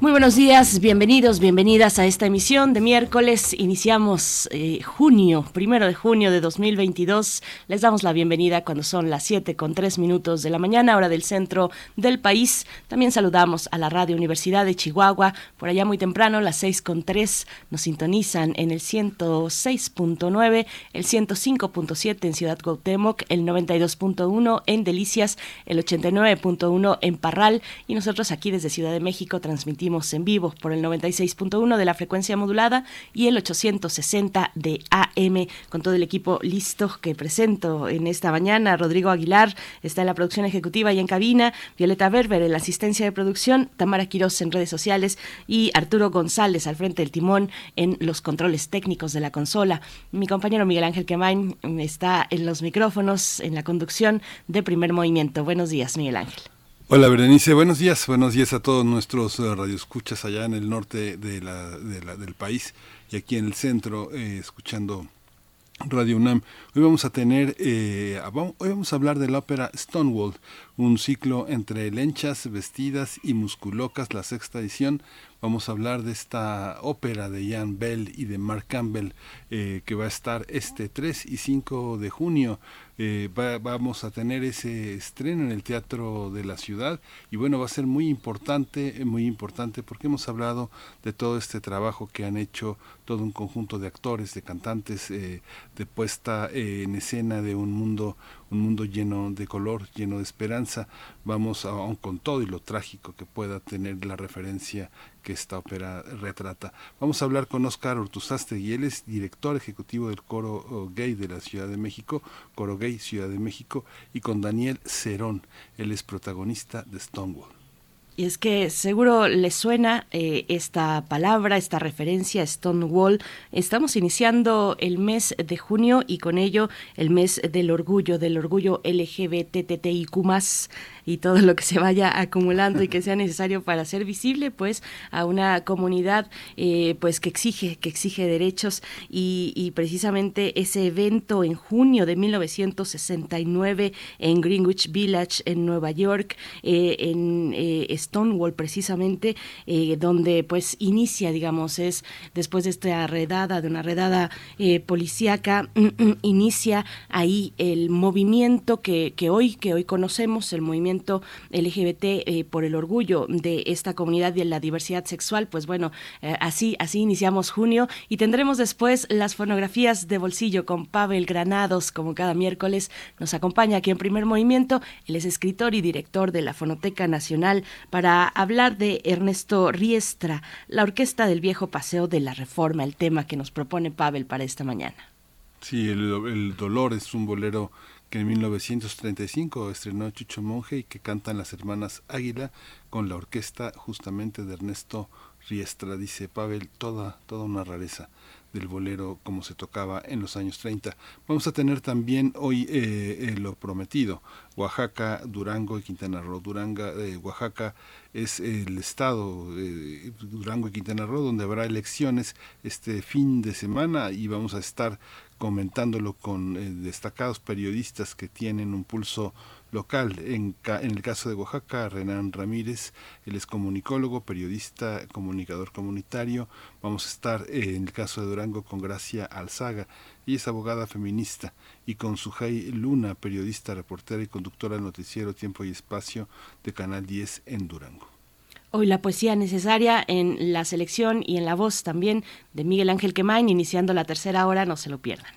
Muy buenos días, bienvenidos, bienvenidas a esta emisión de miércoles. Iniciamos eh, junio, primero de junio de 2022. Les damos la bienvenida cuando son las 7 con 3 minutos de la mañana, hora del centro del país. También saludamos a la Radio Universidad de Chihuahua, por allá muy temprano, las 6 con 3. Nos sintonizan en el 106.9, el 105.7 en Ciudad Cuauhtémoc, el 92.1 en Delicias, el 89.1 en Parral y nosotros aquí desde Ciudad de México transmitimos en vivo por el 96.1 de la frecuencia modulada y el 860 de AM con todo el equipo listo que presento en esta mañana. Rodrigo Aguilar está en la producción ejecutiva y en cabina, Violeta Berber en la asistencia de producción, Tamara Quiroz en redes sociales y Arturo González al frente del timón en los controles técnicos de la consola. Mi compañero Miguel Ángel Quemain está en los micrófonos en la conducción de primer movimiento. Buenos días, Miguel Ángel. Hola Berenice, buenos días, buenos días a todos nuestros uh, radioescuchas allá en el norte de la, de la, del país y aquí en el centro, eh, escuchando Radio UNAM. Hoy vamos a tener, eh, hoy vamos a hablar de la ópera Stonewall, un ciclo entre lenchas, vestidas y musculocas, la sexta edición. Vamos a hablar de esta ópera de Jan Bell y de Mark Campbell eh, que va a estar este 3 y 5 de junio eh, vamos a tener ese estreno en el Teatro de la Ciudad y bueno, va a ser muy importante, muy importante porque hemos hablado de todo este trabajo que han hecho todo un conjunto de actores, de cantantes, eh, de puesta eh, en escena de un mundo un mundo lleno de color, lleno de esperanza. Vamos, aún con todo y lo trágico que pueda tener la referencia que esta ópera retrata. Vamos a hablar con Oscar y él es director ejecutivo del Coro oh, Gay de la Ciudad de México, Coro Gay Ciudad de México, y con Daniel Cerón, él es protagonista de Stonewall. Y es que seguro les suena eh, esta palabra, esta referencia, Stonewall. Estamos iniciando el mes de junio y con ello el mes del orgullo, del orgullo LGBTTIQ y todo lo que se vaya acumulando y que sea necesario para ser visible pues a una comunidad eh, pues que exige que exige derechos. Y, precisamente ese evento en junio de 1969 en Greenwich Village en Nueva York eh, en eh, Stonewall precisamente donde pues inicia digamos es después de esta redada de una redada policíaca inicia ahí el movimiento que, que hoy que hoy conocemos el movimiento LGBT eh, por el orgullo de esta comunidad y en la diversidad sexual, pues bueno, eh, así, así iniciamos junio y tendremos después las fonografías de bolsillo con Pavel Granados, como cada miércoles nos acompaña aquí en Primer Movimiento. Él es escritor y director de la Fonoteca Nacional para hablar de Ernesto Riestra, la Orquesta del Viejo Paseo de la Reforma, el tema que nos propone Pavel para esta mañana. Sí, el dolor es un bolero que en 1935 estrenó Chucho Monje y que cantan las hermanas Águila con la orquesta justamente de Ernesto Riestra, dice Pavel, toda, toda una rareza del bolero como se tocaba en los años 30. Vamos a tener también hoy eh, eh, lo prometido, Oaxaca, Durango y Quintana Roo. Duranga, eh, Oaxaca es el estado, de Durango y Quintana Roo, donde habrá elecciones este fin de semana y vamos a estar comentándolo con eh, destacados periodistas que tienen un pulso local. En, el caso de Oaxaca, Renan Ramírez, él es comunicólogo, periodista, comunicador comunitario. Vamos a estar eh, en el caso de Durango con Gracia Alzaga. Ella es abogada feminista y con Sujay Luna, periodista, reportera y conductora del noticiero Tiempo y Espacio de Canal 10 en Durango. Hoy la poesía necesaria en la selección y en la voz también de Miguel Ángel Quemain, iniciando la tercera hora, no se lo pierdan.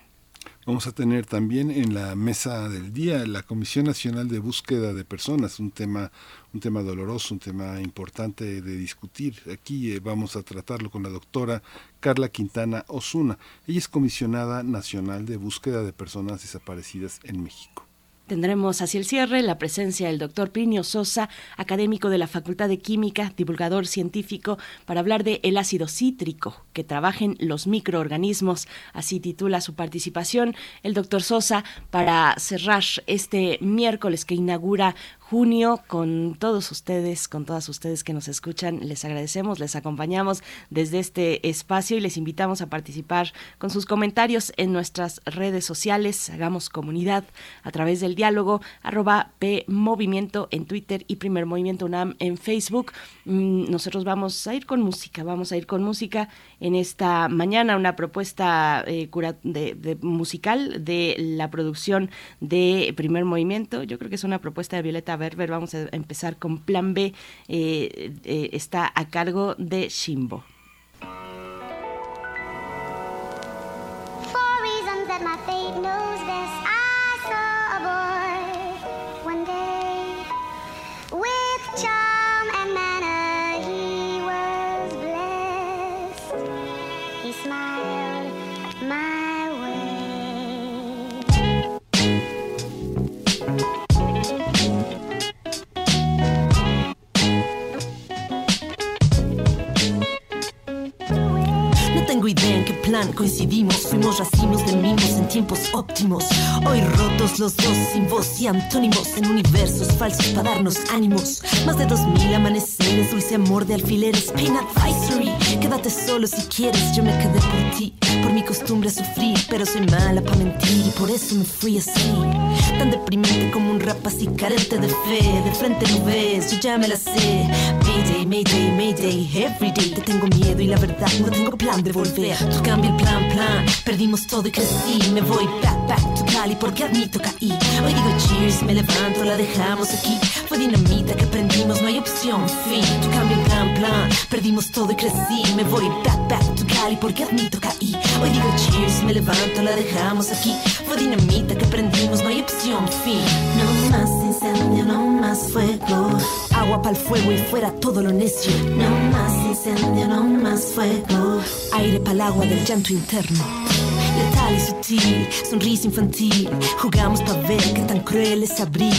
Vamos a tener también en la mesa del día la Comisión Nacional de Búsqueda de Personas, un tema, un tema doloroso, un tema importante de discutir. Aquí eh, vamos a tratarlo con la doctora Carla Quintana Osuna. Ella es comisionada nacional de búsqueda de personas desaparecidas en México. Tendremos hacia el cierre la presencia del doctor Plinio Sosa, académico de la Facultad de Química, divulgador científico, para hablar de el ácido cítrico que trabajen los microorganismos. Así titula su participación el doctor Sosa para cerrar este miércoles que inaugura junio con todos ustedes, con todas ustedes que nos escuchan. Les agradecemos, les acompañamos desde este espacio y les invitamos a participar con sus comentarios en nuestras redes sociales. Hagamos comunidad a través del diálogo arroba P en Twitter y Primer Movimiento UNAM en Facebook. Mm, nosotros vamos a ir con música, vamos a ir con música en esta mañana, una propuesta eh, de, musical de la producción de Primer Movimiento. Yo creo que es una propuesta de Violeta Berber. Vamos a empezar con Plan B. Eh, eh, está a cargo de Shimbo. Plan coincidimos. Fuimos racimos de mimos en tiempos óptimos. Hoy rotos los dos sin voz y antónimos en universos falsos para darnos ánimos. Más de dos mil amaneceres, dulce amor de alfileres. Pain advisory. Quédate solo si quieres, yo me quedé por ti. Por mi costumbre sufrir, pero soy mala para mentir y por eso me fui así. Tan deprimente como un rap así carente de fe. De frente no ves, yo ya me la sé. Mayday, Mayday, Mayday, everyday. Te tengo miedo y la verdad no tengo plan de volver. Tú cambia el plan, plan. Perdimos todo y crecí. Me voy back, back to Cali porque admito caí. Hoy digo cheers, me levanto, la dejamos aquí. Fue dinamita que prendimos, no hay opción, fin. Tú cambia el plan, plan. Perdimos todo y crecí. Me voy back, back to Cali porque admito caí. Hoy digo cheers, me levanto, la dejamos aquí. Fue dinamita que prendimos, no hay opción, fin. No más incendio, no más fuego. Agua para el fuego y fuera todo lo necio. No más incendio, no más fuego. Aire para el agua del llanto interno letal y sutil, sonrisa infantil. Jugamos para ver qué tan cruel es abril.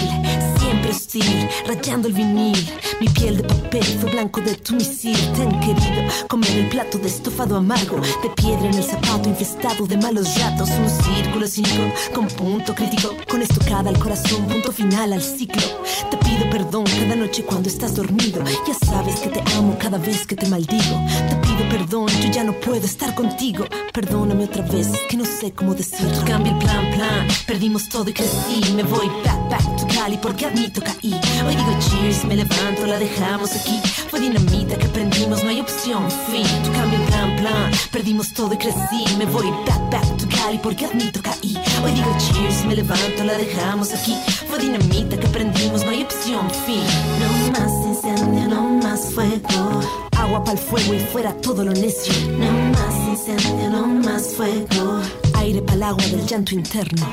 Siempre hostil, rayando el vinil. Mi piel de papel fue blanco de tu misil. Tan querido comer el plato de estofado amargo. De piedra en el zapato infestado de malos ratos. Un círculo cínico con punto crítico. Con estocada al corazón, punto final al ciclo. Te pido perdón cada noche cuando estás dormido. Ya sabes que te amo cada vez que te maldigo. Te pido perdón, yo ya no puedo estar contigo. Perdóname otra vez que no sé cómo decirlo. Cambio el plan, plan. Perdimos todo y crecí. Me voy back, back to Cali porque admito caí. Hoy digo cheers, me levanto, la dejamos aquí. Fue dinamita que prendimos, no hay opción, fin. Tu cambio el plan, plan. Perdimos todo y crecí. Me voy back, back to Cali porque admito caí. Hoy digo cheers, me levanto, la dejamos aquí. Fue dinamita que prendimos, no hay opción, fin. No más incendio, no más fuego. Agua para el fuego y fuera todo lo necio. No más incendio, no más fuego. Aire para el agua del llanto interno.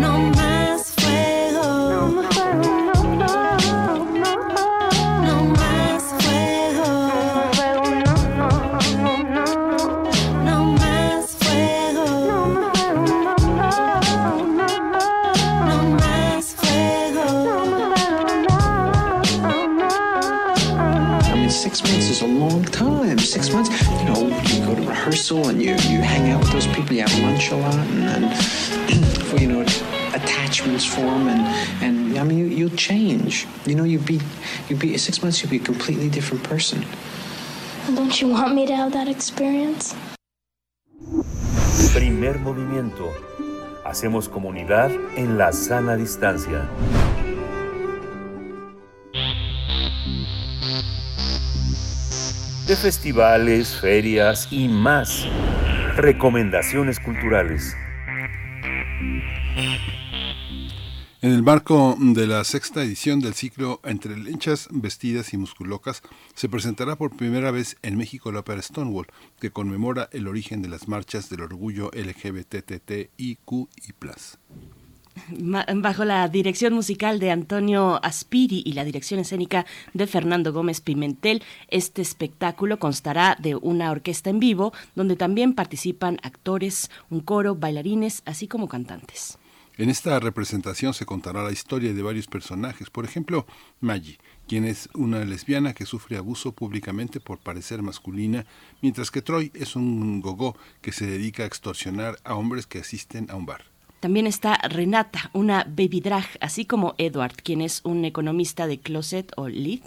No más fuego. Six months, you know, you go to rehearsal and you, you hang out with those people, you have lunch a lot, and, and you know, attachments form, and, and I mean, you, you'll change. You know, you'd be, you'd be, six months, you'd be a completely different person. Don't you want me to have that experience? Primer movimiento. Hacemos comunidad en la sana distancia. De festivales, ferias y más. Recomendaciones culturales. En el marco de la sexta edición del ciclo Entre lenchas, vestidas y musculocas, se presentará por primera vez en México la ópera Stonewall, que conmemora el origen de las marchas del orgullo LGBTTIQ bajo la dirección musical de Antonio Aspiri y la dirección escénica de Fernando Gómez Pimentel. Este espectáculo constará de una orquesta en vivo, donde también participan actores, un coro, bailarines, así como cantantes. En esta representación se contará la historia de varios personajes, por ejemplo, Maggie, quien es una lesbiana que sufre abuso públicamente por parecer masculina, mientras que Troy es un gogó que se dedica a extorsionar a hombres que asisten a un bar. También está Renata, una baby drag, así como Edward, quien es un economista de closet o lead,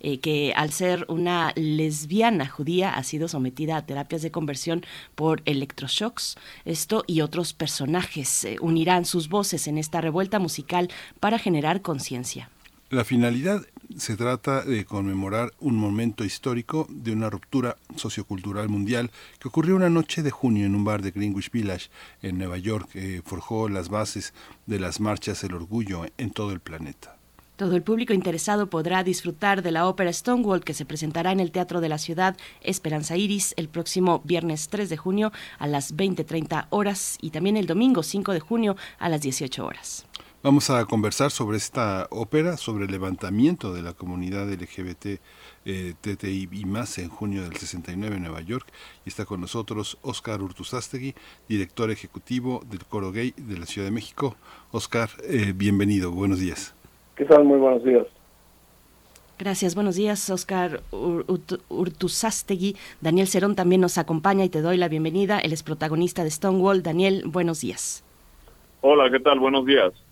eh, que al ser una lesbiana judía ha sido sometida a terapias de conversión por electroshocks. Esto y otros personajes eh, unirán sus voces en esta revuelta musical para generar conciencia. La finalidad se trata de conmemorar un momento histórico de una ruptura sociocultural mundial que ocurrió una noche de junio en un bar de Greenwich Village en Nueva York, que forjó las bases de las marchas del orgullo en todo el planeta. Todo el público interesado podrá disfrutar de la ópera Stonewall que se presentará en el Teatro de la Ciudad Esperanza Iris el próximo viernes 3 de junio a las 20.30 horas y también el domingo 5 de junio a las 18 horas. Vamos a conversar sobre esta ópera, sobre el levantamiento de la comunidad LGBT eh, TTI y más en junio del 69 en Nueva York. Y está con nosotros Oscar Urtuzastegui, director ejecutivo del Coro Gay de la Ciudad de México. Oscar, eh, bienvenido, buenos días. ¿Qué tal? Muy buenos días. Gracias, buenos días, Oscar Urtuzastegui. Daniel Cerón también nos acompaña y te doy la bienvenida. Él es protagonista de Stonewall. Daniel, buenos días. Hola, ¿qué tal? Buenos días.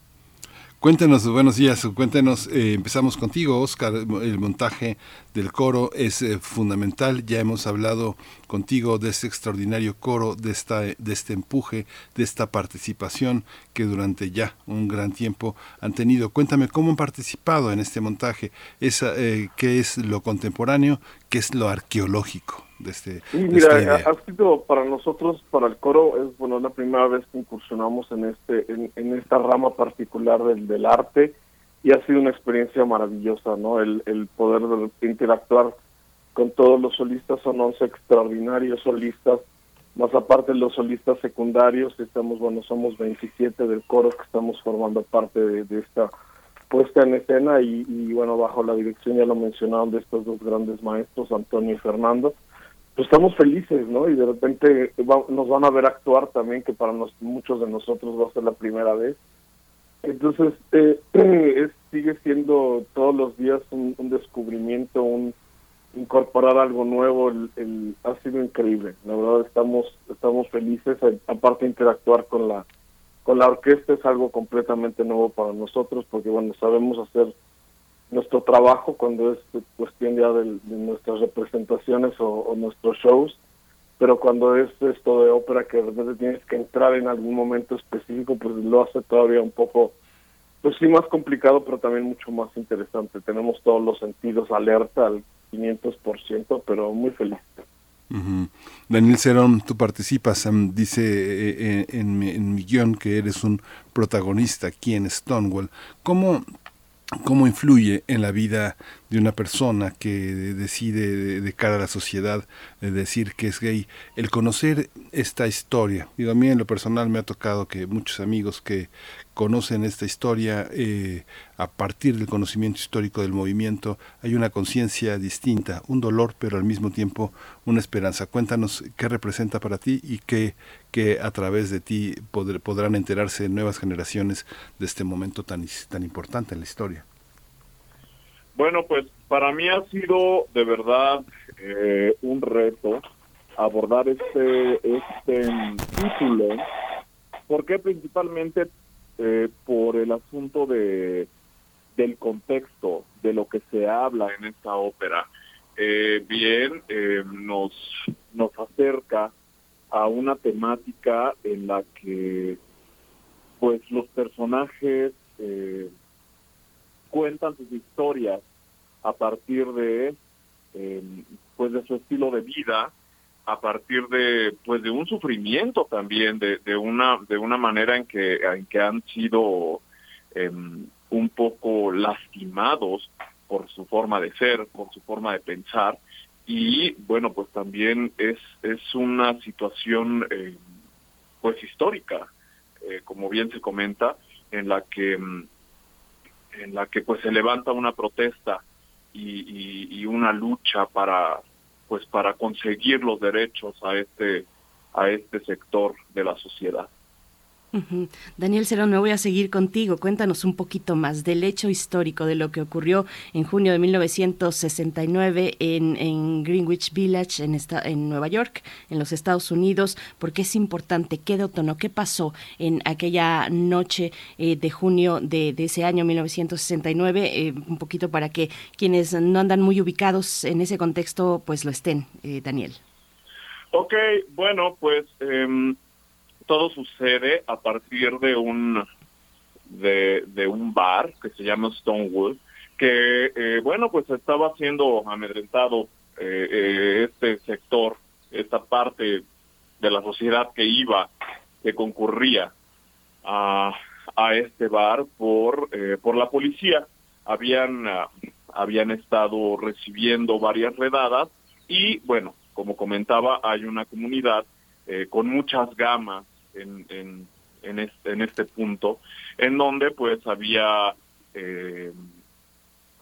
Cuéntenos, buenos días, cuéntenos, eh, empezamos contigo, Oscar, el montaje del coro es eh, fundamental, ya hemos hablado contigo de este extraordinario coro, de, esta, este empuje, de esta participación que durante ya un gran tiempo han tenido. Cuéntame cómo han participado en este montaje, esa, eh, qué es lo contemporáneo, qué es lo arqueológico de este sí, mira, ha sido para nosotros, para el coro, es bueno la primera vez que incursionamos en este, en, esta rama particular del, del arte y ha sido una experiencia maravillosa, ¿no? El, el poder interactuar con todos los solistas, son 11 extraordinarios solistas, más aparte los solistas secundarios, estamos, bueno, somos 27 del coro que estamos formando parte de, esta puesta en escena y, y, bueno, bajo la dirección, ya lo mencionaron, de estos dos grandes maestros, Antonio y Fernando, pues estamos felices, ¿no? Y de repente nos van a ver actuar también, que para muchos de nosotros va a ser la primera vez. Entonces, eh, sigue siendo todos los días un, descubrimiento, un incorporar algo nuevo, el, ha sido increíble. La verdad estamos estamos felices, aparte interactuar con la con la orquesta es algo completamente nuevo para nosotros porque bueno, sabemos hacer nuestro trabajo cuando es cuestión ya de, nuestras representaciones o, nuestros shows, pero cuando es esto de ópera que de repente tienes que entrar en algún momento específico, pues lo hace todavía un poco, pues sí más complicado, pero también mucho más interesante. Tenemos todos los sentidos alerta al 500%, pero muy feliz. Daniel Cerón, tú participas, dice eh, eh, en, en, mi guion que eres un protagonista aquí en Stonewall. ¿Cómo, cómo influye en la vida de una persona que decide de, cara a la sociedad de decir que es gay, el conocer esta historia. Digo, a mí en lo personal me ha tocado que muchos amigos que conocen esta historia eh, a partir del conocimiento histórico del movimiento, hay una conciencia distinta, un dolor, pero al mismo tiempo una esperanza. Cuéntanos qué representa para ti y qué, que a través de ti podrán enterarse nuevas generaciones de este momento tan, tan importante en la historia. Bueno, pues para mí ha sido de verdad eh, un reto abordar este, este título, porque principalmente eh, por el asunto de del contexto de lo que se habla en esta ópera. Eh, bien, nos nos acerca a una temática en la que pues los personajes cuentan sus historias a partir de em, pues de su estilo de vida a partir de pues de un sufrimiento también de, de una de una manera en que en que han sido em, un poco lastimados por su forma de ser por su forma de pensar. Y bueno pues también es es una situación em, pues histórica eh, como bien se comenta en la que en la que pues se levanta una protesta y, una lucha para pues para conseguir los derechos a este a este sector de la sociedad. Daniel Cerón, me voy a seguir contigo. Cuéntanos un poquito más del hecho histórico de lo que ocurrió en junio de 1969 en, Greenwich Village, en, esta, en Nueva York, en los Estados Unidos. ¿Por qué es importante? ¿Qué detonó? ¿Qué pasó en aquella noche eh, de junio de, ese año 1969? Eh, un poquito para que quienes no andan muy ubicados en ese contexto, pues lo estén, eh, Daniel. Ok, bueno, pues... Todo sucede a partir de un de, un bar que se llama Stonewood, que eh, bueno pues estaba siendo amedrentado eh, eh, este sector, esta parte de la sociedad que iba, que concurría a, a este bar por por la policía. Habían ah, habían estado recibiendo varias redadas y bueno como comentaba hay una comunidad con muchas gamas en, en, en, este, punto, en donde pues había eh,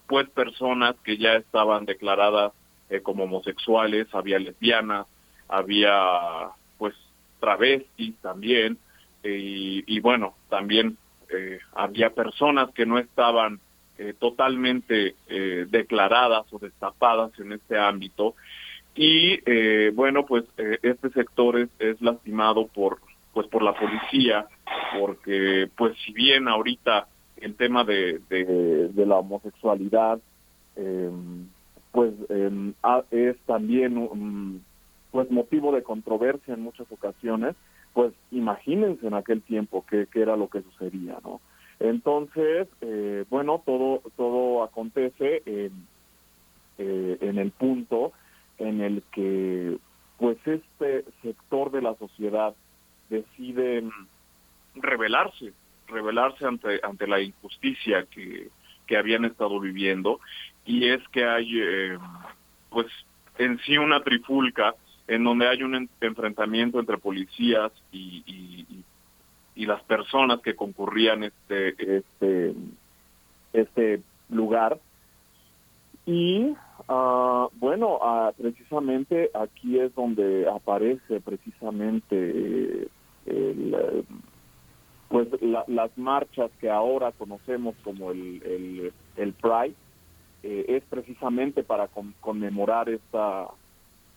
pues personas que ya estaban declaradas eh, como homosexuales, había lesbianas, había pues travestis también, y, y, bueno, también eh, había personas que no estaban totalmente declaradas o destapadas en este ámbito. Y bueno pues este sector es, es lastimado por pues por la policía, porque pues si bien ahorita el tema de, de, la homosexualidad em, pues em, es también pues motivo de controversia en muchas ocasiones, pues imagínense en aquel tiempo qué, era lo que sucedía, ¿no? Entonces, eh, bueno, todo todo acontece en, eh, en el punto en el que pues este sector de la sociedad deciden rebelarse, rebelarse ante, ante la injusticia que, que habían estado viviendo. Y es que hay eh, pues en sí una trifulca en donde hay un enfrentamiento entre policías y, y, las personas que concurrían este este este lugar. Y uh, bueno uh, precisamente aquí es donde aparece precisamente el, pues las marchas que ahora conocemos como el, el, Pride eh, es precisamente para conmemorar esta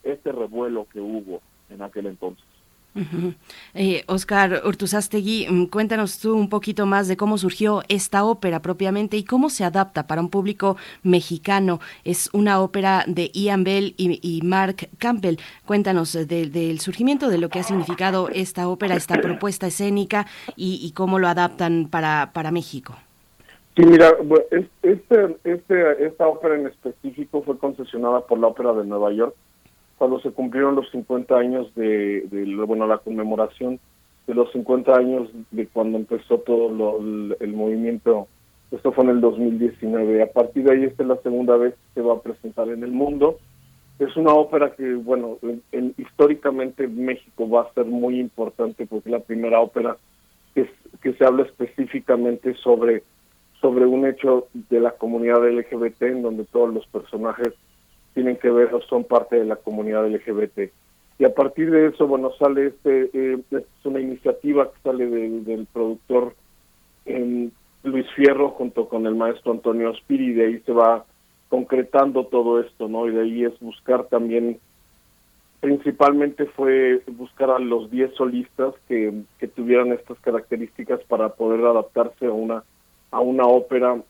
este revuelo que hubo en aquel entonces. Eh, Oscar Urtuzastegui, mm, cuéntanos tú un poquito más de cómo surgió esta ópera propiamente y cómo se adapta para un público mexicano. Es una ópera de Ian Bell y, Mark Campbell. Cuéntanos eh, del surgimiento de lo que ha significado esta ópera, esta propuesta escénica y, cómo lo adaptan para, para México. Sí, mira, este, este, esta ópera en específico fue concesionada por la Ópera de Nueva York cuando se cumplieron los 50 años de, bueno, la conmemoración de los 50 años de cuando empezó todo el, movimiento. Esto fue en el 2019. A partir de ahí, esta es la segunda vez que se va a presentar en el mundo. Es una ópera que, bueno, en, históricamente México va a ser muy importante porque es la primera ópera que, que se habla específicamente sobre, sobre un hecho de la comunidad LGBT en donde todos los personajes tienen que ver o son parte de la comunidad LGBT. Y a partir de eso, bueno, sale este, eh, es una iniciativa que sale del productor en Luis Fierro junto con el maestro Antonio Aspiri, y de ahí se va concretando todo esto, ¿no? Y de ahí es buscar también, principalmente fue buscar a los 10 solistas que, que tuvieran estas características para poder adaptarse a una, a una ópera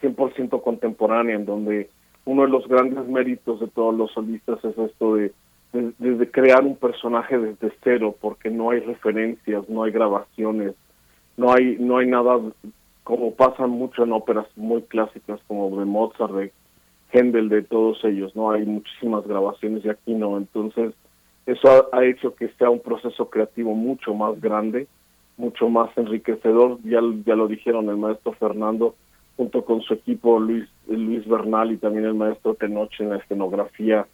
100% contemporánea, en donde uno de los grandes méritos de todos los solistas es esto de, crear un personaje desde cero, porque no hay referencias, no hay grabaciones, no hay, no hay nada como pasan mucho en óperas muy clásicas como de Mozart, de Händel, de todos ellos, no hay muchísimas grabaciones y aquí no, entonces eso ha, hecho que sea un proceso creativo mucho más grande, mucho más enriquecedor, ya, ya lo dijeron el maestro Fernando, junto con su equipo Luis Luis Bernal y también el maestro Tenoche en la escenografía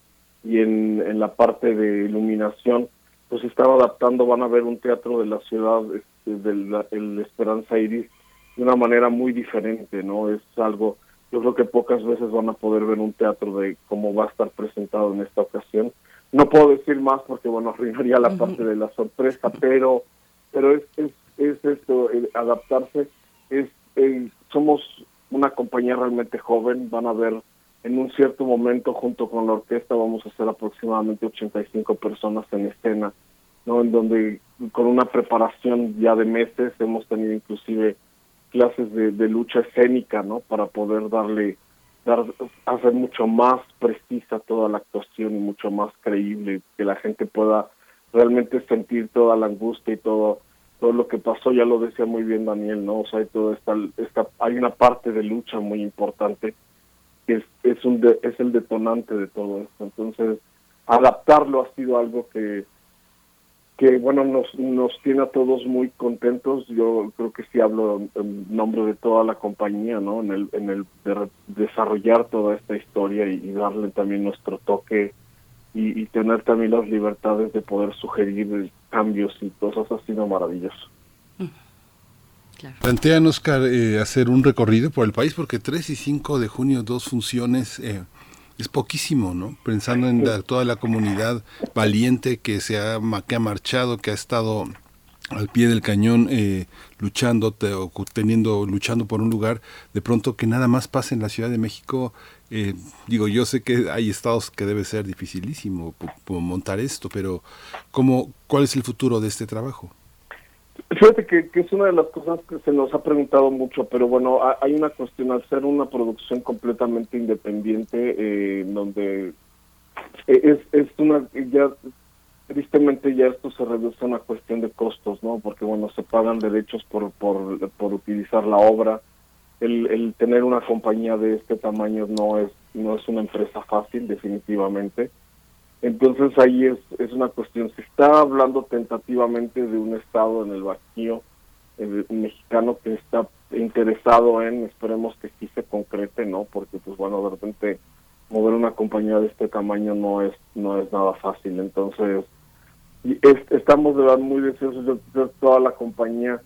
y en, en la parte de iluminación, pues están adaptando, van a ver un teatro de la ciudad este, del Esperanza Iris de una manera muy diferente, ¿no? Es algo, yo creo que pocas veces van a poder ver un teatro de cómo va a estar presentado en esta ocasión. No puedo decir más porque, bueno, arruinaría la parte de la sorpresa, pero pero es, es es esto, adaptarse, es somos una compañía realmente joven, van a ver en un cierto momento junto con la orquesta vamos a ser aproximadamente 85 personas en escena, ¿no? En donde con una preparación ya de meses hemos tenido inclusive clases de, de lucha escénica, ¿no? Para poder darle dar, hacer mucho más precisa toda la actuación y mucho más creíble, que la gente pueda realmente sentir toda la angustia y todo todo lo que pasó, ya lo decía muy bien Daniel, ¿no? O sea, hay, todo esta, esta, hay una parte de lucha muy importante que es, es, un es el detonante de todo esto. Entonces, adaptarlo ha sido algo que, que bueno, nos, nos tiene a todos muy contentos. Yo creo que sí hablo en nombre de toda la compañía, ¿no? En el, en el de desarrollar toda esta historia y darle también nuestro toque y, tener también las libertades de poder sugerir cambios y cosas ha sido maravilloso. Plantean, Oscar, eh, hacer un recorrido por el país porque 3 y 5 de junio, dos funciones, eh, es poquísimo, ¿no? Pensando en toda la comunidad valiente que, se ha, que ha marchado, que ha estado al pie del cañón eh, luchando teniendo luchando por un lugar de pronto que nada más pase en la Ciudad de México eh, digo yo sé que hay estados que debe ser dificilísimo montar esto pero cómo cuál es el futuro de este trabajo fíjate que, es una de las cosas que se nos ha preguntado mucho pero bueno hay una cuestión al ser una producción completamente independiente eh, donde es, es una ya tristemente ya esto se reduce a una cuestión de costos, ¿no? Porque, bueno, se pagan derechos por, por, por utilizar la obra. El, el tener una compañía de este tamaño no es, no es una empresa fácil, definitivamente. Entonces ahí es, es una cuestión. Se está hablando tentativamente de un Estado en el vacío mexicano que está interesado en, esperemos que sí se concrete, ¿no? Porque, pues bueno, de repente mover una compañía de este tamaño no es no es nada fácil. Entonces, estamos de verdad muy deseosos de toda la compañía.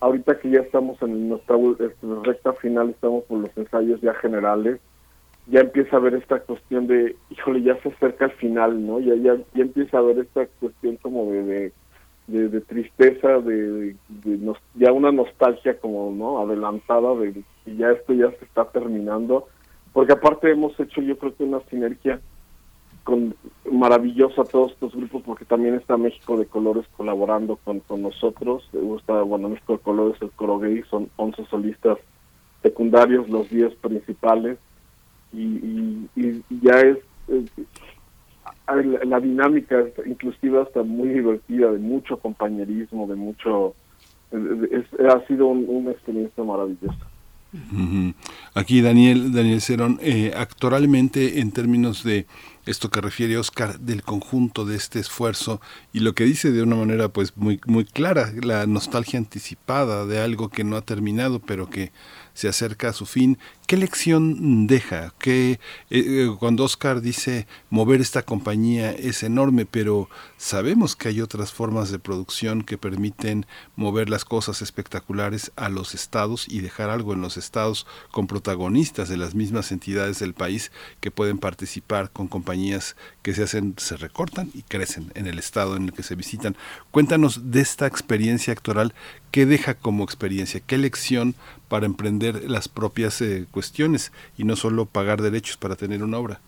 Ahorita que ya estamos en nuestra recta final, estamos por los ensayos ya generales, ya empieza a ver esta cuestión de, híjole, ya se acerca el final, ¿no? Ya ya, ya empieza a ver esta cuestión como de, de, tristeza, de, ya una nostalgia como, ¿no? Adelantada de que ya esto ya se está terminando, porque aparte hemos hecho yo creo que una sinergia con maravilloso a todos estos grupos porque también está México de Colores colaborando con, con nosotros. Está, bueno, México de Colores, el coro gay, son 11 solistas secundarios, los 10 principales. Y, ya es, la, dinámica inclusive hasta muy divertida, de mucho compañerismo, de mucho... ha sido una experiencia maravillosa. Aquí Daniel, Daniel Cerón, eh, actualmente en términos de esto que refiere Oscar del conjunto de este esfuerzo y lo que dice de una manera pues muy muy clara la nostalgia anticipada de algo que no ha terminado pero que se acerca a su fin. ¿Qué lección deja? Que eh, eh, cuando Oscar dice mover esta compañía es enorme, pero sabemos que hay otras formas de producción que permiten mover las cosas espectaculares a los estados y dejar algo en los estados con protagonistas de las mismas entidades del país que pueden participar con compañías que se hacen, se recortan y crecen en el estado en el que se visitan. Cuéntanos de esta experiencia actoral ¿Qué deja como experiencia? ¿Qué lección para emprender las propias eh, cuestiones y no solo pagar derechos para tener una obra?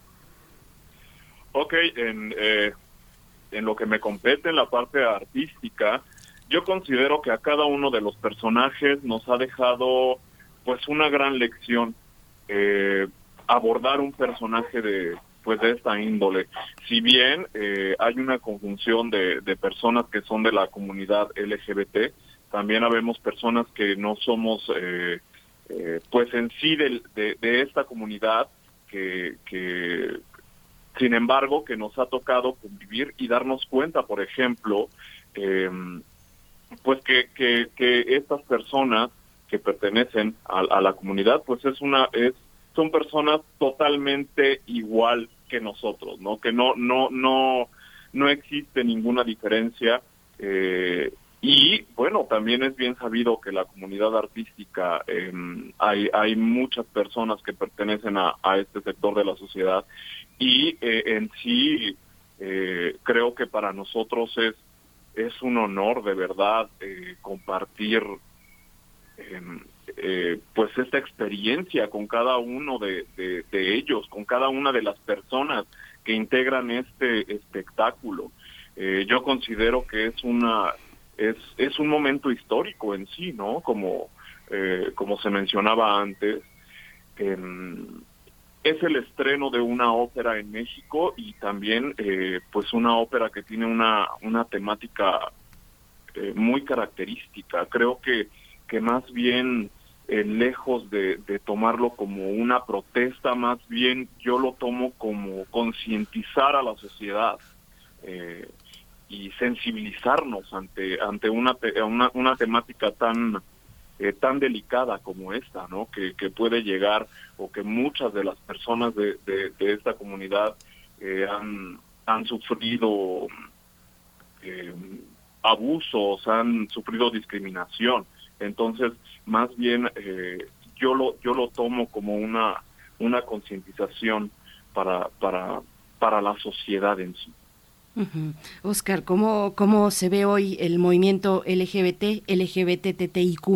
Ok, en, eh, en lo que me compete en la parte artística, yo considero que a cada uno de los personajes nos ha dejado pues una gran lección eh, abordar un personaje de pues de esta índole. Si bien hay una conjunción de personas que son de la comunidad LGBT, también habemos personas que no somos, eh, eh, pues en sí de, de, esta comunidad, que, que, sin embargo, que nos ha tocado convivir y darnos cuenta, por ejemplo, eh, pues que, que, que estas personas que pertenecen a, a, la comunidad, pues es una, es, son personas totalmente igual que nosotros, ¿no? Que no, no, no, no existe ninguna diferencia eh, y bueno, también es bien sabido que la comunidad artística, eh, hay, hay muchas personas que pertenecen a, a este sector de la sociedad y eh, en sí eh, creo que para nosotros es es un honor de verdad compartir em, pues esta experiencia con cada uno de, ellos, con cada una de las personas que integran este espectáculo. yo considero que es una es, es un momento histórico en sí, ¿no? Como, eh, como se mencionaba antes. Em, es el estreno de una ópera en México y también eh, pues una ópera que tiene una, una temática eh, muy característica. Creo que, que más bien lejos de, de, tomarlo como una protesta, más bien yo lo tomo como concientizar a la sociedad. Eh, y sensibilizarnos ante ante una una, una temática tan eh, tan delicada como esta, ¿no? Que, que, puede llegar o que muchas de las personas de, de, esta comunidad eh, han, han sufrido eh, abusos, han sufrido discriminación. Entonces, más bien yo lo yo lo tomo como una una concientización para para para la sociedad en sí. Oscar, ¿cómo, ¿cómo se ve hoy el movimiento LGBT, LGBTTIQ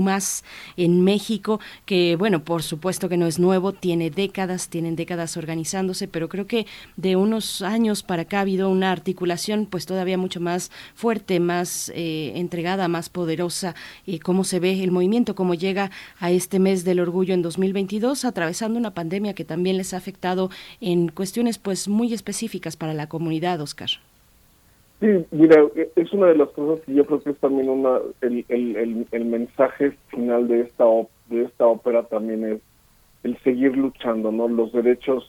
en México? Que, bueno, por supuesto que no es nuevo, tiene décadas, tienen décadas organizándose, pero creo que de unos años para acá ha habido una articulación pues todavía mucho más fuerte, más eh, entregada, más poderosa. y ¿Cómo se ve el movimiento? ¿Cómo llega a este mes del orgullo en 2022, atravesando una pandemia que también les ha afectado en cuestiones pues muy específicas para la comunidad, Oscar? Sí, mira, es una de las cosas que yo creo que es también una el, el, el, mensaje final de esta de esta ópera también es el seguir luchando, ¿no? Los derechos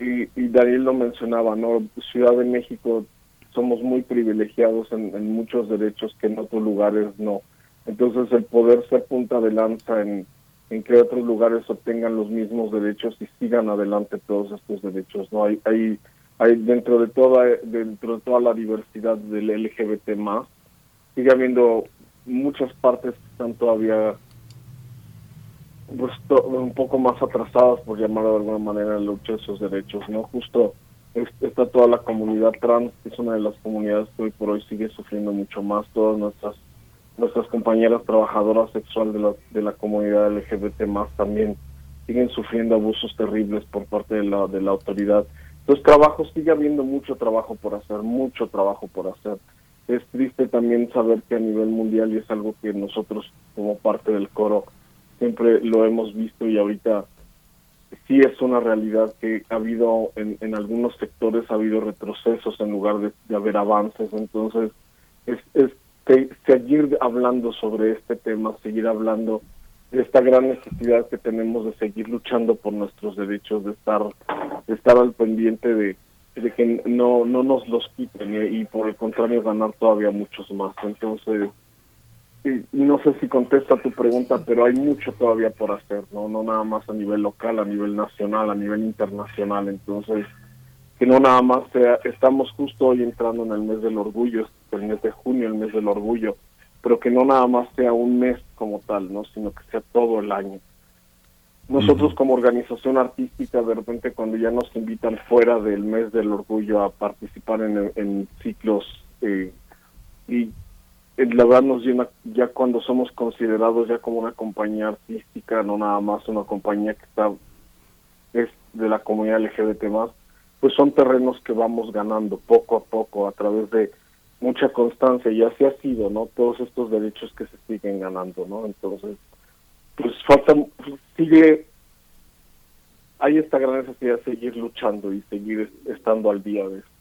y, y Daniel lo mencionaba, ¿no? Ciudad de México somos muy privilegiados en, en muchos derechos que en otros lugares no. Entonces el poder ser punta de lanza en, en que otros lugares obtengan los mismos derechos y sigan adelante todos estos derechos, ¿no? Hay, hay hay dentro de toda dentro de toda la diversidad del LGBT más sigue habiendo muchas partes que están todavía pues, un poco más atrasadas por llamarlo de alguna manera en la lucha de esos derechos no justo está toda la comunidad trans que es una de las comunidades que hoy por hoy sigue sufriendo mucho más todas nuestras nuestras compañeras trabajadoras sexuales de la de la comunidad LGBT más también siguen sufriendo abusos terribles por parte de la de la autoridad entonces, trabajo, sigue habiendo mucho trabajo por hacer, mucho trabajo por hacer. Es triste también saber que a nivel mundial, y es algo que nosotros como parte del coro siempre lo hemos visto y ahorita sí es una realidad que ha habido en, algunos sectores, ha habido retrocesos en lugar de, de haber avances. Entonces, es, es seguir hablando sobre este tema, seguir hablando esta gran necesidad que tenemos de seguir luchando por nuestros derechos, de estar, de estar al pendiente de, que no, no nos los quiten y, por el contrario ganar todavía muchos más. Entonces, no sé si contesta tu pregunta, pero hay mucho todavía por hacer, no no nada más a nivel local, a nivel nacional, a nivel internacional. Entonces, que no nada más sea, estamos justo hoy entrando en el mes del orgullo, el mes de junio, el mes del orgullo pero que no nada más sea un mes como tal, ¿no? sino que sea todo el año. Nosotros como organización artística, de repente cuando ya nos invitan fuera del mes del orgullo a participar en, ciclos, eh, y eh, la verdad nos llena ya cuando somos considerados ya como una compañía artística, no nada más una compañía que está es de la comunidad LGBT más, pues son terrenos que vamos ganando poco a poco a través de mucha constancia y así ha sido, ¿no? Todos estos derechos que se siguen ganando, ¿no? Entonces, pues falta, sigue, hay esta gran necesidad de seguir luchando y seguir estando al día de esto.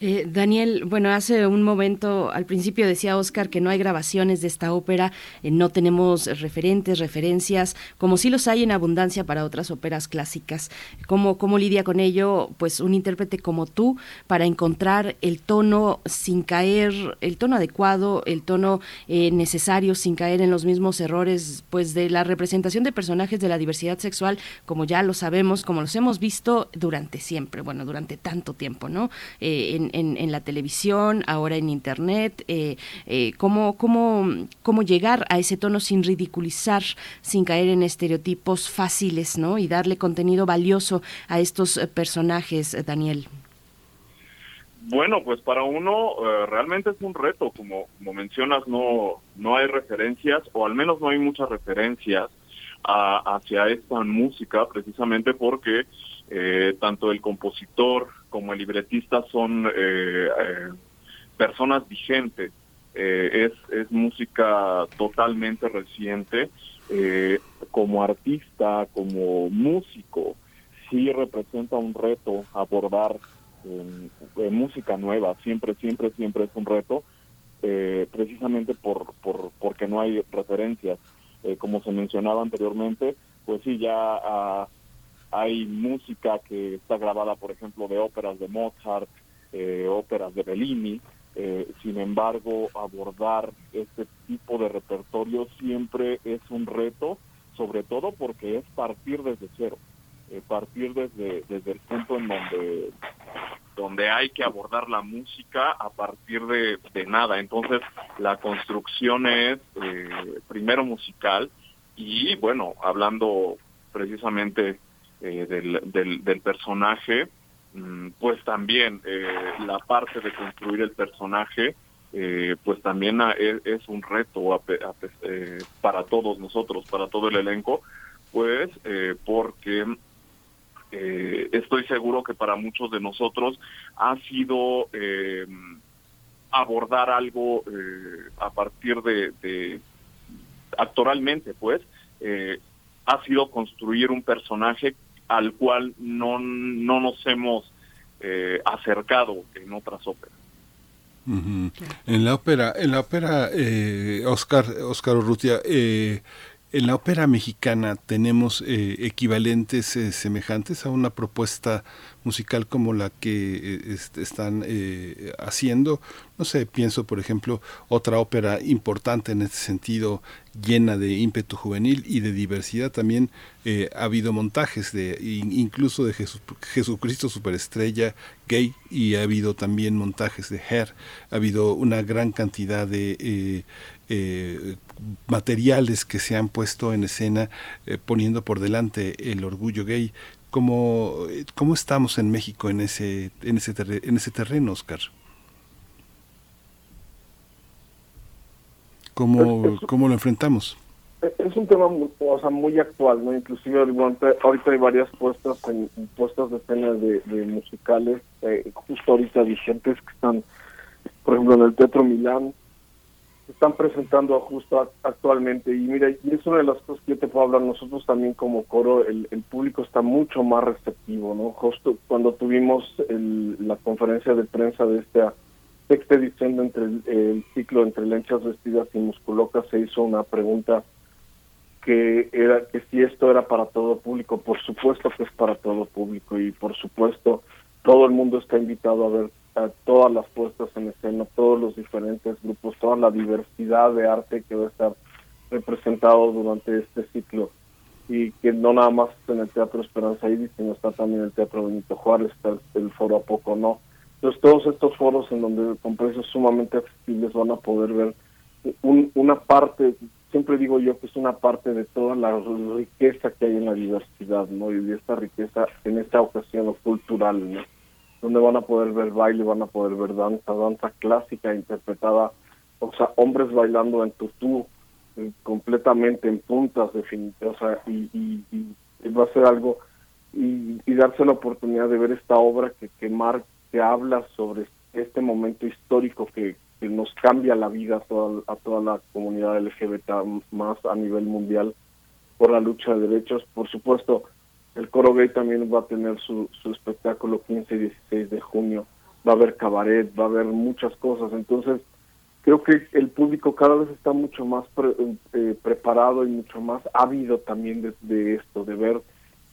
Eh, Daniel, bueno, hace un momento, al principio decía Oscar que no hay grabaciones de esta ópera, eh, no tenemos referentes, referencias, como sí los hay en abundancia para otras óperas clásicas. ¿Cómo, ¿Cómo lidia con ello, pues, un intérprete como tú para encontrar el tono sin caer, el tono adecuado, el tono eh, necesario, sin caer en los mismos errores, pues, de la representación de personajes de la diversidad sexual, como ya lo sabemos, como los hemos visto durante siempre, bueno, durante tanto tiempo, ¿no? Eh, en, la televisión, ahora en Internet, eh, eh, cómo, cómo, llegar a ese tono sin ridiculizar, sin caer en estereotipos fáciles, ¿no? Y darle contenido valioso a estos personajes, Daniel. Bueno, pues para uno eh, realmente es un reto, como, como mencionas, no, no hay referencias, o al menos no hay muchas referencias hacia esta música, precisamente porque eh, tanto el compositor como el libretista son eh, personas vigentes. es, es música totalmente reciente. como artista, como músico, sí representa un reto abordar música nueva, siempre, siempre, siempre es un reto, eh, precisamente por, por, porque no hay referencias. Eh, como se mencionaba anteriormente, pues sí, ya hay música que está grabada, por ejemplo, de óperas de Mozart, eh, óperas de Bellini, sin embargo, abordar este tipo de repertorio siempre es un reto, sobre todo porque es partir desde cero. Eh, partir desde, desde el punto en donde, donde hay que abordar la música a partir de, nada. Entonces, la construcción es eh, primero musical y, bueno, hablando precisamente eh, del, del, personaje, mm, pues también la parte de construir el personaje, pues también es, un reto para todos nosotros, para todo el elenco, pues porque eh, estoy seguro que para muchos de nosotros ha sido eh, abordar algo eh, a partir de, actualmente, pues, ha sido construir un personaje al cual no, no nos hemos acercado en otras óperas. En la ópera, en la ópera, Oscar, Oscar Urrutia, en la ópera mexicana tenemos eh, equivalentes eh, semejantes a una propuesta musical como la que eh, están haciendo. No sé, pienso por ejemplo otra ópera importante en este sentido, llena de ímpetu juvenil y de diversidad. También ha habido montajes de incluso de Jesucristo Superestrella gay y ha habido también montajes de Her. Ha habido una gran cantidad de materiales que se han puesto en escena eh, poniendo por delante el orgullo gay. ¿Cómo, ¿Cómo estamos en México en ese, en ese, en ese terreno, Oscar? ¿Cómo, ¿Cómo lo enfrentamos? Es un tema muy, o sea, muy actual, ¿no? Inclusive ahorita hay varias puestas en, puestas de escena de, musicales eh, justo ahorita vigentes que están, por ejemplo, en el Teatro Milán, están presentando justo actualmente. Y mira, y es una de las cosas que yo te puedo hablar. Nosotros también como coro, el, público está mucho más receptivo, ¿no? Justo cuando tuvimos la conferencia de prensa de esta sexta edición entre el, ciclo entre lenchas vestidas y musculocas, se hizo una pregunta que era que si esto era para todo público. Por supuesto que es para todo público y por supuesto todo el mundo está invitado a ver todas las puestas en escena, todos los diferentes grupos, toda la diversidad de arte que va a estar representado durante este ciclo y que no nada más en el Teatro Esperanza Iris, sino está también el Teatro Benito Juárez, está el, foro a poco no. Entonces todos estos foros en donde con precios sumamente accesibles van a poder ver una parte, siempre digo yo que es una parte de toda la riqueza que hay en la diversidad, ¿no? Y de esta riqueza en esta ocasión cultural, ¿no? Donde van a poder ver baile, van a poder ver danza, danza clásica interpretada, o sea, hombres bailando en tutú, eh, completamente en puntas, definitivamente, o sea, y, y, va a ser algo, y, darse la oportunidad de ver esta obra que, que, mar, que habla sobre este momento histórico que, que nos cambia la vida a toda, a toda la comunidad LGBT más a nivel mundial por la lucha de derechos. Por supuesto, el coro gay también va a tener su, espectáculo 15 y 16 de junio. Va a haber cabaret, va a haber muchas cosas. Entonces, creo que el público cada vez está mucho más eh, preparado y mucho más ávido también de, esto, de ver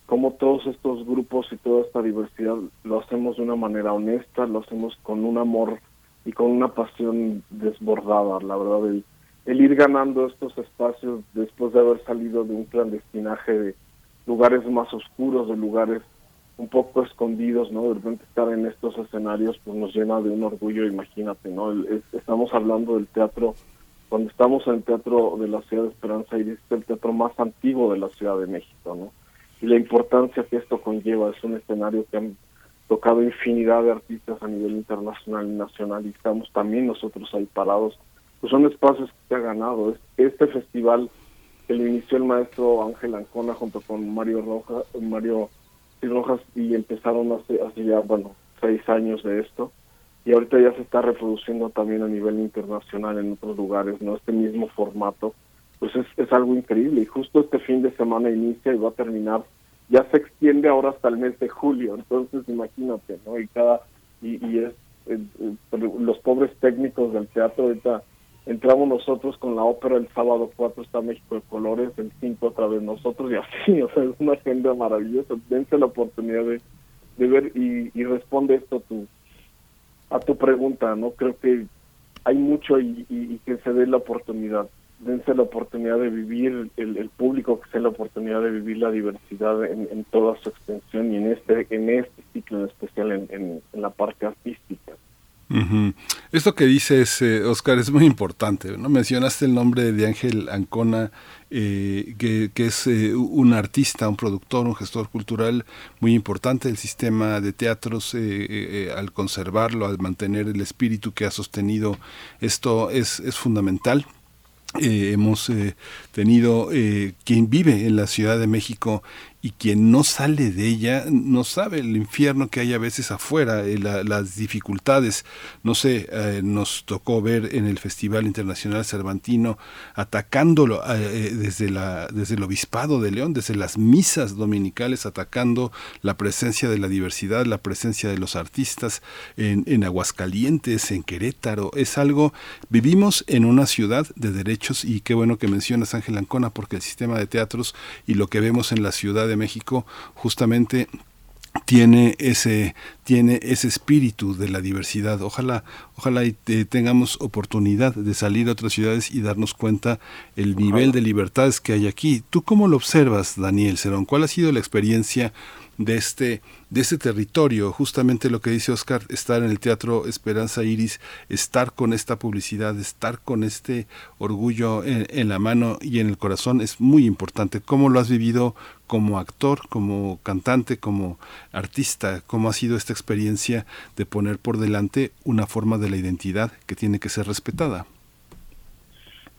cómo todos estos grupos y toda esta diversidad lo hacemos de una manera honesta, lo hacemos con un amor y con una pasión desbordada, la verdad, el, el ir ganando estos espacios después de haber salido de un clandestinaje de lugares más oscuros, de lugares un poco escondidos, ¿no? De repente estar en estos escenarios pues nos llena de un orgullo, imagínate, ¿no? estamos hablando del teatro, cuando estamos en el teatro de la ciudad de Esperanza y es el teatro más antiguo de la Ciudad de México, ¿no? Y la importancia que esto conlleva, es un escenario que han tocado infinidad de artistas a nivel internacional y nacional y estamos también nosotros ahí parados. Pues son espacios que se ha ganado. Este festival que lo inició el maestro Ángel Ancona junto con Mario Rojas, Mario Rojas y empezaron hace, hace ya, bueno, seis años de esto y ahorita ya se está reproduciendo también a nivel internacional en otros lugares, ¿no? Este mismo formato, pues es, es algo increíble y justo este fin de semana inicia y va a terminar, ya se extiende ahora hasta el mes de julio, entonces imagínate, ¿no? Y cada, y, es, los pobres técnicos del teatro ahorita entramos nosotros con la ópera el sábado 4 está México de Colores, el 5 otra vez nosotros y así, o sea, es una agenda maravillosa, dense la oportunidad de, de ver y, y responde esto tu a tu pregunta, ¿no? Creo que hay mucho y, que se dé la oportunidad. Dense la oportunidad de vivir, el, el público que se dé la oportunidad de vivir la diversidad en, toda su extensión y en este en este ciclo en especial en, en la parte artística. Esto que dices, eh, Oscar, es muy importante. ¿no? Mencionaste el nombre de Ángel Ancona, eh, que, es eh, un artista, un productor, un gestor cultural muy importante del sistema de teatros. al conservarlo, al mantener el espíritu que ha sostenido esto es, es fundamental. hemos tenido quien vive en la Ciudad de México y quien no sale de ella no sabe el infierno que hay a veces afuera, eh, las dificultades. No sé, eh, nos tocó ver en el Festival Internacional Cervantino atacándolo eh, desde, la, desde el Obispado de León, desde las misas dominicales, atacando la presencia de la diversidad, la presencia de los artistas en, en Aguascalientes, en Querétaro. Es algo, vivimos en una ciudad de derechos y qué bueno que mencionas Ángel Ancona porque el sistema de teatros y lo que vemos en la ciudad de México justamente tiene ese tiene ese espíritu de la diversidad. Ojalá ojalá y tengamos oportunidad de salir a otras ciudades y darnos cuenta el nivel de libertades que hay aquí. ¿Tú cómo lo observas, Daniel Cerón? ¿Cuál ha sido la experiencia de este de ese territorio, justamente lo que dice Oscar, estar en el Teatro Esperanza Iris, estar con esta publicidad, estar con este orgullo en, la mano y en el corazón es muy importante. ¿Cómo lo has vivido como actor, como cantante, como artista? ¿Cómo ha sido esta experiencia de poner por delante una forma de la identidad que tiene que ser respetada?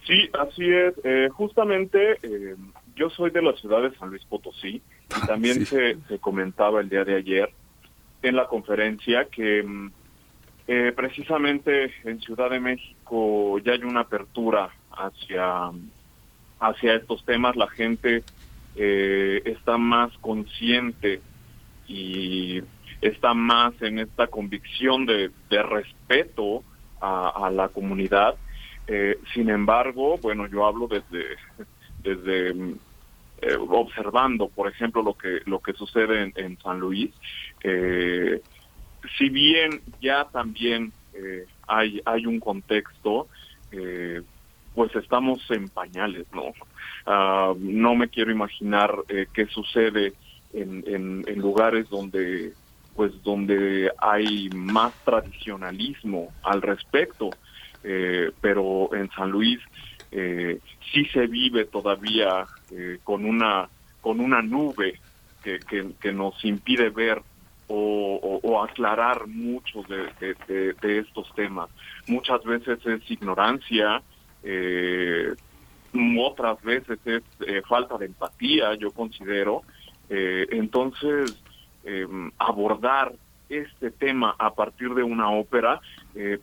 Sí, así es. Eh, justamente eh, yo soy de la ciudad de San Luis Potosí y también se, comentaba el día de ayer en la conferencia que mm, eh, precisamente en Ciudad de México ya hay una apertura hacia, hacia estos temas. La gente eh, está más consciente y está más en esta convicción de, respeto a, la comunidad. Eh, sin embargo, bueno, yo hablo desde, desde eh, observando, por ejemplo, lo que lo que sucede en, San Luis, eh, si bien ya también eh, hay hay un contexto, pues estamos en pañales, ¿no? Ah, no me quiero imaginar qué sucede en, en, lugares donde pues donde hay más tradicionalismo al respecto, pero en San Luis eh, sí se vive todavía eh, con una con una nube que, que, nos impide ver o, aclarar muchos de, de, estos temas. Muchas veces es ignorancia, eh, otras veces es eh, falta de empatía, yo considero. entonces, abordar este tema a partir de una ópera,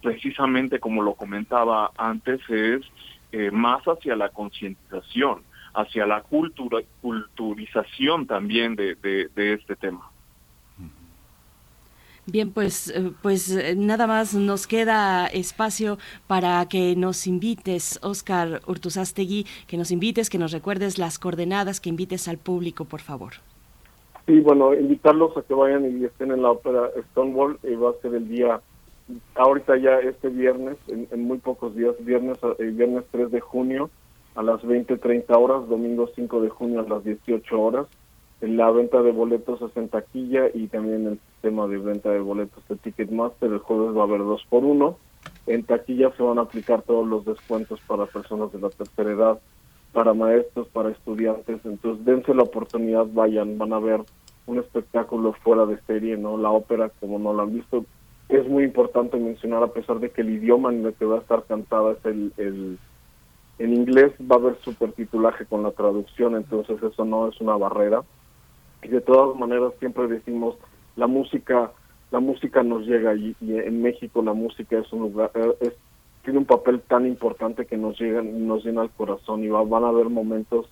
precisamente como lo comentaba antes, es eh, más hacia la concientización, hacia la cultura, culturización también de, de, este tema. Bien, pues, eh, pues eh, nada más nos queda espacio para que nos invites, Oscar Urtuzastegui, que nos invites, que nos recuerdes las coordenadas, que invites al público, por favor. Sí, bueno, invitarlos a que vayan y estén en la ópera Stonewall, y va a ser el día ahorita ya este viernes, en, muy pocos días, viernes, eh, viernes 3 de junio a las 20.30 horas, domingo 5 de junio a las 18 horas. La venta de boletos es en taquilla y también el sistema de venta de boletos de Ticketmaster. El jueves va a haber dos por uno. En taquilla se van a aplicar todos los descuentos para personas de la tercera edad, para maestros, para estudiantes. Entonces dense la oportunidad, vayan, van a ver un espectáculo fuera de serie, ¿no? La ópera, como no lo han visto, es muy importante mencionar, a pesar de que el idioma en el que va a estar cantada es el, el en inglés, va a haber supertitulaje con la traducción, entonces eso no es una barrera. Y de todas maneras siempre decimos, la música, la música nos llega y, y en México la música es un lugar, eh, es, tiene un papel tan importante que nos llega, nos llena el corazón y va, van a haber momentos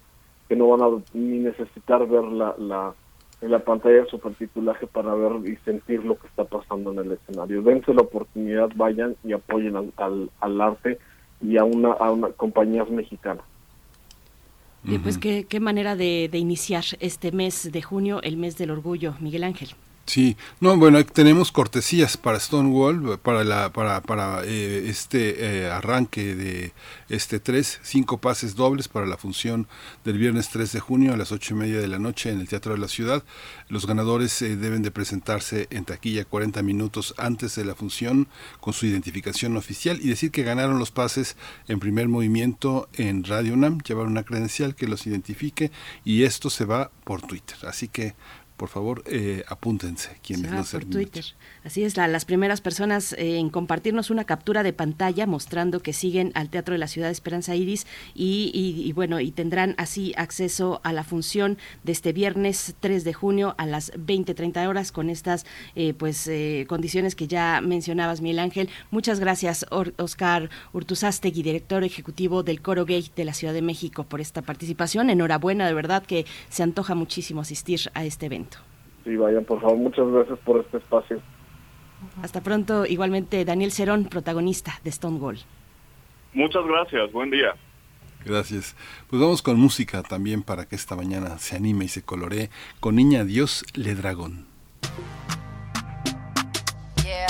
que no van a ni necesitar ver la, la en la pantalla de supertitulaje para ver y sentir lo que está pasando en el escenario. Dense la oportunidad, vayan y apoyen al, al, al arte y a una, a una compañías mexicanas. Y pues qué, qué manera de, de iniciar este mes de junio, el mes del orgullo, Miguel Ángel. Sí, no, bueno, tenemos cortesías para Stonewall, para la, para, para eh, este eh, arranque de este 3, cinco pases dobles para la función del viernes 3 de junio a las ocho y media de la noche en el Teatro de la Ciudad. Los ganadores eh, deben de presentarse en taquilla 40 minutos antes de la función con su identificación oficial y decir que ganaron los pases en primer movimiento en Radio UNAM, llevar una credencial que los identifique y esto se va por Twitter. Así que por favor, eh, apúntense quienes Ah, no por sean Twitter. Así es, la- las primeras personas eh, en compartirnos una captura de pantalla mostrando que siguen al Teatro de la Ciudad Esperanza Iris y, bueno, y tendrán así acceso a la función de este viernes 3 de junio a las 20.30 horas con estas eh, pues eh, condiciones que ya mencionabas, Miguel Ángel. Muchas gracias, Oscar Urtuzastegui, director ejecutivo del Coro Gay de la Ciudad de México, por esta participación. Enhorabuena, de verdad que se antoja muchísimo asistir a este evento. Sí, vayan, por favor. Muchas gracias por este espacio. Hasta pronto, igualmente Daniel Cerón, protagonista de Stonewall. Muchas gracias, buen día. Gracias. Pues vamos con música también para que esta mañana se anime y se coloree con Niña Dios Le Dragón. Yeah.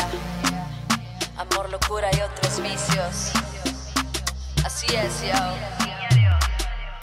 Amor, locura y otros vicios. Así es, yo.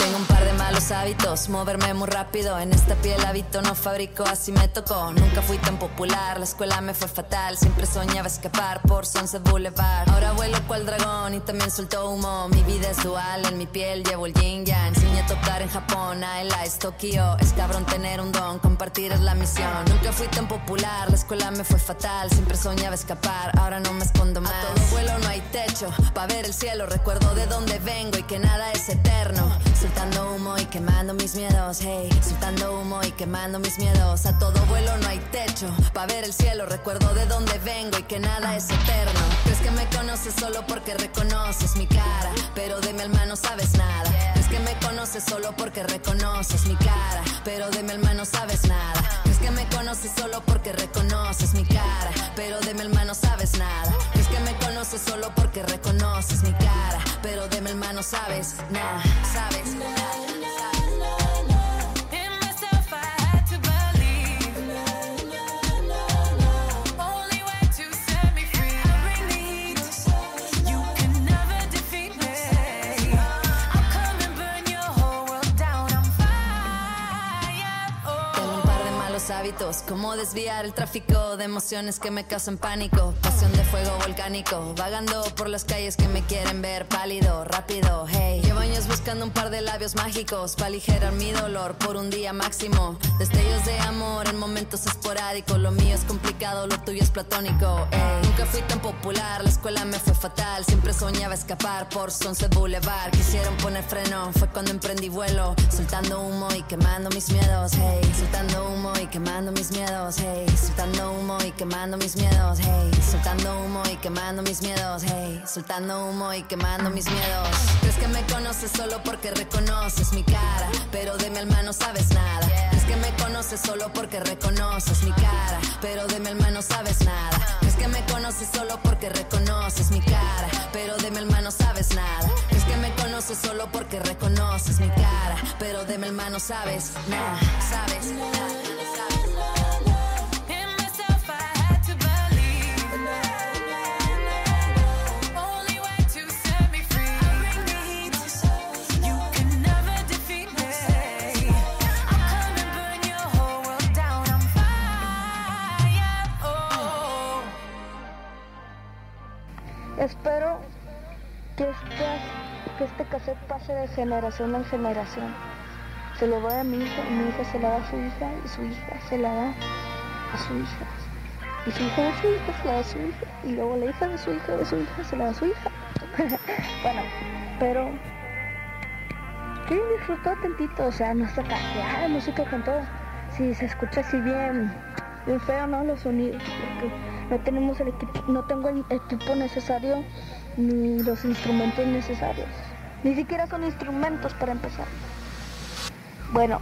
Tengo un par de malos hábitos, moverme muy rápido. En esta piel habito, no fabrico, así me tocó. Nunca fui tan popular, la escuela me fue fatal. Siempre soñaba escapar por Sunset Boulevard. Ahora vuelo cual dragón y también suelto humo. Mi vida es dual, en mi piel llevo el yin yang. Enseñé a tocar en Japón, es Tokio. Es cabrón tener un don, compartir es la misión. Nunca fui tan popular, la escuela me fue fatal. Siempre soñaba escapar, ahora no me escondo más. A todo vuelo no hay techo, pa' ver el cielo. Recuerdo de dónde vengo y que nada es eterno. Soltando humo y quemando mis miedos, hey. Soltando humo y quemando mis miedos. A todo vuelo no hay techo, pa' ver el cielo. Recuerdo de dónde vengo y que nada es eterno. Crees que me conoces solo porque reconoces mi cara, pero de mi alma sabes nada. Crees que me conoces solo porque reconoces mi cara, pero de mi alma sabes nada. Crees que me conoces solo porque reconoces mi cara, pero de mi alma sabes nada. Crees que me conoces solo porque reconoces mi cara, pero de mi alma sabes nada, sabes Tengo hábitos, como desviar el tráfico de emociones que me causan pánico, pasión de fuego volcánico, vagando por las calles que me quieren ver pálido, rápido, hey. Llevo años buscando un par de labios mágicos para aligerar mi dolor por un día máximo. Destellos de amor en momentos esporádicos, lo mío es complicado, lo tuyo es platónico, ey. Nunca fui tan popular, la escuela me fue fatal, siempre soñaba escapar por Sunset Boulevard. Quisieron poner freno, fue cuando emprendí vuelo, soltando humo y quemando mis miedos, hey. Soltando humo y quemando mis miedos, hey. Soltando humo y quemando mis miedos, hey. Soltando humo y quemando mis miedos, hey. Soltando humo y quemando mis miedos. Crees que me conoces solo porque reconoces mi cara, pero de mi alma sabes nada. Crees que me conoces solo porque reconoces mi cara, pero de mi alma sabes nada. Crees que me conoces solo porque reconoces mi cara, pero de mi alma sabes nada. Crees que me conoces solo porque reconoces mi cara, pero de mi alma sabes nada, sabes nada. Espero que este, que este cassette pase de generación en generación. se lo doy a mi hija mi hija se la da a su hija y su hija se la da a su hija. Y su hija de su hija se la da a su hija y luego la hija de su hija de su hija se la da a su hija. bueno, pero que disfrutó tantito, o sea, no está casi, música con todo. Si se escucha así bien, bien feo, ¿no? Los sonidos, no tenemos el equipo, no tengo el equipo necesario ni los instrumentos necesarios. Ni siquiera son instrumentos para empezar. Bueno,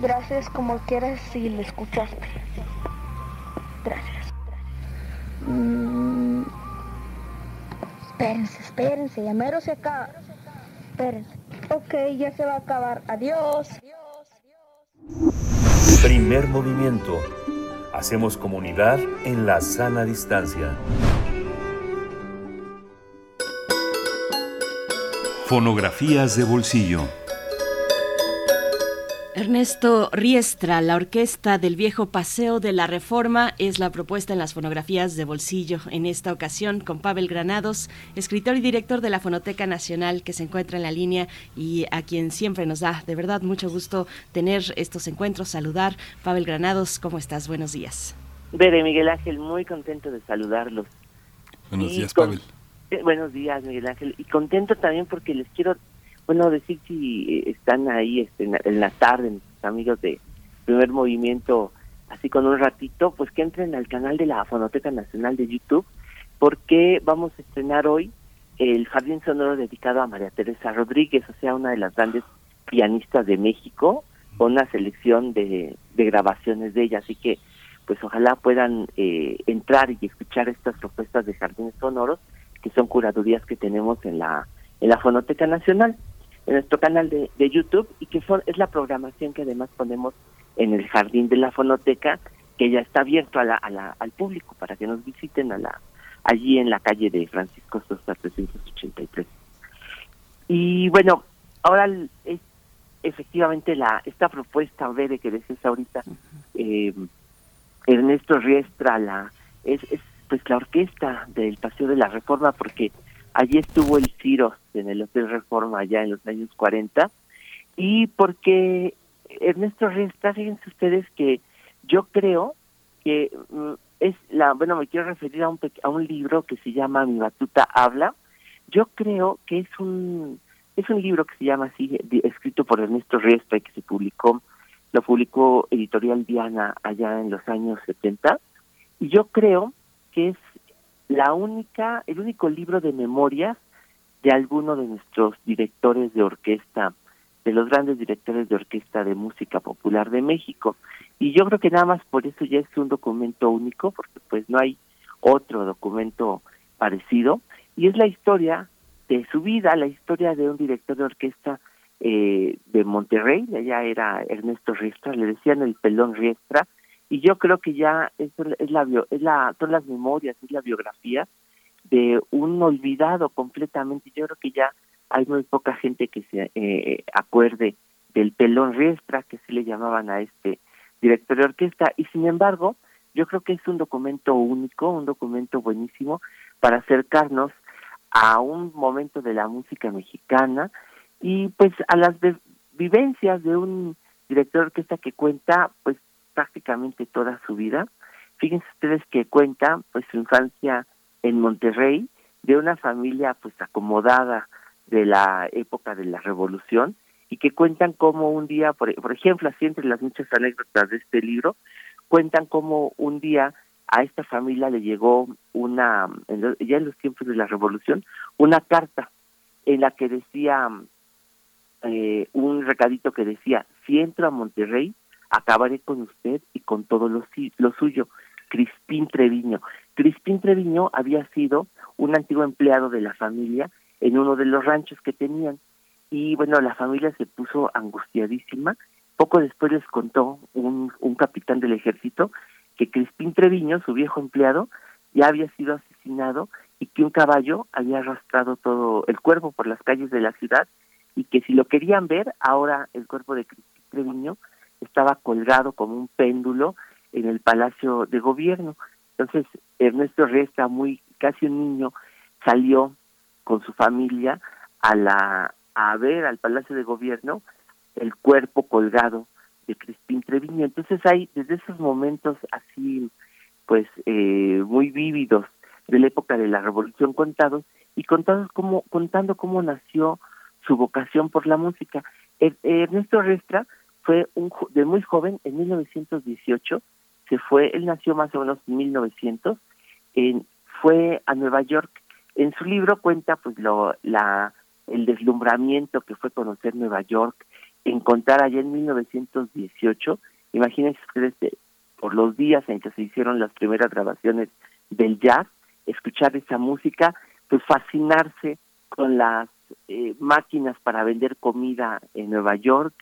gracias como quieras si le escuchaste. Gracias. Mm, espérense, espérense, ya mero se acaba. Espérense. Ok, ya se va a acabar. Adiós. Primer movimiento. Hacemos comunidad en la sana distancia. Fonografías de bolsillo. Ernesto Riestra, la orquesta del viejo Paseo de la Reforma, es la propuesta en las fonografías de bolsillo. En esta ocasión con Pavel Granados, escritor y director de la Fonoteca Nacional, que se encuentra en la línea y a quien siempre nos da de verdad mucho gusto tener estos encuentros, saludar. Pavel Granados, ¿cómo estás? Buenos días. Bere Miguel Ángel, muy contento de saludarlos. Buenos días, Pavel. Eh, buenos días, Miguel Ángel. Y contento también porque les quiero bueno, decir si están ahí este, en, la tarde, nuestros amigos de Primer Movimiento, así con un ratito, pues que entren al canal de la Fonoteca Nacional de YouTube, porque vamos a estrenar hoy el Jardín Sonoro dedicado a María Teresa Rodríguez, o sea, una de las grandes pianistas de México, con una selección de, grabaciones de ella. Así que, pues ojalá puedan eh, entrar y escuchar estas propuestas de jardines sonoros, que son curadurías que tenemos en la, en la Fonoteca Nacional en nuestro canal de, YouTube y que es la programación que además ponemos en el jardín de la fonoteca que ya está abierto a la, al público para que nos visiten a la allí en la calle de Francisco Sosa 383 y bueno ahora es efectivamente la esta propuesta de que decías ahorita eh, Ernesto Riestra la es, es pues la orquesta del Paseo de la Reforma porque Allí estuvo el Ciro en el Hotel Reforma ya en los años 40 y porque Ernesto Riestra, fíjense ustedes que yo creo que mm, es la, bueno, me quiero referir a un, a un libro que se llama Mi Batuta Habla. Yo creo que es un es un libro que se llama así, escrito por Ernesto Riestra y que se publicó, lo publicó Editorial Diana allá en los años 70. Y yo creo que es la única, el único libro de memorias de alguno de nuestros directores de orquesta, de los grandes directores de orquesta de música popular de México. Y yo creo que nada más por eso ya es un documento único, porque pues no hay otro documento parecido. Y es la historia de su vida, la historia de un director de orquesta eh, de Monterrey, allá era Ernesto Riestra, le decían el pelón Riestra, y yo creo que ya es, es la, es la son las memorias es la biografía de un olvidado completamente. Yo creo que ya hay muy poca gente que se eh, acuerde del pelón riestra que se le llamaban a este director de orquesta. Y sin embargo yo creo que es un documento único un documento buenísimo para acercarnos a un momento de la música mexicana y pues a las vivencias de un director de orquesta que cuenta pues prácticamente toda su vida. Fíjense ustedes que cuenta pues su infancia en Monterrey de una familia pues acomodada de la época de la revolución y que cuentan como un día, por, ejemplo, así entre las muchas anécdotas de este libro, cuentan como un día a esta familia le llegó una, ya en los tiempos de la revolución, una carta en la que decía eh, un recadito que decía, si entro a Monterrey, acabaré con usted y con todo lo, lo suyo. Crispín Treviño. Crispín Treviño había sido un antiguo empleado de la familia en uno de los ranchos que tenían. Y bueno, la familia se puso angustiadísima. Poco después les contó un, un capitán del ejército que Crispín Treviño, su viejo empleado, ya había sido asesinado y que un caballo había arrastrado todo el cuerpo por las calles de la ciudad y que si lo querían ver, ahora el cuerpo de Crispín Treviño estaba colgado como un péndulo en el Palacio de Gobierno. Entonces, Ernesto Resta, muy casi un niño, salió con su familia a la a ver al Palacio de Gobierno el cuerpo colgado de Crispín Treviño. Entonces hay desde esos momentos así, pues eh, muy vívidos de la época de la Revolución contados y contados como, contando cómo nació su vocación por la música. Er, Ernesto Restra fue un, de muy joven, en 1918, se fue, él nació más o menos en 1900, en, fue a Nueva York. En su libro cuenta pues lo, la, el deslumbramiento que fue conocer Nueva York, encontrar allá en 1918, imagínense ustedes por los días en que se hicieron las primeras grabaciones del jazz, escuchar esa música, pues fascinarse con las eh, máquinas para vender comida en Nueva York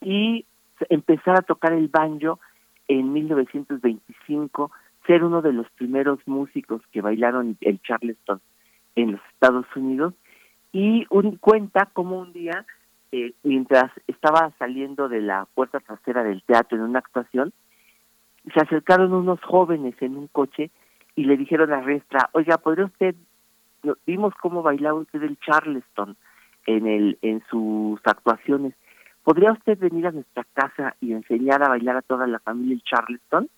y empezar a tocar el banjo en 1925, ser uno de los primeros músicos que bailaron el Charleston en los Estados Unidos. Y un, cuenta como un día eh, mientras estaba saliendo de la puerta trasera del teatro en una actuación, se acercaron unos jóvenes en un coche y le dijeron a Restra, oiga, ¿podría usted, vimos cómo bailaba usted el Charleston en, el, en sus actuaciones, ¿podría usted venir a nuestra casa y enseñar a bailar a toda la familia el Charleston?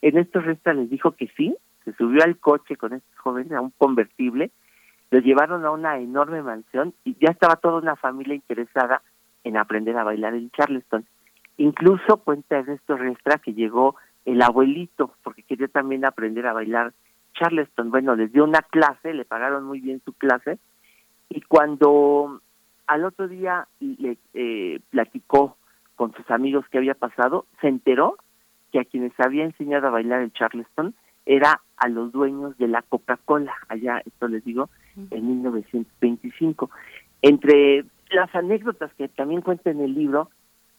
En esto Restra les dijo que sí, se subió al coche con estos jóvenes, a un convertible, los llevaron a una enorme mansión y ya estaba toda una familia interesada en aprender a bailar el Charleston. Incluso cuenta Ernesto Restra que llegó el abuelito porque quería también aprender a bailar Charleston. Bueno, les dio una clase, le pagaron muy bien su clase y cuando al otro día le eh, platicó con sus amigos qué había pasado, se enteró que a quienes había enseñado a bailar el Charleston era a los dueños de la Coca-Cola, allá, esto les digo, en 1925. Entre las anécdotas que también cuenta en el libro,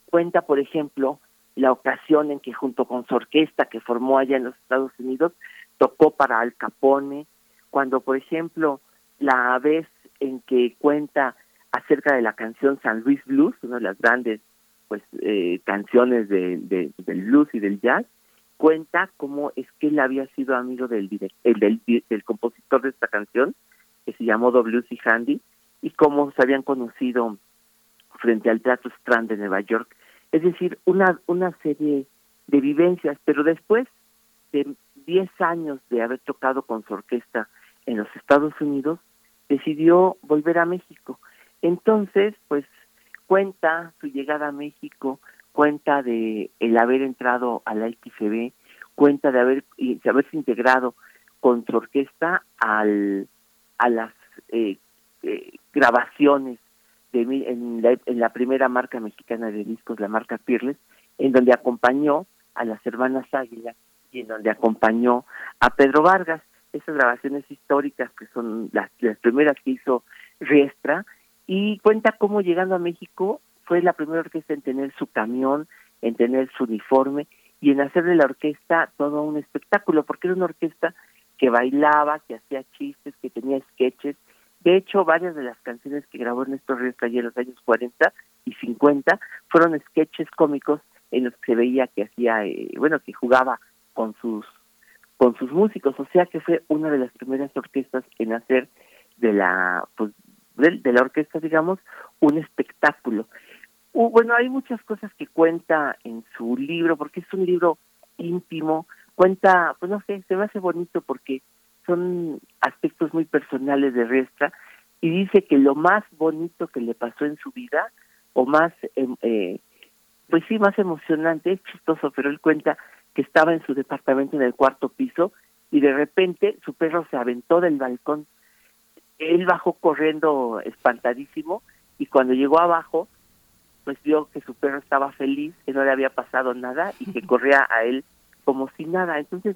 cuenta, por ejemplo, la ocasión en que junto con su orquesta que formó allá en los Estados Unidos, tocó para Al Capone, cuando, por ejemplo, la vez en que cuenta acerca de la canción San Luis Blues, una de las grandes pues eh, canciones de, del blues y del jazz, cuenta cómo es que él había sido amigo del, del, del compositor de esta canción, que se llamó W.C. Handy, y cómo se habían conocido frente al Teatro Strand de Nueva York. Es decir, una, una serie de vivencias, pero después de 10 años de haber tocado con su orquesta en los Estados Unidos, decidió volver a México. Entonces, pues cuenta su llegada a México, cuenta de el haber entrado a la cuenta de haber de haberse integrado con su orquesta al a las eh, eh, grabaciones de, en, la, en la primera marca mexicana de discos, la marca Pirles, en donde acompañó a las hermanas Águila y en donde acompañó a Pedro Vargas. Esas grabaciones históricas que son las primeras que hizo Riestra y cuenta cómo llegando a México fue la primera orquesta en tener su camión, en tener su uniforme y en hacer de la orquesta todo un espectáculo, porque era una orquesta que bailaba, que hacía chistes, que tenía sketches. De hecho, varias de las canciones que grabó Ernesto Ríos Calle en los años 40 y 50 fueron sketches cómicos en los que se veía que hacía, eh, bueno, que jugaba con sus con sus músicos, o sea que fue una de las primeras orquestas en hacer de la pues de, la orquesta, digamos, un espectáculo. bueno, hay muchas cosas que cuenta en su libro, porque es un libro íntimo, cuenta, pues no sé, se me hace bonito porque son aspectos muy personales de Restra y dice que lo más bonito que le pasó en su vida o más, em, eh, pues sí, más emocionante, es chistoso, pero él cuenta que estaba en su departamento en el cuarto piso y de repente su perro se aventó del balcón. Él bajó corriendo espantadísimo y cuando llegó abajo, pues vio que su perro estaba feliz, que no le había pasado nada y que corría a él como si nada. Entonces,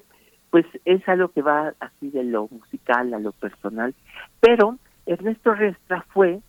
pues es algo que va así de lo musical a lo personal. Pero Ernesto Restra fue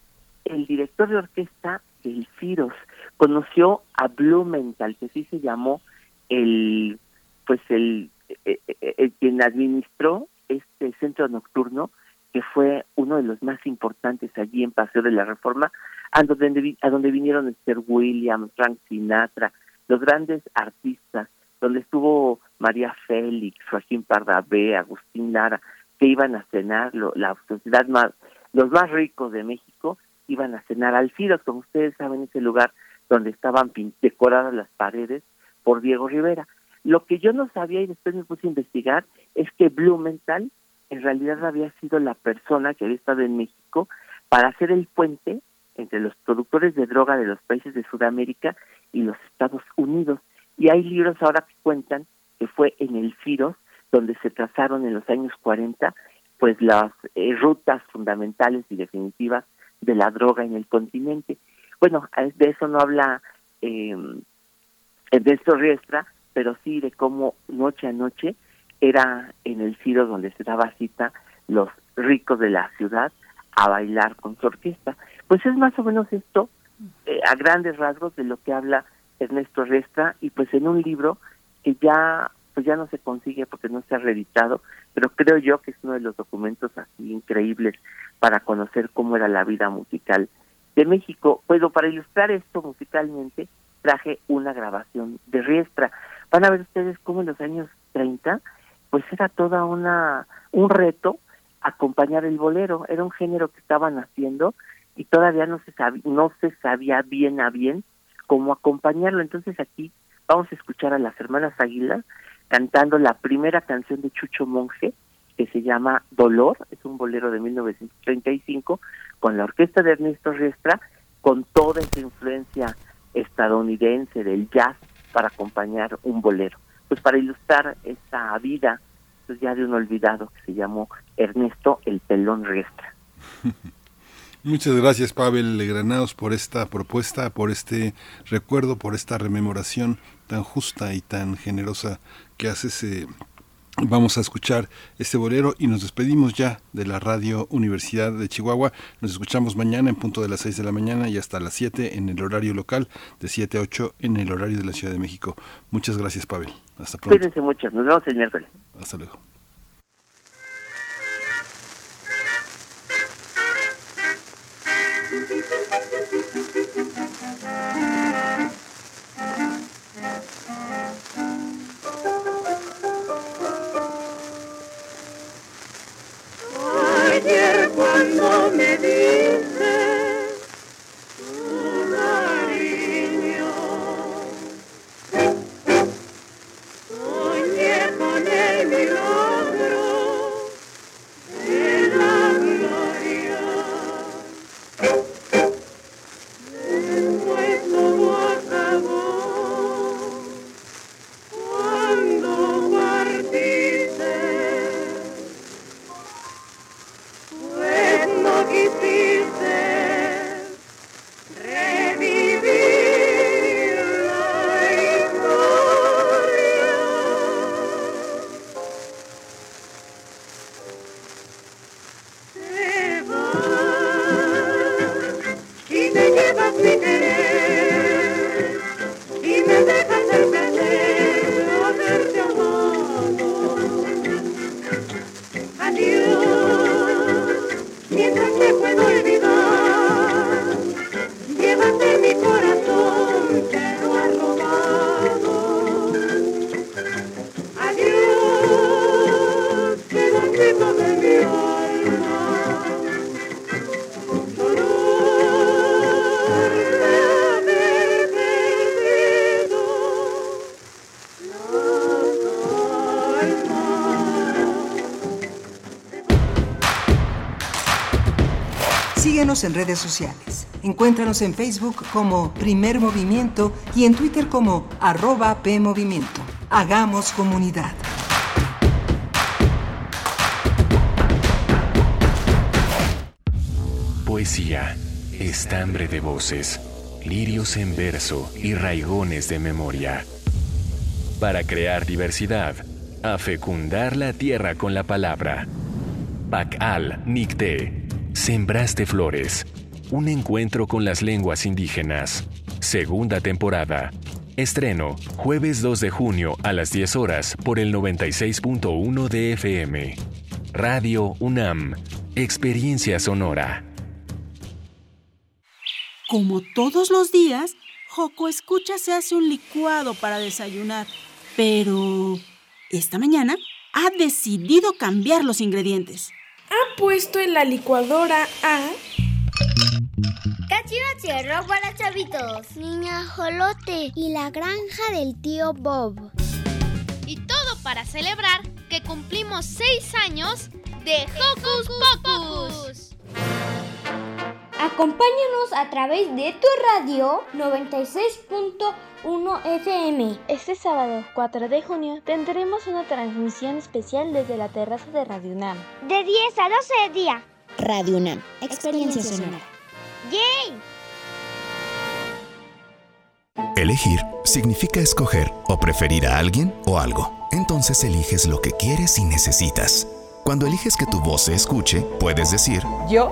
el director de orquesta del Firos. Conoció a Blumenthal, que sí se llamó el, pues el, eh, eh, el, quien administró este centro nocturno, que fue uno de los más importantes allí en Paseo de la Reforma, a donde, a donde vinieron Esther Williams, Frank Sinatra, los grandes artistas donde estuvo María Félix, Joaquín Pardavé, Agustín Lara, que iban a cenar, la sociedad más, los más ricos de México iban a cenar al Firos, como ustedes saben, ese lugar donde estaban decoradas las paredes por Diego Rivera. Lo que yo no sabía y después me puse a investigar es que Blumenthal en realidad había sido la persona que había estado en México para hacer el puente entre los productores de droga de los países de Sudamérica y los Estados Unidos. Y hay libros ahora que cuentan que fue en el CIROS donde se trazaron en los años 40 pues las eh, rutas fundamentales y definitivas de la droga en el continente. Bueno, de eso no habla eh, de esto Riestra, pero sí de cómo noche a noche era en el Ciro donde se daba cita los ricos de la ciudad a bailar con su orquesta. Pues es más o menos esto, eh, a grandes rasgos, de lo que habla Ernesto Riestra, y pues en un libro que ya pues ya no se consigue porque no se ha reeditado, pero creo yo que es uno de los documentos así increíbles para conocer cómo era la vida musical de México. Bueno, para ilustrar esto musicalmente, traje una grabación de Riestra. Van a ver ustedes cómo en los años 30, pues era toda una un reto acompañar el bolero, era un género que estaban haciendo y todavía no se sabía, no se sabía bien a bien cómo acompañarlo. Entonces aquí vamos a escuchar a las hermanas Águila cantando la primera canción de Chucho Monje, que se llama Dolor, es un bolero de 1935, con la orquesta de Ernesto Riestra, con toda esa influencia estadounidense del jazz para acompañar un bolero. Pues para ilustrar esta vida pues ya de un olvidado que se llamó Ernesto el Pelón Riestra. Muchas gracias Pavel Granados por esta propuesta, por este recuerdo, por esta rememoración tan justa y tan generosa que haces. Eh, vamos a escuchar este bolero y nos despedimos ya de la Radio Universidad de Chihuahua. Nos escuchamos mañana en punto de las 6 de la mañana y hasta las 7 en el horario local, de 7 a 8 en el horario de la Ciudad de México. Muchas gracias, Pavel. Hasta pronto. Cuídense mucho. Nos vemos el miércoles. Hasta luego. Ayer cuando me dice En redes sociales. Encuéntranos en Facebook como Primer Movimiento y en Twitter como arroba PMovimiento. Hagamos comunidad. Poesía, estambre de voces, lirios en verso y raigones de memoria. Para crear diversidad, a fecundar la tierra con la palabra. Pacal Nicté, Sembraste Flores. Un encuentro con las lenguas indígenas. Segunda temporada. Estreno, jueves 2 de junio a las 10 horas por el 96.1 de FM. Radio UNAM. Experiencia sonora. Como todos los días, Joco Escucha se hace un licuado para desayunar. Pero esta mañana ha decidido cambiar los ingredientes. Ha puesto en la licuadora a Cachivachierro para chavitos. Niña Jolote y la granja del tío Bob. Y todo para celebrar que cumplimos seis años de Hocus Pocus. Acompáñanos a través de tu radio 96.1 FM. Este sábado 4 de junio tendremos una transmisión especial desde la terraza de Radio UNAM. De 10 a 12 de día. Radio UNAM, experiencia sonora. ¡Yay! Elegir significa escoger o preferir a alguien o algo. Entonces eliges lo que quieres y necesitas. Cuando eliges que tu voz se escuche, puedes decir, Yo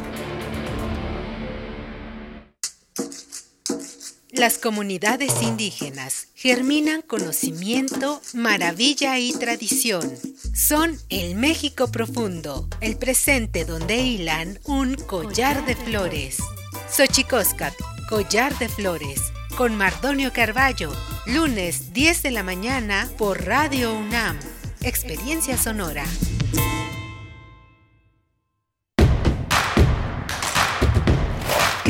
Las comunidades indígenas germinan conocimiento, maravilla y tradición. Son el México profundo, el presente donde hilan un collar de flores. Xochicóscat, collar de flores, con Mardonio Carballo, lunes 10 de la mañana por Radio UNAM. Experiencia sonora.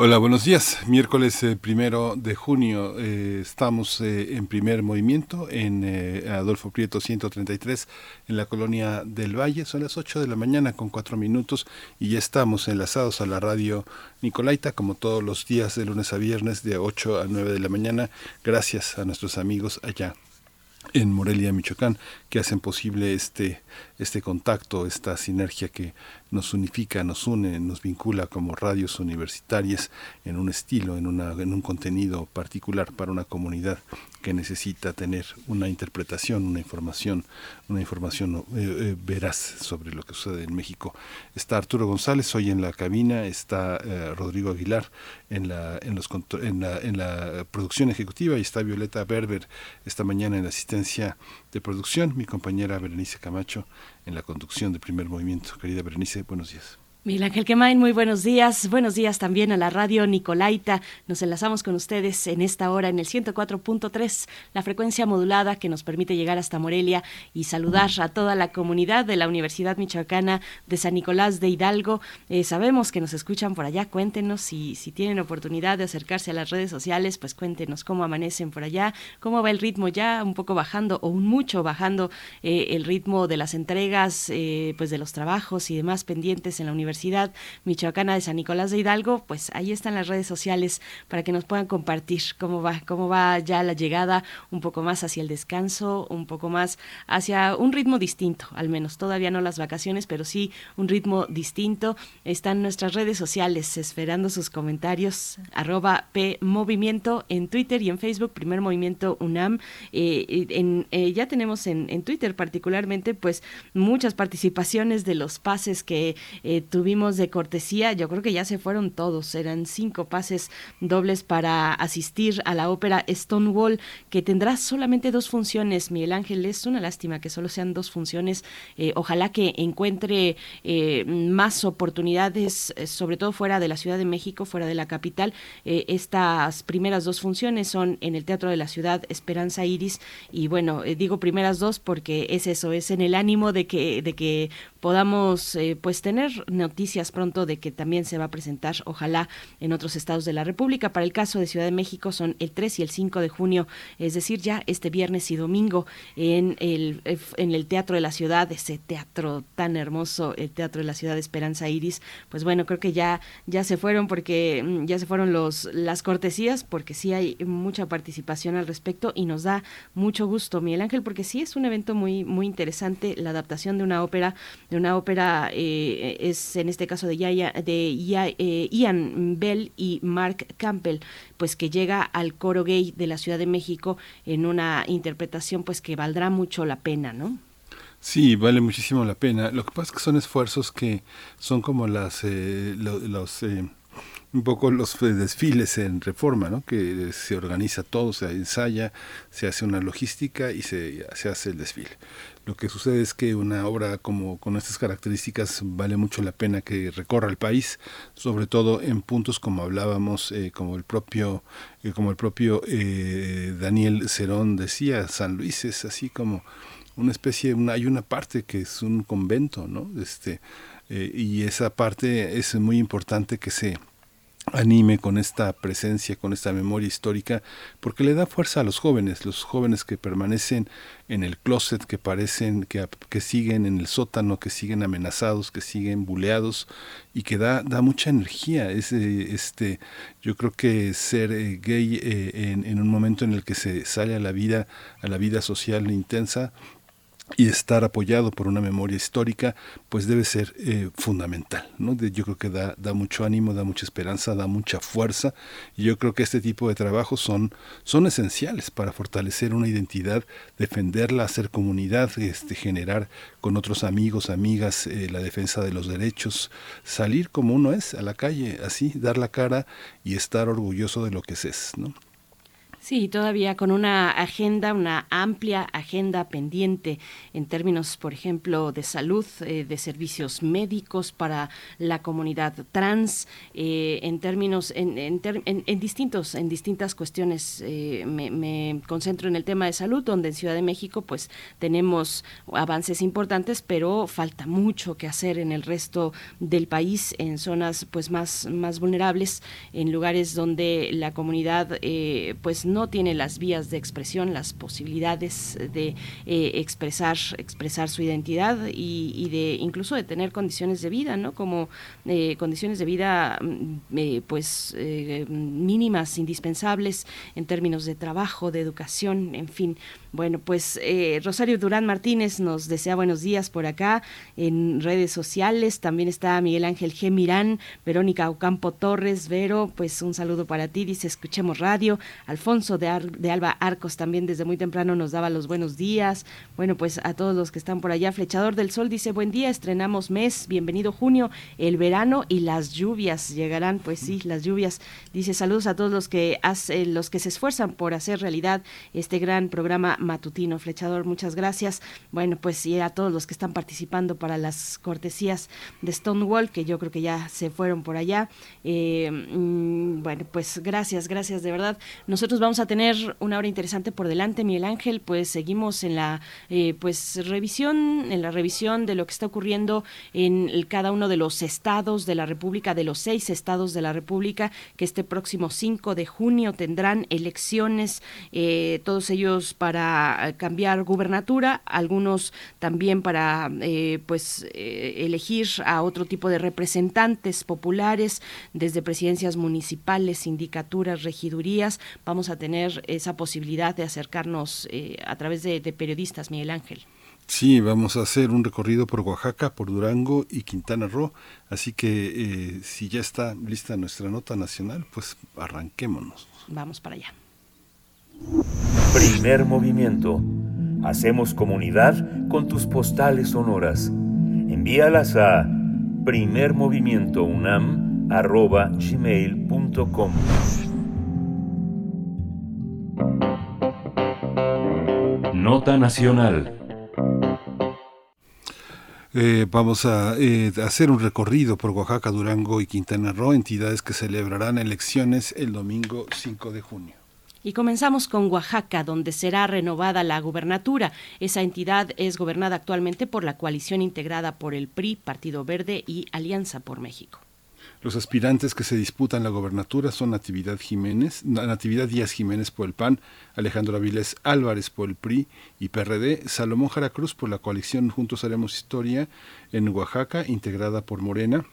Hola, buenos días. Miércoles eh, primero de junio eh, estamos eh, en primer movimiento en Adolfo Prieto 133 en la colonia del Valle. Son las 8 de la mañana con 4 minutos y ya estamos enlazados a la radio Nicolaita como todos los días de lunes a viernes de 8 a 9 de la mañana. Gracias a nuestros amigos allá en Morelia, Michoacán, que hacen posible este, este contacto, esta sinergia que nos unifica, nos une, nos vincula como radios universitarias en un estilo, en, una, en un contenido particular para una comunidad que necesita tener una interpretación, una información, una información eh, eh, veraz sobre lo que sucede en México. Está Arturo González hoy en la cabina, está eh, Rodrigo Aguilar en la, en, los, en, la, en la producción ejecutiva y está Violeta Berber esta mañana en la asistencia de producción, mi compañera Berenice Camacho en la conducción de primer movimiento. Querida Berenice, buenos días. Miguel Ángel Quemain, muy buenos días. Buenos días también a la radio Nicolaita. Nos enlazamos con ustedes en esta hora en el 104.3, la frecuencia modulada que nos permite llegar hasta Morelia y saludar a toda la comunidad de la Universidad Michoacana de San Nicolás de Hidalgo. Eh, sabemos que nos escuchan por allá. Cuéntenos si, si tienen oportunidad de acercarse a las redes sociales, pues cuéntenos cómo amanecen por allá, cómo va el ritmo ya un poco bajando o un mucho bajando eh, el ritmo de las entregas, eh, pues de los trabajos y demás pendientes en la universidad Michoacana de San Nicolás de Hidalgo, pues ahí están las redes sociales para que nos puedan compartir cómo va, cómo va ya la llegada un poco más hacia el descanso, un poco más hacia un ritmo distinto, al menos todavía no las vacaciones, pero sí un ritmo distinto. Están nuestras redes sociales esperando sus comentarios, arroba P en Twitter y en Facebook, Primer Movimiento UNAM. Eh, eh, ya tenemos en, en, Twitter particularmente pues muchas participaciones de los pases que eh, tuvimos de cortesía, yo creo que ya se fueron todos, eran cinco pases dobles para asistir a la ópera Stonewall, que tendrá solamente dos funciones, Miguel Ángel, es una lástima que solo sean dos funciones, eh, ojalá que encuentre eh, más oportunidades, eh, sobre todo fuera de la Ciudad de México, fuera de la capital, estas primeras dos funciones son en el Teatro de la Ciudad Esperanza Iris, y bueno, digo primeras dos porque es eso, es en el ánimo de que, de que podamos eh, pues tener noticias pronto de que también se va a presentar, ojalá, en otros estados de la República. Para el caso de Ciudad de México son el 3 y el 5 de junio, es decir, ya este viernes y domingo en el, en el Teatro de la Ciudad, ese teatro tan hermoso, el Teatro de la Ciudad de Esperanza Iris. Pues bueno, creo que ya, ya se fueron porque mm, ya se fueron los, las cortesías, porque sí hay mucha participación al respecto y nos da mucho gusto, Miguel Ángel, porque sí es un evento muy, muy interesante, la adaptación de una ópera, de una ópera eh, es en este caso de, de eh, Ian Bell y Mark Campbell, pues que llega al coro gay de la Ciudad de México en una interpretación pues que valdrá mucho la pena, ¿no? Sí, vale muchísimo la pena. Lo que pasa es que son esfuerzos que son como las eh, los un poco los desfiles en reforma, ¿no? que se organiza todo, se ensaya, se hace una logística y se, se hace el desfile. Lo que sucede es que una obra como con estas características vale mucho la pena que recorra el país, sobre todo en puntos como hablábamos, eh, como el propio, eh, como el propio eh, Daniel Cerón decía, San Luis es así como una especie, hay una parte que es un convento, ¿no? Este, y esa parte es muy importante que se anime con esta presencia, con esta memoria histórica, porque le da fuerza a los jóvenes, los jóvenes que permanecen en el closet, que parecen, que, que siguen en el sótano, que siguen amenazados, que siguen buleados y que da, da mucha energía. Es, este, yo creo que ser eh, gay eh, en, en un momento en el que se sale a la vida, a la vida social intensa, y estar apoyado por una memoria histórica, pues debe ser eh, fundamental. ¿no? yo creo que da, da mucho ánimo, da mucha esperanza, da mucha fuerza, y yo creo que este tipo de trabajos son, son esenciales para fortalecer una identidad, defenderla, hacer comunidad, este, generar con otros amigos, amigas, eh, la defensa de los derechos, salir como uno es a la calle, así, dar la cara y estar orgulloso de lo que es. ¿no? Sí, todavía con una agenda, una amplia agenda pendiente en términos, por ejemplo, de salud, eh, de servicios médicos para la comunidad trans, eh, en términos, en, en, distintos, en distintas cuestiones. Eh, me, concentro en el tema de salud, donde en Ciudad de México, pues tenemos avances importantes, pero falta mucho que hacer en el resto del país, en zonas, pues más, más vulnerables, en lugares donde la comunidad, pues no no tiene las vías de expresión, las posibilidades de eh, expresar, expresar su identidad y, de incluso de tener condiciones de vida, ¿no? Como eh, condiciones de vida mm, eh, pues mínimas, indispensables en términos de trabajo, de educación, en fin, bueno, pues Rosario Durán Martínez nos desea buenos días por acá en redes sociales. También está Miguel Ángel G. Mirán, Verónica Ocampo Torres, Vero, pues un saludo para ti, dice Escuchemos Radio. Alfonso de, Alba Arcos también desde muy temprano nos daba los buenos días. Bueno, pues a todos los que están por allá. Flechador del Sol dice buen día, estrenamos mes, bienvenido junio, el verano y las lluvias llegarán, pues sí, las lluvias. Dice saludos a todos los que, hacen, los que se esfuerzan por hacer realidad este gran programa matutino. Flechador, muchas gracias. Bueno, pues y a todos los que están participando para las cortesías de Stonewall, que yo creo que ya se fueron por allá. Eh, mm, bueno, pues gracias, gracias de verdad. Nosotros vamos a tener una hora interesante por delante, Miguel Ángel, pues seguimos en la eh, pues revisión, en la revisión de lo que está ocurriendo en cada uno de los estados de la República, de los seis estados de la República, que este próximo 5 de junio tendrán elecciones, eh, todos ellos para cambiar gubernatura, algunos también para eh, pues eh, elegir a otro tipo de representantes populares desde presidencias municipales, sindicaturas, regidurías. Vamos a tener esa posibilidad de acercarnos eh, a través de, periodistas, Miguel Ángel. Sí, vamos a hacer un recorrido por Oaxaca, por Durango y Quintana Roo. Así que si ya está lista nuestra nota nacional, pues arranquémonos. Vamos para allá. Primer movimiento. Hacemos comunidad con tus postales sonoras. Envíalas a primermovimientounam.gmail.com Nota Nacional eh, vamos a eh, hacer un recorrido por Oaxaca, Durango y Quintana Roo, entidades que celebrarán elecciones el domingo 5 de junio. Y comenzamos con Oaxaca, donde será renovada la gubernatura. Esa entidad es gobernada actualmente por la coalición integrada por el PRI, Partido Verde y Alianza por México. Los aspirantes que se disputan la gobernatura son Natividad Jiménez, Natividad Díaz Jiménez por el PAN, Alejandro Avilés Álvarez por el PRI y PRD, Salomón Jaracruz por la coalición Juntos Haremos Historia en Oaxaca, integrada por Morena,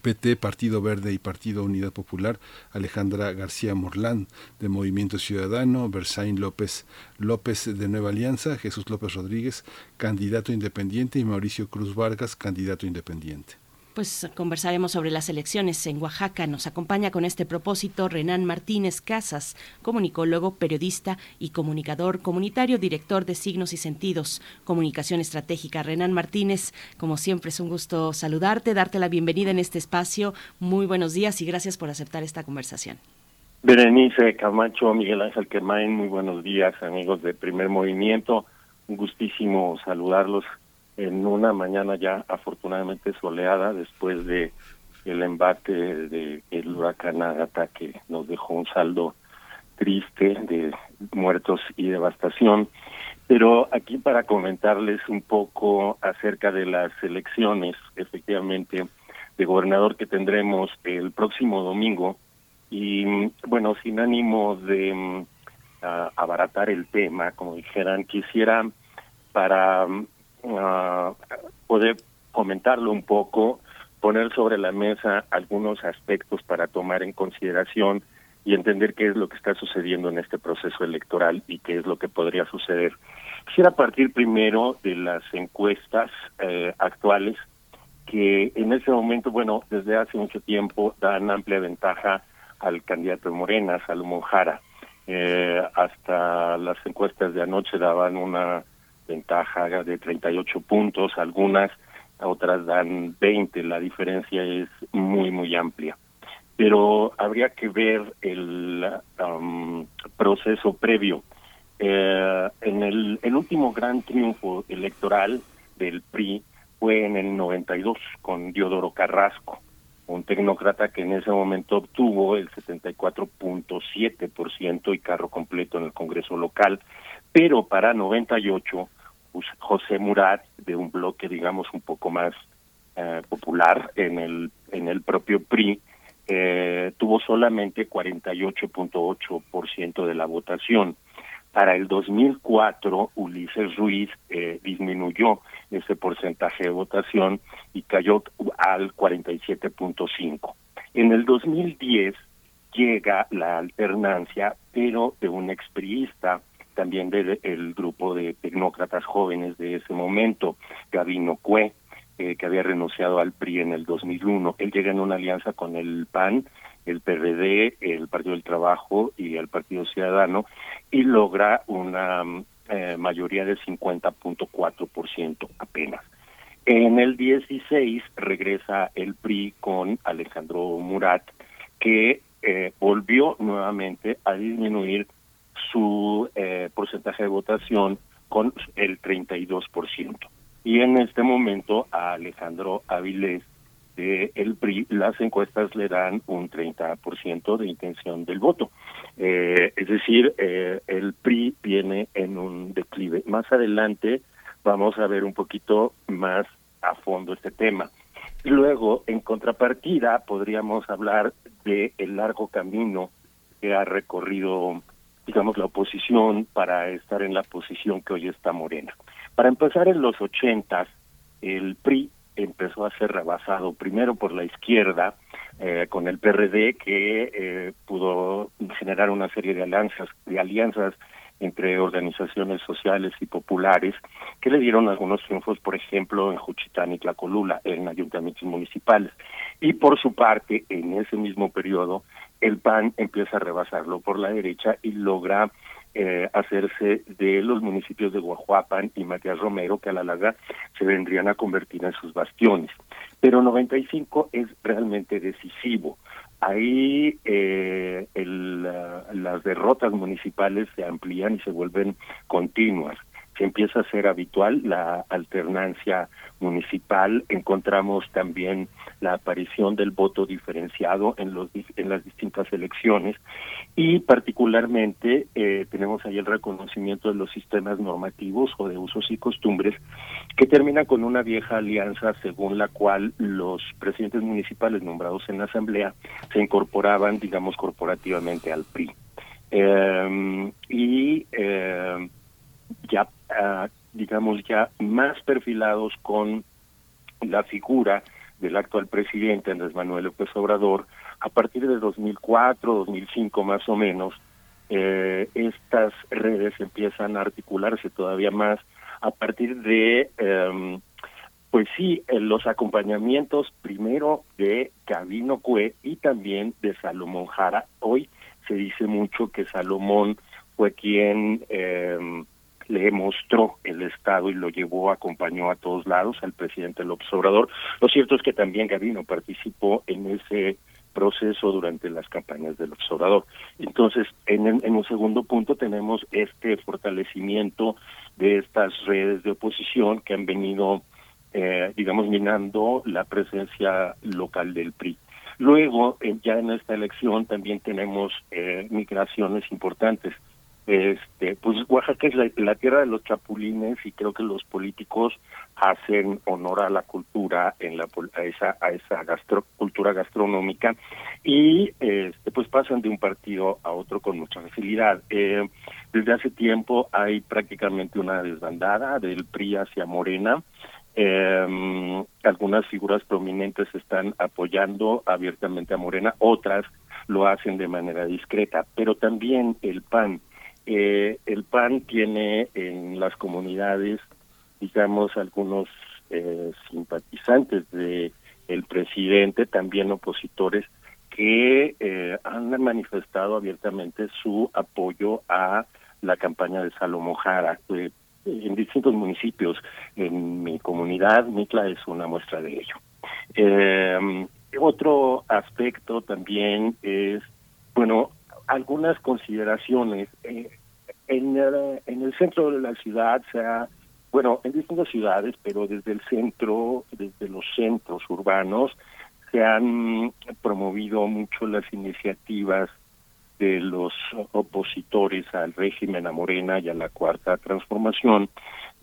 PT, Partido Verde y Partido Unidad Popular, Alejandra García Morlán de Movimiento Ciudadano, Bersaín López López de Nueva Alianza, Jesús López Rodríguez, candidato independiente y Mauricio Cruz Vargas, candidato independiente pues conversaremos sobre las elecciones en Oaxaca. Nos acompaña con este propósito Renan Martínez Casas, comunicólogo, periodista y comunicador comunitario, director de Signos y Sentidos, Comunicación Estratégica. Renan Martínez, como siempre es un gusto saludarte, darte la bienvenida en este espacio. Muy buenos días y gracias por aceptar esta conversación. Berenice Camacho, Miguel Ángel Quemain, muy buenos días amigos de Primer Movimiento. Un gustísimo saludarlos en una mañana ya afortunadamente soleada después de el embate del el huracán Agatha que nos dejó un saldo triste de muertos y devastación. Pero aquí para comentarles un poco acerca de las elecciones, efectivamente, de gobernador que tendremos el próximo domingo. Y bueno, sin ánimo de mm, abaratar el tema, como dijeran, quisiera para uh, poder comentarlo un poco, poner sobre la mesa algunos aspectos para tomar en consideración y entender qué es lo que está sucediendo en este proceso electoral y qué es lo que podría suceder. Quisiera partir primero de las encuestas eh, actuales que en ese momento, bueno, desde hace mucho tiempo dan amplia ventaja al candidato de Morena, Salomón Jara. Eh, hasta las encuestas de anoche daban una ventaja de 38 puntos, algunas, otras dan 20, la diferencia es muy, muy amplia. Pero habría que ver el um, proceso previo. Eh, en el, el último gran triunfo electoral del PRI fue en el 92 con Diodoro Carrasco, un tecnócrata que en ese momento obtuvo el 74.7% y carro completo en el Congreso local, pero para 98 José Murat de un bloque digamos un poco más eh, popular en el en el propio PRI eh, tuvo solamente 48.8% de la votación. Para el 2004 Ulises Ruiz eh, disminuyó ese porcentaje de votación y cayó al 47.5. En el 2010 llega la alternancia, pero de un expriista también del grupo de tecnócratas jóvenes de ese momento, Gabino Cue, eh, que había renunciado al PRI en el 2001. Él llega en una alianza con el PAN, el PRD, el Partido del Trabajo y el Partido Ciudadano y logra una eh, mayoría del 50.4% apenas. En el 16 regresa el PRI con Alejandro Murat, que eh, volvió nuevamente a disminuir su eh, porcentaje de votación con el 32%. Y en este momento a Alejandro Avilés de el PRI las encuestas le dan un 30% de intención del voto. Eh, es decir, eh, el PRI viene en un declive. Más adelante vamos a ver un poquito más a fondo este tema. Luego, en contrapartida, podríamos hablar de el largo camino que ha recorrido digamos, la oposición para estar en la posición que hoy está Morena. Para empezar, en los ochentas, el PRI empezó a ser rebasado primero por la izquierda, eh, con el PRD, que eh, pudo generar una serie de alianzas, de alianzas entre organizaciones sociales y populares que le dieron algunos triunfos, por ejemplo, en Juchitán y Tlacolula, en ayuntamientos municipales. Y por su parte, en ese mismo periodo, el PAN empieza a rebasarlo por la derecha y logra eh, hacerse de los municipios de Guajuapan y Matías Romero, que a la larga se vendrían a convertir en sus bastiones. Pero 95 es realmente decisivo. Ahí eh, el, las derrotas municipales se amplían y se vuelven continuas. Se empieza a ser habitual la alternancia municipal. Encontramos también la aparición del voto diferenciado en, los, en las distintas elecciones y particularmente eh, tenemos ahí el reconocimiento de los sistemas normativos o de usos y costumbres que termina con una vieja alianza según la cual los presidentes municipales nombrados en la asamblea se incorporaban, digamos, corporativamente al PRI. Eh, y eh, ya, ah, digamos, ya más perfilados con la figura del actual presidente Andrés Manuel López Obrador, a partir de 2004, 2005 más o menos, eh, estas redes empiezan a articularse todavía más a partir de, em, pues sí, los acompañamientos primero de Gabino Cue y también de Salomón Jara. Hoy se dice mucho que Salomón fue quien eh, le mostró el Estado y lo llevó, acompañó a todos lados al presidente López Obrador. Lo cierto es que también Gavino participó en ese proceso durante las campañas del observador. Entonces, en, en un segundo punto tenemos este fortalecimiento de estas redes de oposición que han venido, eh, digamos, minando la presencia local del PRI. Luego, eh, ya en esta elección también tenemos eh, migraciones importantes este pues Oaxaca es la, tierra de los chapulines y creo que los políticos hacen honor a la cultura en la a esa a esa cultura gastronómica y este pues pasan de un partido a otro con mucha facilidad. Eh, desde hace tiempo hay prácticamente una desbandada del PRI hacia Morena. Eh, algunas figuras prominentes están apoyando abiertamente a Morena otras lo hacen de manera discreta pero también el PAN eh, el PAN tiene en las comunidades, digamos, algunos eh, simpatizantes de el presidente, también opositores, que eh, han manifestado abiertamente su apoyo a la campaña de Salomón Jara en distintos municipios. En mi comunidad, Mitla es una muestra de ello. Eh, otro aspecto también es, bueno, algunas consideraciones. Eh, en, el, en el centro de la ciudad se bueno, en distintas ciudades, pero desde el centro, desde los centros urbanos, se han promovido mucho las iniciativas de los opositores al régimen a Morena y a la Cuarta Transformación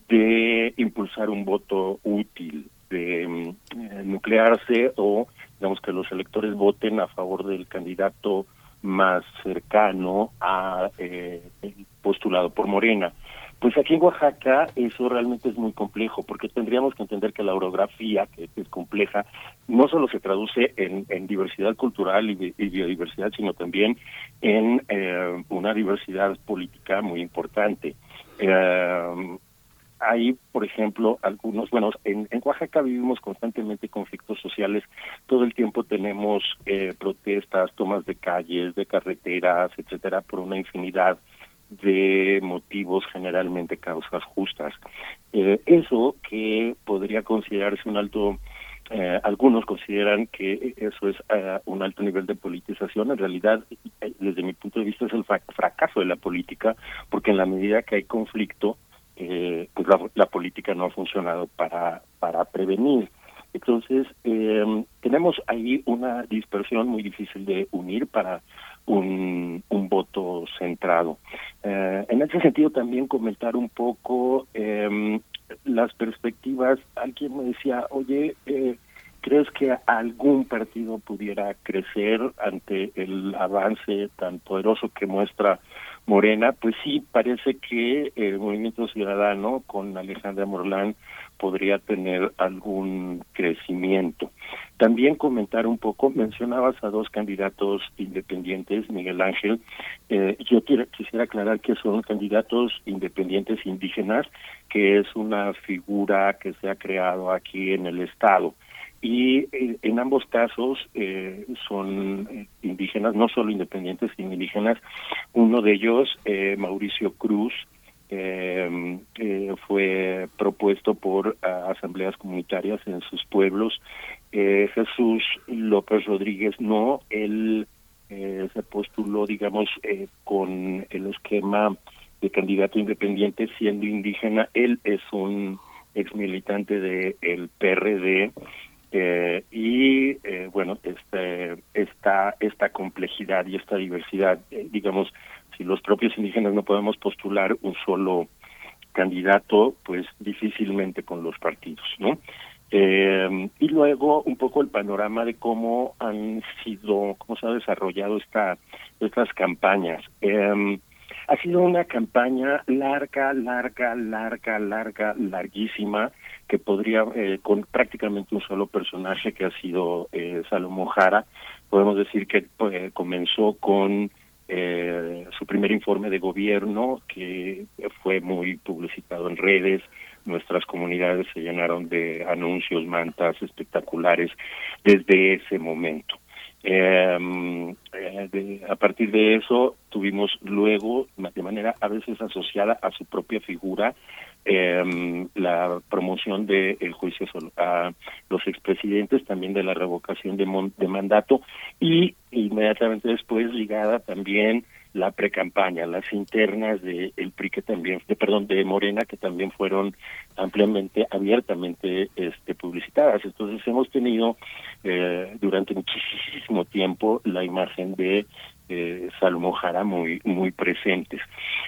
de impulsar un voto útil, de mm, nuclearse o digamos que los electores voten a favor del candidato más cercano a eh, postulado por Morena. Pues aquí en Oaxaca eso realmente es muy complejo, porque tendríamos que entender que la orografía, que es compleja, no solo se traduce en, diversidad cultural y, biodiversidad, sino también en eh, una diversidad política muy importante. Eh, hay, por ejemplo, algunos, bueno, en, en, Oaxaca vivimos constantemente conflictos sociales, todo el tiempo tenemos eh, protestas, tomas de calles, de carreteras, etcétera, por una infinidad de motivos, generalmente causas justas. Eh, eso que podría considerarse un alto eh, algunos consideran que eso es eh, un alto nivel de politización. En realidad, eh, desde mi punto de vista, es el fracaso de la política, porque en la medida que hay conflicto, pues la, la, política no ha funcionado para, para prevenir. Entonces, tenemos ahí una dispersión muy difícil de unir para un, un voto centrado. Eh, en ese sentido, también comentar un poco eh, las perspectivas. Alguien me decía, oye, eh, ¿crees que algún partido pudiera crecer ante el avance tan poderoso que muestra Morena, pues sí, parece que el movimiento ciudadano con Alejandra Morlán podría tener algún crecimiento. También comentar un poco, mencionabas a dos candidatos independientes, Miguel Ángel, eh, yo quisiera aclarar que son candidatos independientes indígenas, que es una figura que se ha creado aquí en el Estado y eh, en ambos casos eh, son eh, indígenas, no solo independientes, sino indígenas. Uno de ellos, eh, Mauricio Cruz, eh, fue propuesto por asambleas comunitarias en sus pueblos. Jesús López Rodríguez no, él se postuló, digamos, con el esquema de candidato independiente siendo indígena. Él es un ex militante del el PRD eh, y eh, bueno, este, esta, esta complejidad y esta diversidad, eh, digamos, si los propios indígenas no podemos postular un solo candidato, pues difícilmente con los partidos, ¿no? Eh, y luego un poco el panorama de cómo han sido, cómo se ha desarrollado esta, estas campañas. Eh, ha sido una campaña larga, larga, larga, larga, larguísima, que podría, eh, con prácticamente un solo personaje que ha sido eh, Salomón Jara, podemos decir que eh, comenzó con eh, su primer informe de gobierno, que fue muy publicitado en redes, nuestras comunidades se llenaron de anuncios, mantas espectaculares desde ese momento. Eh, de, a partir de eso tuvimos luego, de manera a veces asociada a su propia figura, eh, la promoción del el juicio a los expresidentes, también de la revocación de, de mandato y inmediatamente después ligada también la precampaña, las internas de el PRI que también, de, perdón, de Morena que también fueron ampliamente, abiertamente este, publicitadas. Entonces hemos tenido eh, durante muchísimo tiempo la imagen de eh, Salomón Jara muy muy presentes.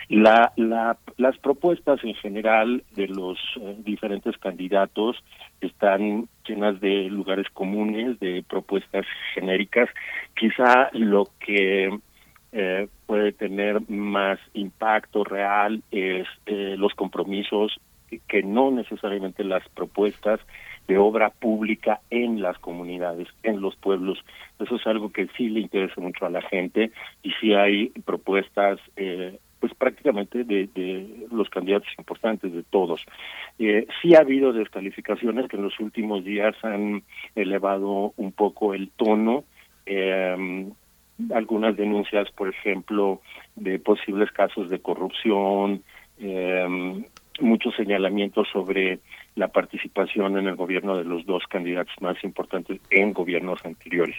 La, la, las propuestas en general de los eh, diferentes candidatos están llenas de lugares comunes, de propuestas genéricas. Quizá lo que eh, puede tener más impacto real es eh, los compromisos que no necesariamente las propuestas de obra pública en las comunidades, en los pueblos. Eso es algo que sí le interesa mucho a la gente y sí hay propuestas eh, pues prácticamente de, de, los candidatos importantes de todos. Eh, sí ha habido descalificaciones que en los últimos días han elevado un poco el tono. Eh, algunas denuncias, por ejemplo, de posibles casos de corrupción, eh, muchos señalamientos sobre la participación en el gobierno de los dos candidatos más importantes en gobiernos anteriores.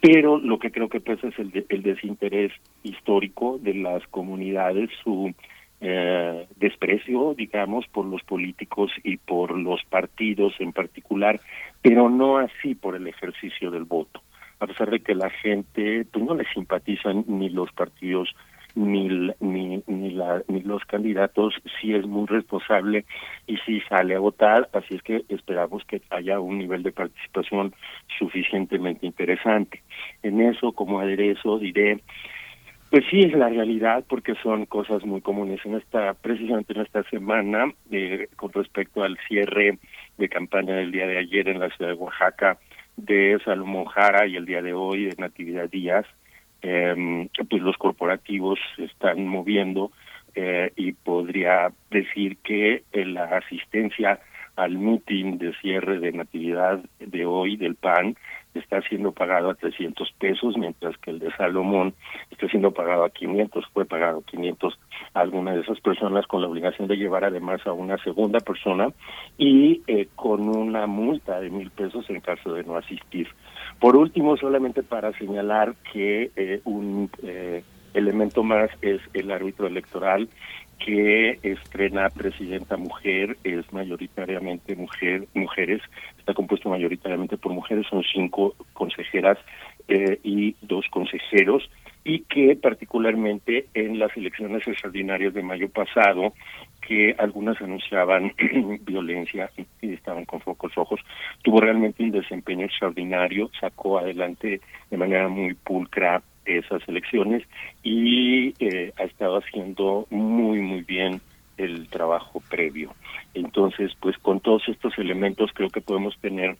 Pero lo que creo que pesa es el, de, el desinterés histórico de las comunidades, su eh, desprecio, digamos, por los políticos y por los partidos en particular, pero no así por el ejercicio del voto a pesar de que la gente pues no le simpatizan ni los partidos ni ni ni, la, ni los candidatos sí es muy responsable y sí sale a votar. Así es que esperamos que haya un nivel de participación suficientemente interesante. En eso como aderezo diré pues sí es la realidad porque son cosas muy comunes en esta precisamente en esta semana eh, con respecto al cierre de campaña del día de ayer en la ciudad de Oaxaca de Salomón Jara y el día de hoy de Natividad Díaz, eh, pues los corporativos se están moviendo eh, y podría decir que eh, la asistencia al meeting de cierre de Natividad de hoy del PAN está siendo pagado a 300 pesos, mientras que el de Salomón está siendo pagado a 500, fue pagado a 500 a alguna de esas personas con la obligación de llevar además a una segunda persona y eh, con una multa de mil pesos en caso de no asistir. Por último, solamente para señalar que eh, un eh, elemento más es el árbitro electoral que estrena presidenta mujer, es mayoritariamente mujer, mujeres, está compuesto mayoritariamente por mujeres, son cinco consejeras eh, y dos consejeros, y que particularmente en las elecciones extraordinarias de mayo pasado, que algunas anunciaban violencia y estaban con focos rojos, tuvo realmente un desempeño extraordinario, sacó adelante de manera muy pulcra esas elecciones y eh, ha estado haciendo muy, muy bien el trabajo previo. Entonces, pues con todos estos elementos creo que podemos tener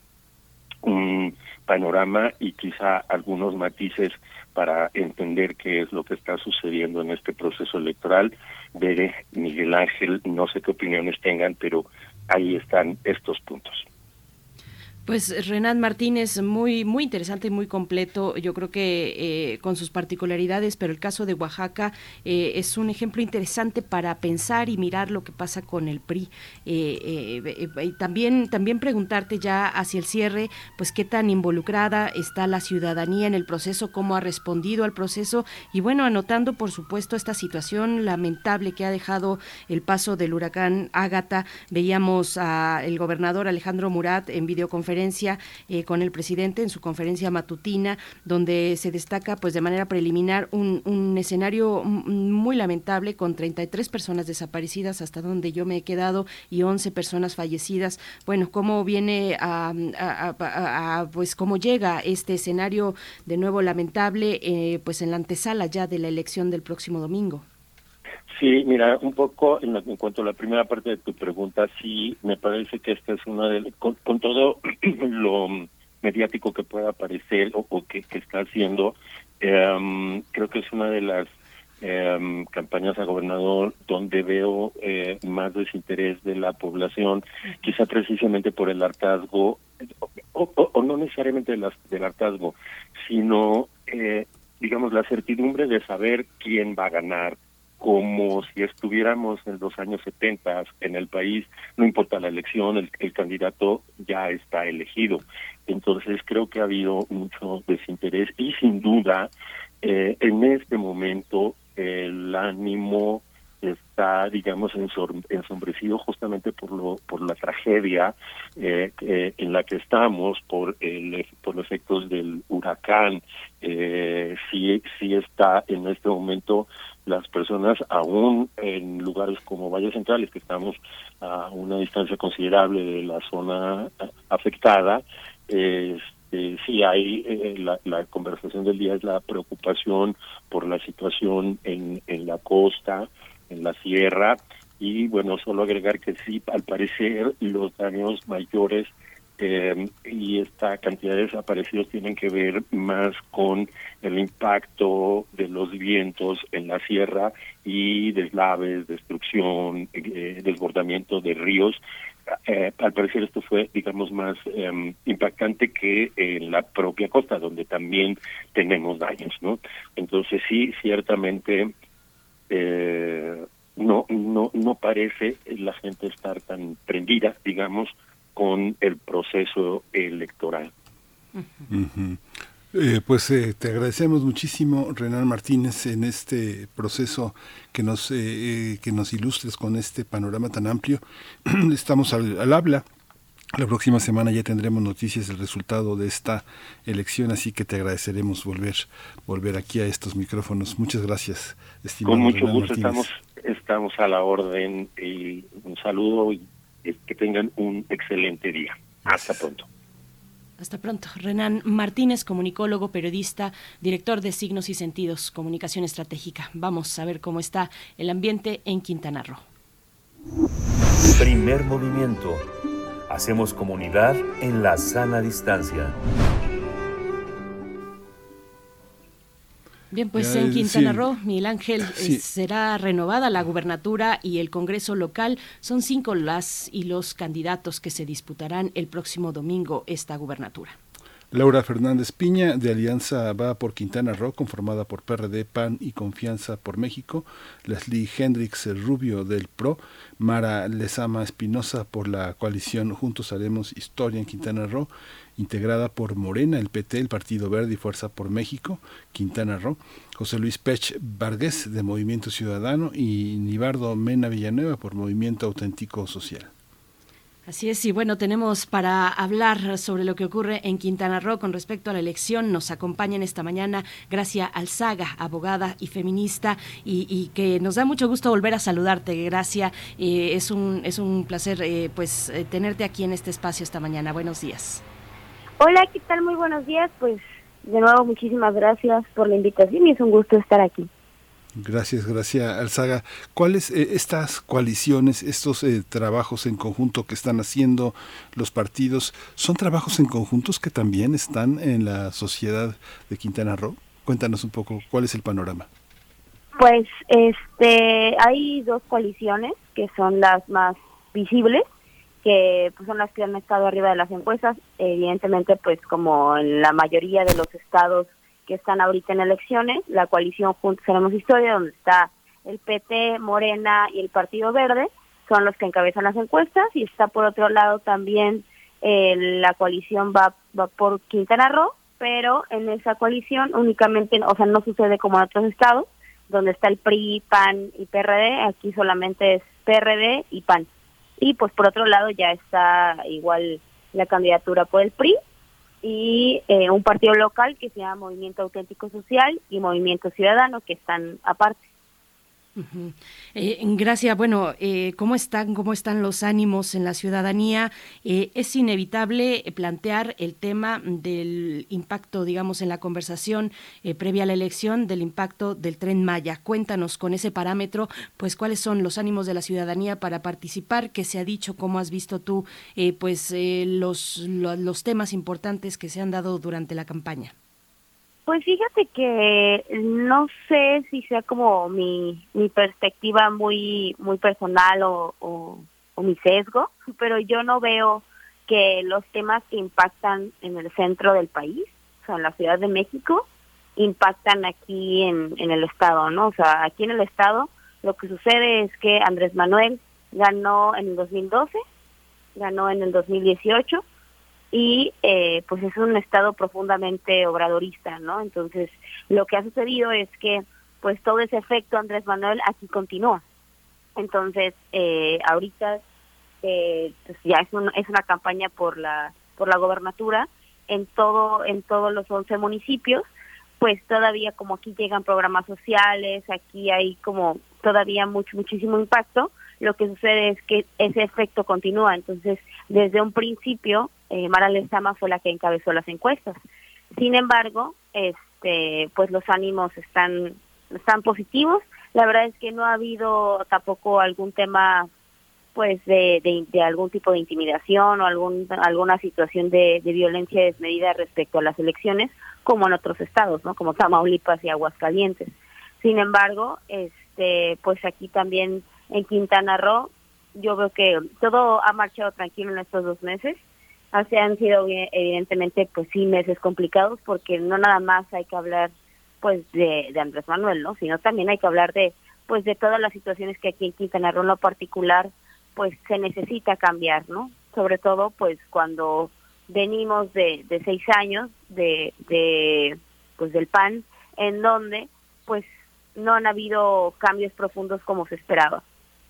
un panorama y quizá algunos matices para entender qué es lo que está sucediendo en este proceso electoral. Veré, Miguel Ángel, no sé qué opiniones tengan, pero ahí están estos puntos. Pues Renan Martínez, muy, muy interesante y muy completo. Yo creo que eh, con sus particularidades, pero el caso de Oaxaca eh, es un ejemplo interesante para pensar y mirar lo que pasa con el PRI. Eh, y también, también preguntarte ya hacia el cierre, pues qué tan involucrada está la ciudadanía en el proceso, cómo ha respondido al proceso y bueno, anotando por supuesto esta situación lamentable que ha dejado el paso del huracán Ágata. Veíamos al gobernador Alejandro Murat en videoconferencia eh, con el presidente en su conferencia matutina, donde se destaca pues de manera preliminar un, escenario muy lamentable con 33 personas desaparecidas hasta donde yo me he quedado y 11 personas fallecidas. Bueno, cómo viene a, pues cómo llega este escenario de nuevo lamentable eh, pues en la antesala ya de la elección del próximo domingo. Sí, mira, un poco en, cuanto a la primera parte de tu pregunta, sí, me parece que esta es una de, con, todo lo mediático que pueda aparecer o, que, está haciendo, em, creo que es una de las em, campañas a gobernador donde veo eh, más desinterés de la población, quizá precisamente por el hartazgo, o, no necesariamente del hartazgo, sino, eh, digamos, la certidumbre de saber quién va a ganar como si estuviéramos en los años 70 en el país, no importa la elección, el, candidato ya está elegido. Entonces creo que ha habido mucho desinterés y sin duda eh, en este momento el ánimo está, digamos, ensombrecido justamente por lo por la tragedia eh, en la que estamos, por el por los efectos del huracán. Eh, sí, sí está en este momento las personas aún en lugares como Valles Centrales, que estamos a una distancia considerable de la zona afectada, este, sí hay eh, la, conversación del día es la preocupación por la situación en, en la costa, en la sierra, y bueno, solo agregar que sí, al parecer los daños mayores eh, y esta cantidad de desaparecidos tienen que ver más con el impacto de los vientos en la sierra y deslaves, destrucción, eh, desbordamiento de ríos. Eh, al parecer esto fue, digamos, más em, impactante que en la propia costa, donde también tenemos daños, ¿no? Entonces sí, ciertamente no, no, no parece la gente estar tan prendida, digamos, con el proceso electoral. Eh, pues eh, te agradecemos muchísimo, Renan Martínez, en este proceso que nos, eh, que nos ilustres con este panorama tan amplio. Estamos al, habla. La próxima semana ya tendremos noticias del resultado de esta elección, así que te agradeceremos volver, volver aquí a estos micrófonos. Muchas gracias, estimado. Con mucho gusto estamos, estamos a la orden y un saludo y que tengan un excelente día. Hasta pronto. Hasta pronto. Renan Martínez, comunicólogo, periodista, director de Signos y Sentidos, Comunicación Estratégica. Vamos a ver cómo está el ambiente en Quintana Roo. Primer movimiento. Hacemos comunidad en la sana distancia. Bien, pues en Quintana Roo, Miguel Ángel, eh, será renovada la gubernatura y el Congreso local. Son cinco las y los candidatos que se disputarán el próximo domingo esta gubernatura. Laura Fernández Piña, de Alianza Va por Quintana Roo, conformada por PRD, PAN y Confianza por México. Leslie Hendrix Rubio del PRO. Mara Lezama Espinosa por la coalición Juntos Haremos Historia en Quintana Roo integrada por Morena, el PT, el Partido Verde y Fuerza por México, Quintana Roo, José Luis Pech Vargas de Movimiento Ciudadano y Nibardo Mena Villanueva por Movimiento Auténtico Social. Así es, y bueno, tenemos para hablar sobre lo que ocurre en Quintana Roo con respecto a la elección. Nos acompaña esta mañana Gracia Alzaga, abogada y feminista, y, que nos da mucho gusto volver a saludarte, Gracia. Eh, es, un, es un placer eh, pues eh, tenerte aquí en este espacio esta mañana. Buenos días. Hola, ¿qué tal? Muy buenos días. Pues de nuevo muchísimas gracias por la invitación y es un gusto estar aquí. Gracias, gracias Alzaga. ¿Cuáles eh, estas coaliciones, estos eh, trabajos en conjunto que están haciendo los partidos, son trabajos en conjuntos que también están en la sociedad de Quintana Roo? Cuéntanos un poco cuál es el panorama. Pues este hay dos coaliciones que son las más visibles que pues, son las que han estado arriba de las encuestas. Evidentemente, pues como en la mayoría de los estados que están ahorita en elecciones, la coalición Juntos Haremos Historia, donde está el PT, Morena y el Partido Verde, son los que encabezan las encuestas, y está por otro lado también eh, la coalición va, va por Quintana Roo, pero en esa coalición únicamente, o sea, no sucede como en otros estados, donde está el PRI, PAN y PRD, aquí solamente es PRD y PAN. Y pues por otro lado ya está igual la candidatura por el PRI y eh, un partido local que se llama Movimiento Auténtico Social y Movimiento Ciudadano que están aparte. Eh, gracias. Bueno, eh, ¿cómo están, cómo están los ánimos en la ciudadanía? Eh, es inevitable plantear el tema del impacto, digamos, en la conversación previa a la elección del impacto del tren Maya. Cuéntanos con ese parámetro, pues, cuáles son los ánimos de la ciudadanía para participar. ¿Qué se ha dicho? ¿Cómo has visto tú, pues, los, los temas importantes que se han dado durante la campaña? Pues fíjate que no sé si sea como mi, mi perspectiva muy muy personal o, o, mi sesgo, pero yo no veo que los temas que impactan en el centro del país, o sea, en la Ciudad de México, impactan aquí en, en el Estado, ¿no? O sea, aquí en el Estado lo que sucede es que Andrés Manuel ganó en el 2012, ganó en el 2018 y eh, pues es un estado profundamente obradorista, ¿no? Entonces, lo que ha sucedido es que pues todo ese efecto Andrés Manuel aquí continúa. Entonces, eh, ahorita eh, pues ya es, un, es una campaña por la por la gobernatura en todo en todos los 11 municipios, pues todavía como aquí llegan programas sociales, aquí hay como todavía mucho muchísimo impacto, lo que sucede es que ese efecto continúa. Entonces, desde un principio eh, Mara Lezama fue la que encabezó las encuestas. Sin embargo, este, pues los ánimos están, positivos. La verdad es que no ha habido tampoco algún tema pues de, de, algún tipo de intimidación o algún, alguna situación de, de, violencia desmedida respecto a las elecciones como en otros estados, ¿no? Como Tamaulipas y Aguascalientes. Sin embargo, este, pues aquí también en Quintana Roo, yo veo que todo ha marchado tranquilo en estos dos meses. Así han sido evidentemente pues sí meses complicados porque no nada más hay que hablar pues de, de Andrés Manuel, ¿no? Sino también hay que hablar de pues de todas las situaciones que aquí en Quintana Roo en lo particular pues se necesita cambiar, ¿no? Sobre todo pues cuando venimos de, de seis años de, de pues del PAN en donde pues no han habido cambios profundos como se esperaba.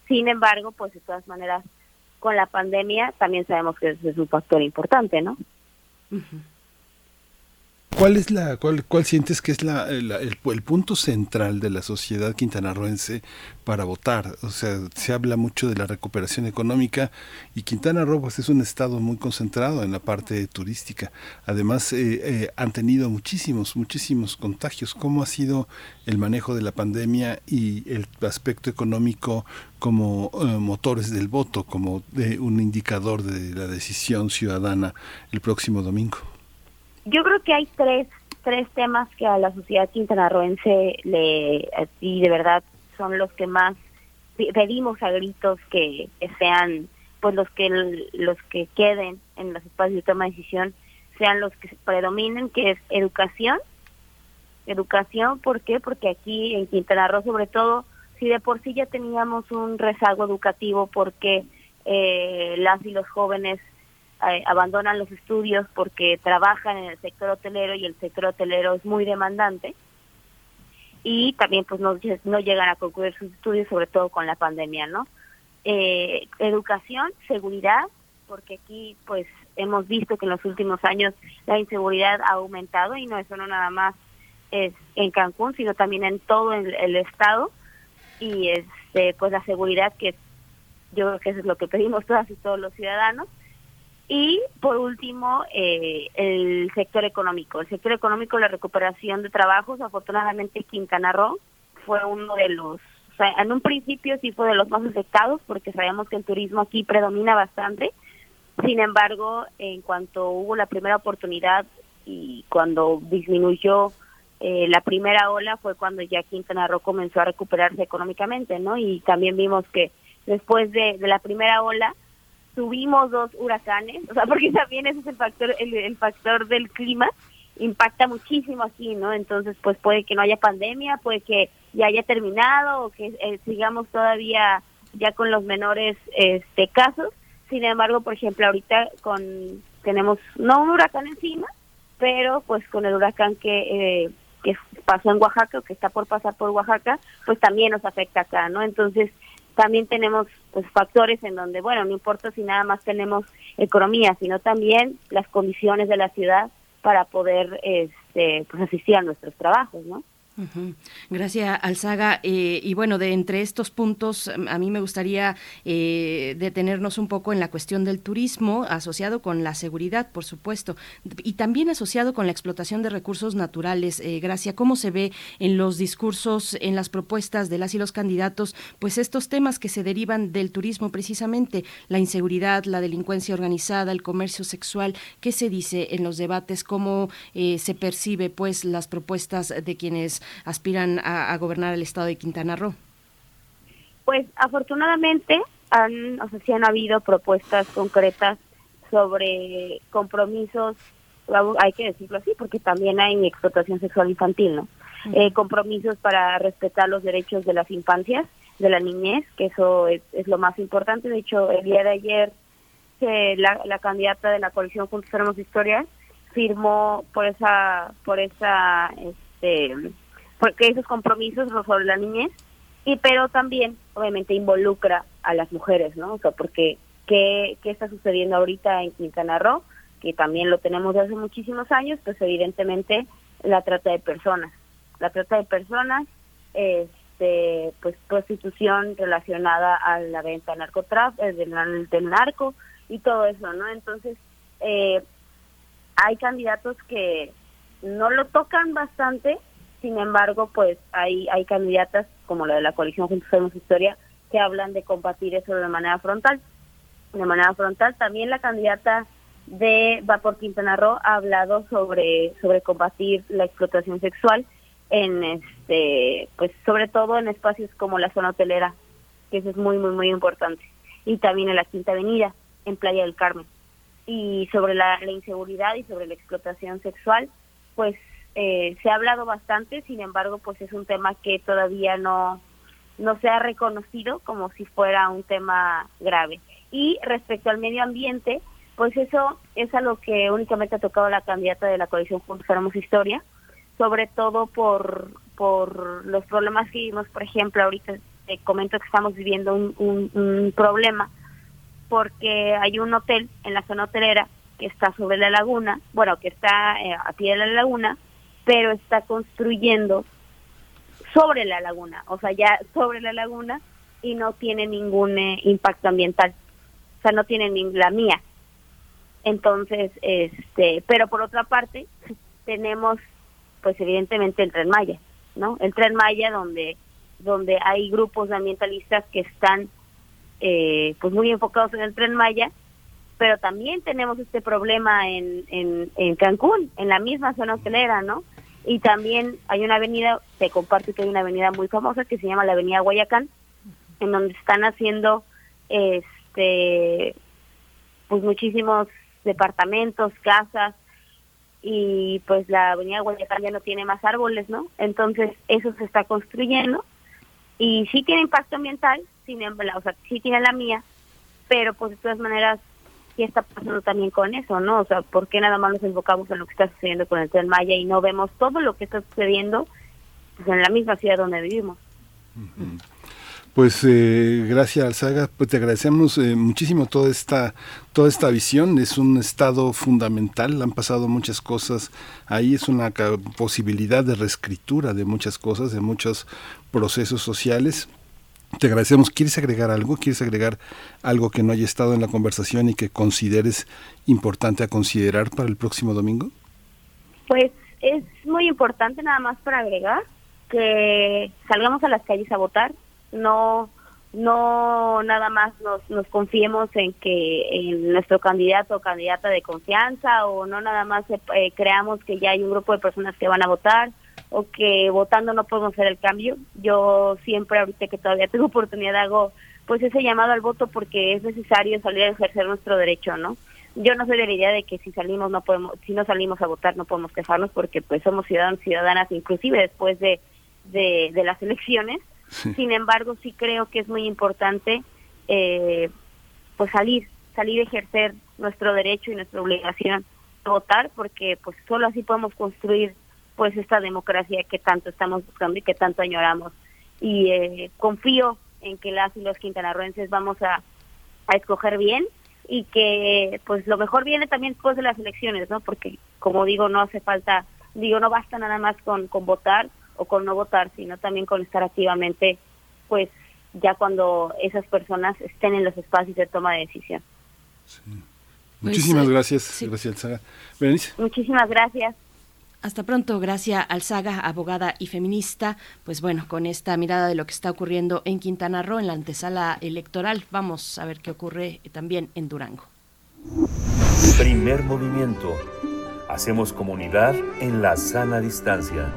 Sin embargo, pues de todas maneras con la pandemia también sabemos que es un factor importante, ¿no? ¿Cuál es la, cuál, cuál sientes que es la, el, el, punto central de la sociedad quintanarroense para votar? O sea, se habla mucho de la recuperación económica y Quintana Roo pues, es un estado muy concentrado en la parte turística. Además, eh, eh, han tenido muchísimos, muchísimos contagios. ¿Cómo ha sido el manejo de la pandemia y el aspecto económico como eh, motores del voto, como un indicador de la decisión ciudadana el próximo domingo? Yo creo que hay tres, tres temas que a la sociedad quintanarroense le, y de verdad son los que más pedimos a gritos que, sean pues los que los que queden en los espacios de toma de decisión sean los que predominen que es educación educación ¿por qué? porque aquí en Quintana Roo sobre todo si de por sí ya teníamos un rezago educativo porque eh, las y los jóvenes eh, abandonan los estudios porque trabajan en el sector hotelero y el sector hotelero es muy demandante. Y también pues no, no llegan a concluir sus estudios sobre todo con la pandemia no eh, educación seguridad porque aquí pues hemos visto que en los últimos años la inseguridad ha aumentado y no eso no nada más es en Cancún sino también en todo el, el estado. Y este pues la seguridad que yo creo que eso es lo que pedimos todas y todos los ciudadanos y por último, eh, el sector económico. El sector económico, la recuperación de trabajos, afortunadamente Quintana Roo fue uno de los, o sea, en un principio sí fue de los más afectados porque sabemos que el turismo aquí predomina bastante. Sin embargo, en cuanto hubo la primera oportunidad y cuando disminuyó eh, la primera ola fue cuando ya Quintana Roo comenzó a recuperarse económicamente, ¿no? Y también vimos que después de, de la primera ola, tuvimos dos huracanes, o sea, porque también ese es el factor, el, factor del clima, impacta muchísimo aquí, ¿no? Entonces, pues puede que no haya pandemia, puede que ya haya terminado o que eh, sigamos todavía ya con los menores este casos. Sin embargo, por ejemplo, ahorita con tenemos no un huracán encima, pero pues con el huracán que eh, que pasó en Oaxaca o que está por pasar por Oaxaca, pues también nos afecta acá, ¿no? Entonces, también tenemos pues factores en donde, bueno, no importa si nada más tenemos economía, sino también las condiciones de la ciudad para poder este, pues asistir a nuestros trabajos, ¿no? Gracias, Alzaga. Eh, y bueno, de entre estos puntos, a mí me gustaría eh, detenernos un poco en la cuestión del turismo, asociado con la seguridad, por supuesto, y también asociado con la explotación de recursos naturales. Eh, Gracia, ¿cómo se ve en los discursos, en las propuestas de las y los candidatos, pues estos temas que se derivan del turismo precisamente, la inseguridad, la delincuencia organizada, el comercio sexual? ¿Qué se dice en los debates? ¿Cómo se percibe, pues, las propuestas de quienes aspiran a, gobernar el estado de Quintana Roo? Pues afortunadamente han, o sea, sí han habido propuestas concretas sobre compromisos, hay que decirlo así, porque también hay explotación sexual infantil, ¿no? Eh, compromisos para respetar los derechos de las infancias, de la niñez, que eso es, lo más importante. De hecho, el día de ayer la, la candidata de la coalición Juntos Haremos Historia firmó por esa, por esa, este, porque esos compromisos sobre la niñez, y pero también obviamente involucra a las mujeres, ¿no? O sea, porque ¿qué, qué está sucediendo ahorita en Quintana Roo? Que también lo tenemos desde hace muchísimos años, pues evidentemente la trata de personas. La trata de personas, este, pues prostitución relacionada a la venta narcotráfico, eh, del, del narco y todo eso, ¿no? Entonces, eh, hay candidatos que no lo tocan bastante, sin embargo, pues hay, hay candidatas como la de la coalición Juntos Hacemos Historia que hablan de combatir eso de manera frontal. De manera frontal, también la candidata de Va por Quintana Roo ha hablado sobre, sobre combatir la explotación sexual en este, pues sobre todo en espacios como la zona hotelera, que eso es muy, muy, muy importante. Y también en la Quinta Avenida, en Playa del Carmen. Y sobre la inseguridad y sobre la explotación sexual, pues eh, se ha hablado bastante, sin embargo, pues es un tema que todavía no, no se ha reconocido como si fuera un tema grave. Y respecto al medio ambiente, pues eso es a lo que únicamente ha tocado la candidata de la coalición Juntos Haremos Historia, sobre todo por, por los problemas que vimos, por ejemplo, ahorita te comento que estamos viviendo un, un, problema porque hay un hotel en la zona hotelera que está sobre la laguna, bueno, que está eh, a pie de la laguna, pero está construyendo sobre la laguna, o sea, ya sobre la laguna y no tiene ningún eh, impacto ambiental, o sea, no tiene ni la mía. Entonces, este, pero por otra parte, tenemos, pues evidentemente el Tren Maya, ¿no? El Tren Maya donde, donde hay grupos ambientalistas que están, eh, pues muy enfocados en el Tren Maya, pero también tenemos este problema en, en, en Cancún, en la misma zona hotelera, ¿no? Y también hay una avenida, te comparto que hay una avenida muy famosa que se llama la Avenida Guayacán, en donde están haciendo este pues muchísimos departamentos, casas y pues la Avenida Guayacán ya no tiene más árboles, ¿no? Entonces eso se está construyendo y sí tiene impacto ambiental, sin embargo, o sea, sí tiene la mía, pero pues de todas maneras está pasando también con eso, ¿no? O sea, ¿por qué nada más nos enfocamos en lo que está sucediendo con el Tren Maya y no vemos todo lo que está sucediendo pues, en la misma ciudad donde vivimos? Pues eh, gracias Alzaga, pues te agradecemos eh, muchísimo toda esta toda esta visión. Es un estado fundamental, han pasado muchas cosas ahí, es una posibilidad de reescritura de muchas cosas, de muchos procesos sociales. Te agradecemos. ¿Quieres agregar algo? ¿Quieres agregar algo que no haya estado en la conversación y que consideres importante a considerar para el próximo domingo? Pues es muy importante nada más para agregar que salgamos a las calles a votar, no no nada más nos, confiemos en que en nuestro candidato o candidata de confianza o no nada más eh, creamos que ya hay un grupo de personas que van a votar o que votando no podemos hacer el cambio. Yo siempre, ahorita que todavía tengo oportunidad, hago pues ese llamado al voto porque es necesario salir a ejercer nuestro derecho, ¿no? Yo no soy de la idea de que si salimos no podemos, si no salimos a votar no podemos quejarnos porque pues somos ciudadanos ciudadanas inclusive después de, de, las elecciones. Sin embargo, sí creo que es muy importante eh, pues salir, salir a ejercer nuestro derecho y nuestra obligación de votar porque pues solo así podemos construir pues esta democracia que tanto estamos buscando y que tanto añoramos. Y eh, confío en que las y los quintanarroenses vamos a, a escoger bien y que pues lo mejor viene también después de las elecciones, ¿no? Porque como digo, no hace falta, digo, no basta nada más con, con votar o con no votar, sino también con estar activamente, pues ya cuando esas personas estén en los espacios de toma de decisión. Muchísimas pues, gracias, gracias, Muchísimas gracias. Hasta pronto, Gracia Alzaga, abogada y feminista. Pues bueno, con esta mirada de lo que está ocurriendo en Quintana Roo, en la antesala electoral, vamos a ver qué ocurre también en Durango. Primer movimiento. Hacemos comunidad en la sana distancia.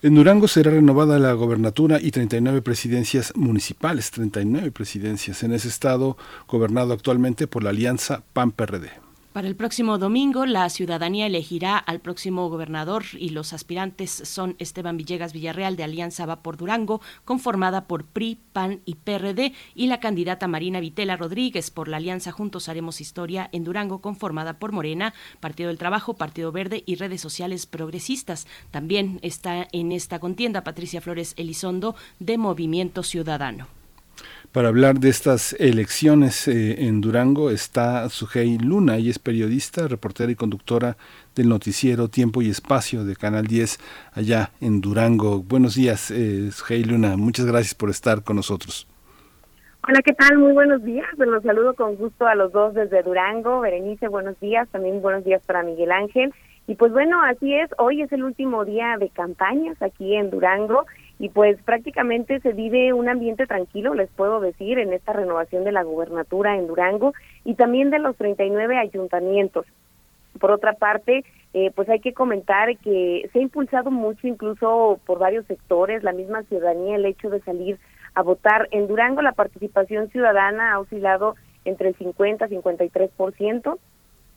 En Durango será renovada la gobernatura y 39 presidencias municipales, 39 presidencias en ese estado gobernado actualmente por la alianza PAN-PRD. Para el próximo domingo, la ciudadanía elegirá al próximo gobernador y los aspirantes son Esteban Villegas Villarreal de Alianza Va por Durango, conformada por PRI, PAN y PRD, y la candidata Marina Vitela Rodríguez por la Alianza Juntos Haremos Historia en Durango, conformada por Morena, Partido del Trabajo, Partido Verde y redes sociales progresistas. También está en esta contienda Patricia Flores Elizondo de Movimiento Ciudadano. Para hablar de estas elecciones eh, en Durango está Sujei Luna, y es periodista, reportera y conductora del noticiero Tiempo y Espacio de Canal 10 allá en Durango. Buenos días, eh, Sujei Luna, muchas gracias por estar con nosotros. Hola, ¿qué tal? Muy buenos días. Los saludo con gusto a los dos desde Durango. Berenice, buenos días. También buenos días para Miguel Ángel. Y pues bueno, así es. Hoy es el último día de campañas aquí en Durango y pues prácticamente se vive un ambiente tranquilo, les puedo decir, en esta renovación de la gubernatura en Durango y también de los 39 ayuntamientos. Por otra parte, eh, pues hay que comentar que se ha impulsado mucho incluso por varios sectores, la misma ciudadanía, el hecho de salir a votar. En Durango la participación ciudadana ha oscilado entre el 50 y 53%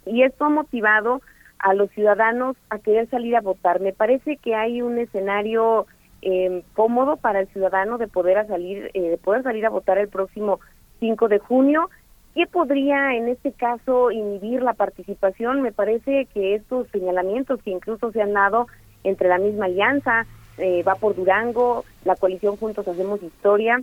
y esto ha motivado a los ciudadanos a querer salir a votar. Me parece que hay un escenario eh, cómodo para el ciudadano de poder salir eh, de poder salir a votar el próximo 5 de junio. ¿Qué podría en este caso inhibir la participación? Me parece que estos señalamientos que incluso se han dado entre la misma alianza, eh, va por Durango, la coalición Juntos Hacemos Historia,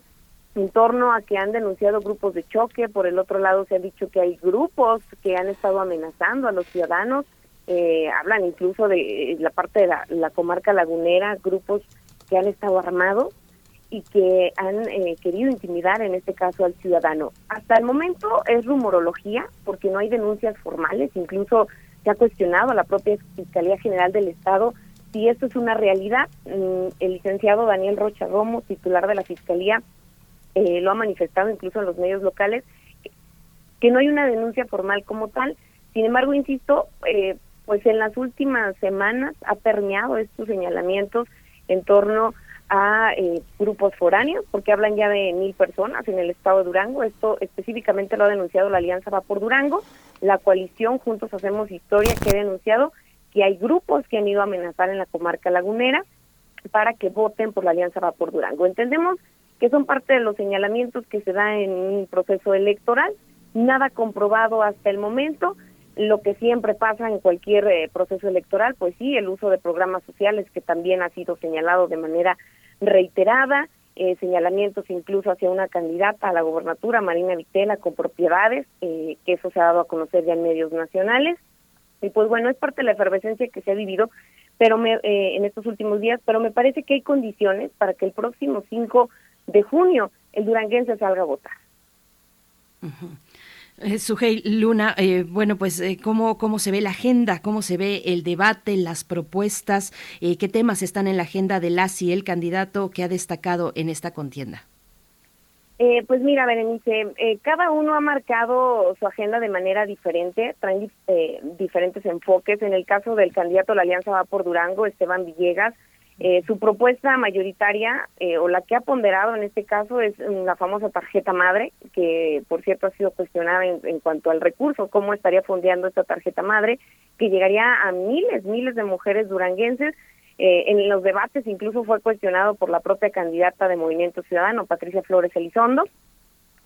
en torno a que han denunciado grupos de choque, por el otro lado se ha dicho que hay grupos que han estado amenazando a los ciudadanos, eh, hablan incluso de la parte de la comarca lagunera, grupos que han estado armados y que han eh, querido intimidar en este caso al ciudadano. Hasta el momento es rumorología porque no hay denuncias formales, incluso se ha cuestionado a la propia Fiscalía General del Estado si esto es una realidad. Mm, el licenciado Daniel Rocha Romo, titular de la Fiscalía, eh, lo ha manifestado incluso en los medios locales, que no hay una denuncia formal como tal. Sin embargo, insisto, eh, pues en las últimas semanas ha permeado estos señalamientos en torno a eh, grupos foráneos, porque hablan ya de mil personas en el estado de Durango. Esto específicamente lo ha denunciado la Alianza Va por Durango, la coalición Juntos Hacemos Historia, que ha denunciado que hay grupos que han ido a amenazar en la comarca lagunera para que voten por la Alianza Va por Durango. Entendemos que son parte de los señalamientos que se da en un proceso electoral, nada comprobado hasta el momento, lo que siempre pasa en cualquier eh, proceso electoral, pues sí, el uso de programas sociales que también ha sido señalado de manera reiterada, eh, señalamientos incluso hacia una candidata a la gobernatura, Marina Vitela, con propiedades, eh, que eso se ha dado a conocer ya en medios nacionales. Y pues bueno, es parte de la efervescencia que se ha vivido pero me, en estos últimos días, pero me parece que hay condiciones para que el próximo 5 de junio el duranguense salga a votar. Eh, Sujei Luna, eh, bueno, pues eh, ¿cómo, cómo se ve la agenda, cómo se ve el debate, las propuestas, eh, qué temas están en la agenda de LASI, el candidato que ha destacado en esta contienda. pues mira, Berenice, cada uno ha marcado su agenda de manera diferente, traen diferentes enfoques. En el caso del candidato de la Alianza Va por Durango, Esteban Villegas, Eh, su propuesta mayoritaria, eh, o la que ha ponderado en este caso, es la famosa tarjeta madre, que por cierto ha sido cuestionada en, cuanto al recurso, cómo estaría fondeando esta tarjeta madre, que llegaría a miles, miles de mujeres duranguenses. Eh, en los debates incluso fue cuestionado por la propia candidata de Movimiento Ciudadano, Patricia Flores Elizondo.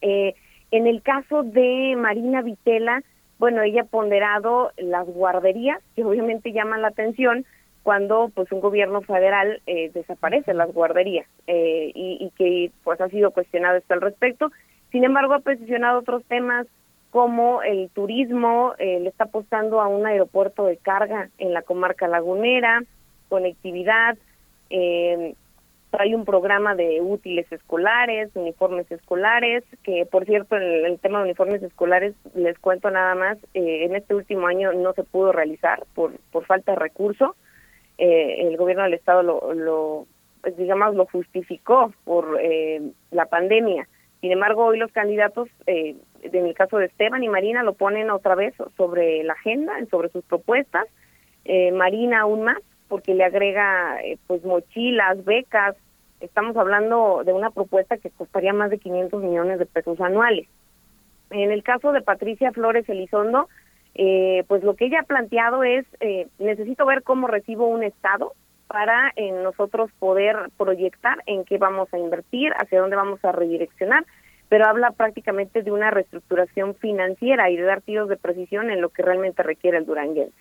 en el caso de Marina Vitela, bueno, ella ha ponderado las guarderías, que obviamente llaman la atención, cuando pues un gobierno federal eh, desaparece las guarderías eh, y, que pues ha sido cuestionado esto al respecto. Sin embargo, ha posicionado otros temas como el turismo, eh, le está apostando a un aeropuerto de carga en la comarca lagunera, conectividad, eh, hay un programa de útiles escolares, uniformes escolares, que por cierto en el, tema de uniformes escolares les cuento nada más, en este último año no se pudo realizar por, por falta de recursos eh, el gobierno del estado lo, lo pues, digamos lo justificó por eh, la pandemia. Sin embargo hoy los candidatos eh, en el caso de Esteban y Marina lo ponen otra vez sobre la agenda sobre sus propuestas. Eh, Marina aún más porque le agrega pues mochilas becas. Estamos hablando de una propuesta que costaría más de 500 millones de pesos anuales. En el caso de Patricia Flores Elizondo eh, pues lo que ella ha planteado es, eh, necesito ver cómo recibo un Estado para eh, nosotros poder proyectar en qué vamos a invertir, hacia dónde vamos a redireccionar, pero habla prácticamente de una reestructuración financiera y de dar tiros de precisión en lo que realmente requiere el duranguense.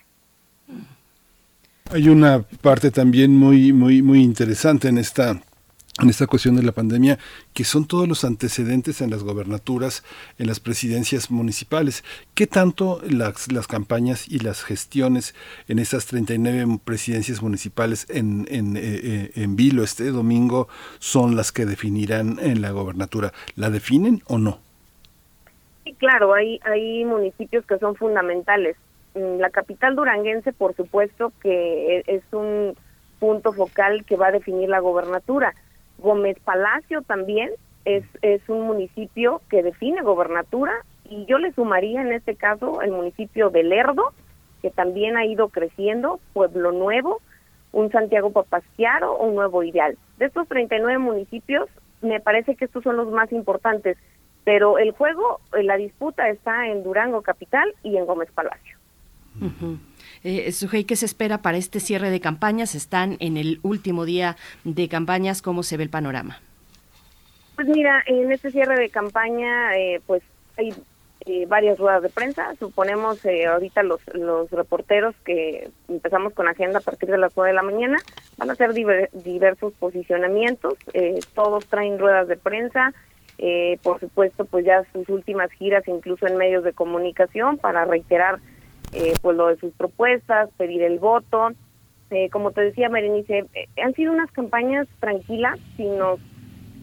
Hay una parte también muy muy muy interesante en esta en esta cuestión de la pandemia, que son todos los antecedentes en las gobernaturas, en las presidencias municipales. ¿Qué tanto las, las campañas y las gestiones en esas 39 presidencias municipales en, en, eh, eh, en Vilo este domingo son las que definirán en la gobernatura? ¿La definen o no? Sí, claro, hay, hay municipios que son fundamentales. Mm, la capital duranguense, por supuesto, que e, es un punto focal que va a definir la gobernatura Gómez Palacio también es, es un municipio que define gobernatura y yo le sumaría en este caso el municipio de Lerdo, que también ha ido creciendo, Pueblo Nuevo, un Santiago Papasquiaro, un Nuevo Ideal. De estos 39 municipios, me parece que estos son los más importantes, pero el juego, eh, la disputa está en Durango Capital y en Gómez Palacio. Eh, Sujei, ¿qué se espera para este cierre de campañas? Están en el último día de campañas. ¿Cómo se ve el panorama? Pues mira, en este cierre de campaña, eh, pues hay eh, varias ruedas de prensa. Suponemos eh, ahorita los, los reporteros que empezamos con agenda a partir de las 9 de la mañana van a hacer diversos posicionamientos. Eh, todos traen ruedas de prensa. Eh, por supuesto, pues ya sus últimas giras, incluso en medios de comunicación, para reiterar eh, pues lo de sus propuestas, pedir el voto. Eh, como te decía, Merenice, eh, han sido unas campañas tranquilas si nos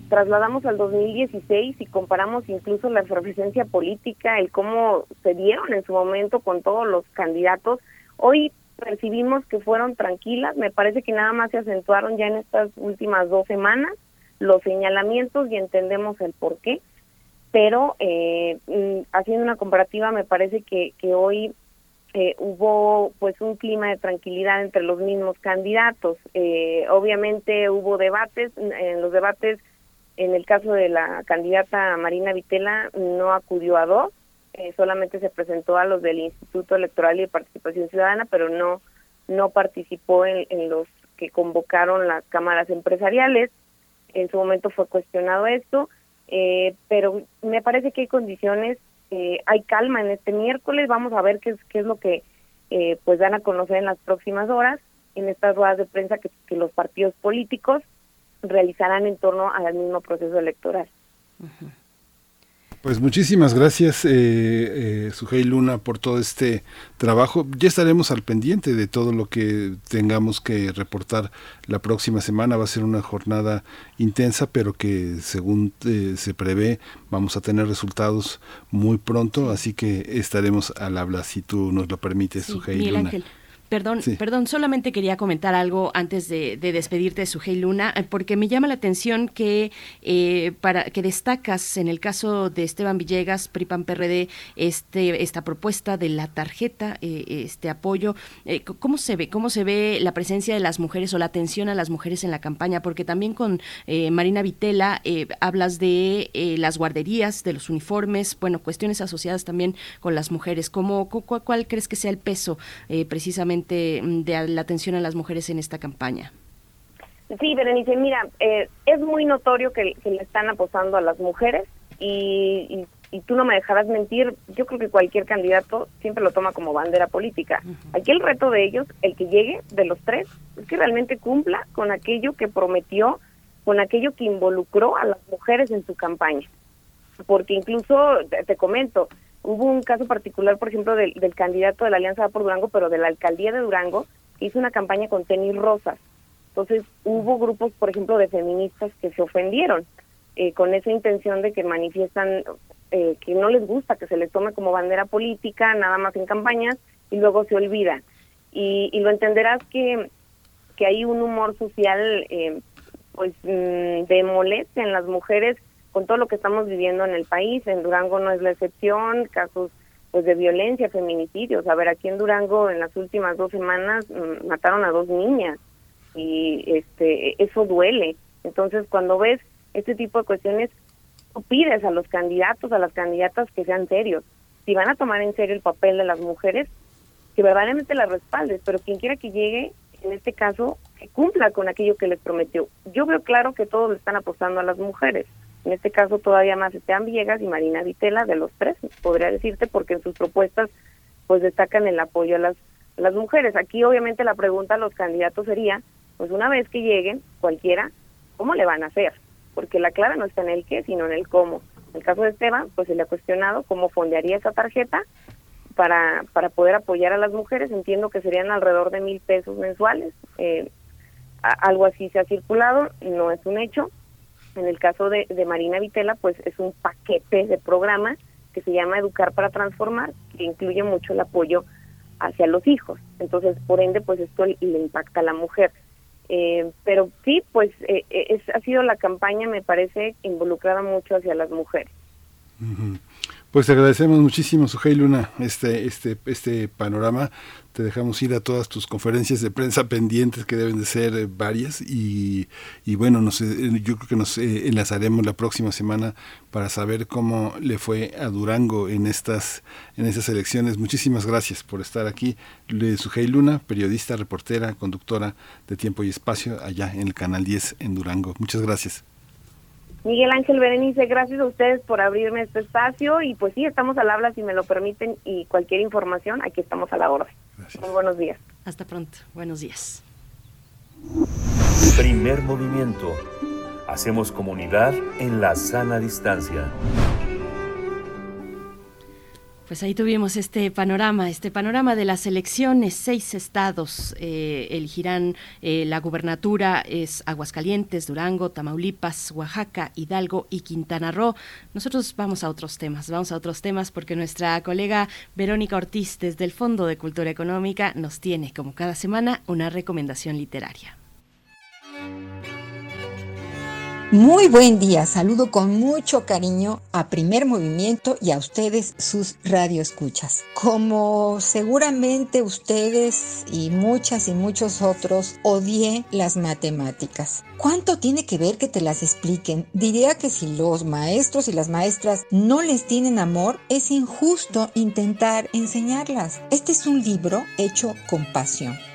trasladamos al 2016 y comparamos incluso la efervescencia política, el cómo se dieron en su momento con todos los candidatos. Hoy percibimos que fueron tranquilas, me parece que nada más se acentuaron ya en estas últimas dos semanas los señalamientos y entendemos el por qué, pero eh, mm, haciendo una comparativa me parece que, que hoy eh, hubo pues un clima de tranquilidad entre los mismos candidatos. Eh, obviamente hubo debates, en los debates, en el caso de la candidata Marina Vitela, no acudió a dos, eh, solamente se presentó a los del Instituto Electoral y de Participación Ciudadana, pero no, no participó en, en los que convocaron las cámaras empresariales. En su momento fue cuestionado esto, eh, pero me parece que hay condiciones eh, hay calma en este miércoles, vamos a ver qué es, qué es lo que eh, pues dan a conocer en las próximas horas en estas ruedas de prensa que, los partidos políticos realizarán en torno al mismo proceso electoral. Pues muchísimas gracias, eh, eh, Luna, por todo este trabajo. Ya estaremos al pendiente de todo lo que tengamos que reportar la próxima semana. Va a ser una jornada intensa, pero que según eh, se prevé vamos a tener resultados muy pronto, así que estaremos al habla si tú nos lo permites, sí, Luna. Perdón, perdón, solamente quería comentar algo antes de, despedirte, Sujei Luna, eh, porque me llama la atención que eh, para que destacas en el caso de Esteban Villegas, PRIPAN PRD, este, esta propuesta de la tarjeta, eh, este apoyo. ¿Cómo se ve? ¿Cómo se ve la presencia de las mujeres o la atención a las mujeres en la campaña? Porque también con Marina Vitela hablas de las guarderías, de los uniformes, bueno, cuestiones asociadas también con las mujeres. ¿Cómo, ¿Cuál crees que sea el peso precisamente? Mm, de la atención a las mujeres en esta campaña? Sí, Berenice, mira, eh, es muy notorio que, le están apostando a las mujeres y, tú no me dejarás mentir, yo creo que cualquier candidato siempre lo toma como bandera política. Aquí el reto de ellos, el que llegue de los tres, es que realmente cumpla con aquello que prometió, con aquello que involucró a las mujeres en su campaña. Porque incluso, te comento, Hubo un caso particular, por ejemplo, del, candidato de la Alianza por Durango, pero de la alcaldía de Durango, hizo una campaña con tenis rosas. Entonces hubo grupos, por ejemplo, de feministas que se ofendieron eh, con esa intención de que manifiestan eh, que no les gusta que se les tome como bandera política, nada más en campañas, y luego se olvida. Y, lo entenderás que, que hay un humor social eh, pues mm, de molestia en las mujeres con todo lo que estamos viviendo en el país. En Durango no es la excepción, casos pues de violencia, feminicidios. A ver, aquí en Durango en las últimas dos semanas mm, mataron a dos niñas y este eso duele. Entonces, cuando ves este tipo de cuestiones, tú pides a los candidatos, a las candidatas que sean serios. Si van a tomar en serio el papel de las mujeres, que verdaderamente las respaldes, pero quien quiera que llegue, en este caso, que cumpla con aquello que les prometió. Yo veo claro que todos le están apostando a las mujeres en este caso todavía más Esteban Villegas y Marina Vitela, de los tres, podría decirte, porque en sus propuestas pues destacan el apoyo a las, las mujeres. Aquí obviamente la pregunta a los candidatos sería, pues una vez que lleguen, cualquiera, ¿cómo le van a hacer? Porque la clave no está en el qué, sino en el cómo. En el caso de Esteban, pues se le ha cuestionado cómo fondearía esa tarjeta para, para poder apoyar a las mujeres. Entiendo que serían alrededor de mil pesos mensuales. Eh, algo así se ha circulado, no es un hecho. En el caso de, Marina Vitela, pues es un paquete de programa que se llama Educar para Transformar, que incluye mucho el apoyo hacia los hijos. Entonces, por ende, pues esto le, impacta a la mujer. Eh, pero sí, pues eh, es, ha sido la campaña, me parece, involucrada mucho hacia las mujeres. Pues agradecemos muchísimo, Sujei Luna, este, este, este panorama. Te dejamos ir a todas tus conferencias de prensa pendientes, que deben de ser eh, varias. Y, bueno, nos, eh, yo creo que nos eh, enlazaremos la próxima semana para saber cómo le fue a Durango en estas, en estas elecciones. Muchísimas gracias por estar aquí. Sujei Luna, periodista, reportera, conductora de Tiempo y Espacio, allá en el Canal 10 en Durango. Muchas gracias. Miguel Ángel Berenice, gracias a ustedes por abrirme este espacio y pues sí, estamos al habla si me lo permiten y cualquier información, aquí estamos a la orden. Muy buenos días. Hasta pronto, buenos días. Primer movimiento. Hacemos comunidad en la sana distancia. Pues ahí tuvimos este panorama, este panorama de las elecciones. Seis estados eh, elegirán eh, la gubernatura, es Aguascalientes, Durango, Tamaulipas, Oaxaca, Hidalgo y Quintana Roo. Nosotros vamos a otros temas, vamos a otros temas porque nuestra colega Verónica Ortiz desde el Fondo de Cultura Económica nos tiene, como cada semana, una recomendación literaria. Muy buen día, saludo con mucho cariño a Primer Movimiento y a ustedes sus radioescuchas. Como seguramente ustedes y muchas y muchos otros odié las matemáticas. ¿Cuánto tiene que ver que te las expliquen? Diría que si los maestros y las maestras no les tienen amor, es injusto intentar enseñarlas. Este es un libro hecho con pasión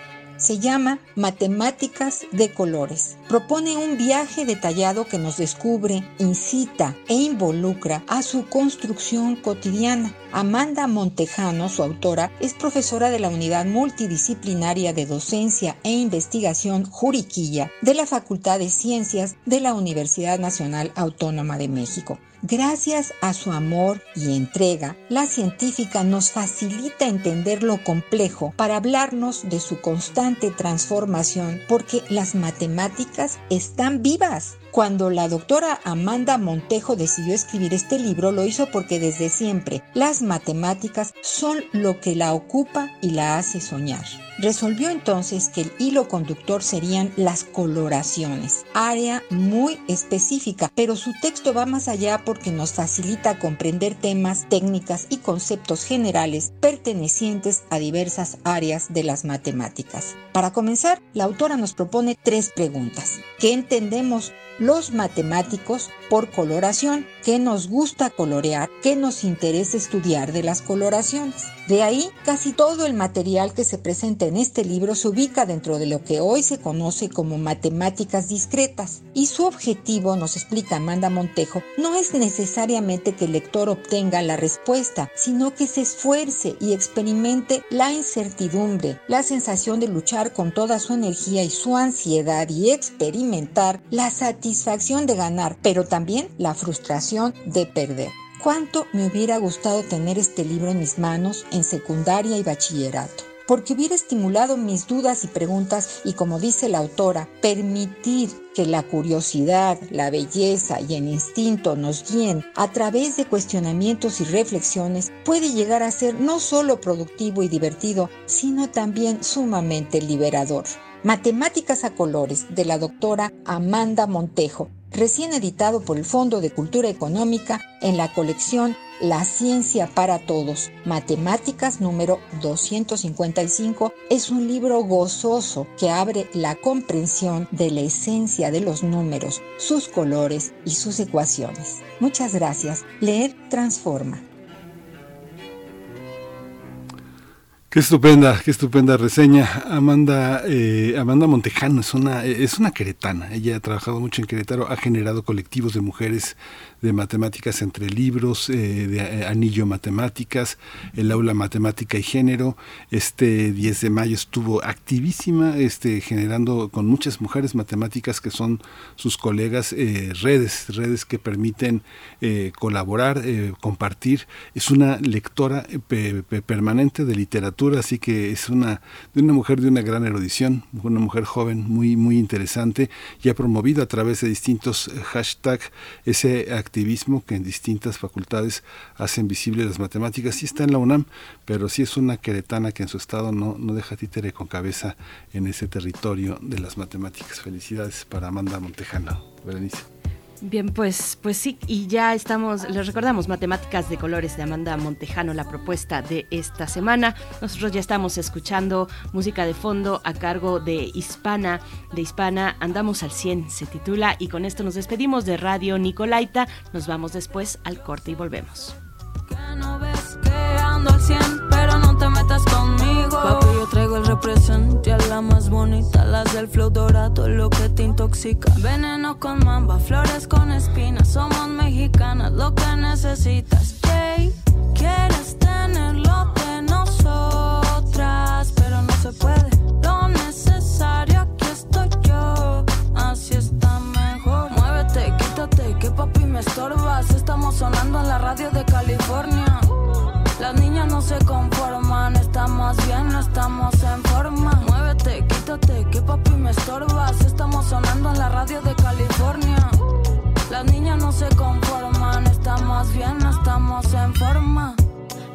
se llama Matemáticas de Colores. Propone un viaje detallado que nos descubre, incita e involucra a su construcción cotidiana. Amanda Montejano, su autora, es profesora de la Unidad Multidisciplinaria de Docencia e Investigación Juriquilla de la Facultad de Ciencias de la Universidad Nacional Autónoma de México. Gracias a su amor y entrega, la científica nos facilita entender lo complejo para hablarnos de su constante transformación porque las matemáticas están vivas. Cuando la doctora Amanda Montejo decidió escribir este libro, lo hizo porque desde siempre las matemáticas son lo que la ocupa y la hace soñar. resolvió entonces que el hilo conductor serían las coloraciones, área muy específica, pero su texto va más allá porque nos facilita comprender temas, técnicas y conceptos generales pertenecientes a diversas áreas de las matemáticas. Para comenzar, la autora nos propone tres preguntas. ¿Qué entendemos los matemáticos por coloración, qué nos gusta colorear, qué nos interesa estudiar de las coloraciones. De ahí, casi todo el material que se presenta en este libro se ubica dentro de lo que hoy se conoce como matemáticas discretas. Y su objetivo, nos explica Amanda Montejo, no es necesariamente que el lector obtenga la respuesta, sino que se esfuerce y experimente la incertidumbre, la sensación de luchar con toda su energía y su ansiedad y experimentar la satisfacción de ganar, pero también la frustración de perder. ¿Cuánto me hubiera gustado tener este libro en mis manos en secundaria y bachillerato? Porque hubiera estimulado mis dudas y preguntas y como dice la autora, permitir que la curiosidad, la belleza y el instinto nos guíen a través de cuestionamientos y reflexiones puede llegar a ser no solo productivo y divertido, sino también sumamente liberador. Matemáticas a colores de la doctora Amanda Montejo, recién editado por el Fondo de Cultura Económica en la colección La Ciencia para Todos, Matemáticas número 255, es un libro gozoso que abre la comprensión de la esencia de los números, sus colores y sus ecuaciones. Muchas gracias. Leer transforma. Qué estupenda, qué estupenda reseña. Amanda, eh, Amanda Montejano es una, es una queretana. Ella ha trabajado mucho en Querétaro, ha generado colectivos de mujeres de matemáticas entre libros, eh, de eh, Anillo Matemáticas, el Aula Matemática y Género. Este 10 de mayo estuvo activísima, este, generando con muchas mujeres matemáticas que son sus colegas eh, redes, redes que permiten colaborar, compartir. Es una lectora permanente de literatura, así que es una, de una mujer de una gran erudición, una mujer joven, muy, muy interesante, y ha promovido a través de distintos hashtags ese activismo que en distintas facultades hacen visible las matemáticas. Sí está en la UNAM, pero sí es una queretana que en su estado no, no deja títere con cabeza en ese territorio de las matemáticas. Felicidades para Amanda Montejano. Berenice. Bien, pues, pues sí, y ya estamos, les recordamos Matemáticas de Colores de Amanda Montejano, la propuesta de esta semana. Nosotros ya estamos escuchando música de fondo a cargo de Hispana, de Hispana, Andamos al 100 se titula, y con esto nos despedimos de Radio Nicolaita. Nos vamos después al corte y volvemos. no ves que ando al 100, pero no te metas traigo el represente a la más bonita, las del flow dorado, lo que te intoxica. Veneno con mamba, flores con espinas, somos mexicanas, lo que necesitas. Jay, quieres tenerlo de nosotras, pero no se puede. Lo necesario, aquí estoy yo, así está mejor. Muévete, quítate, que papi me estorbas. Estamos sonando en la radio de California. Las niñas no se conforman, estamos bien, no estamos en forma. Muévete, quítate, que papi me estorbas. Estamos sonando en la radio de California. Las niñas no se conforman, estamos bien, no estamos en forma.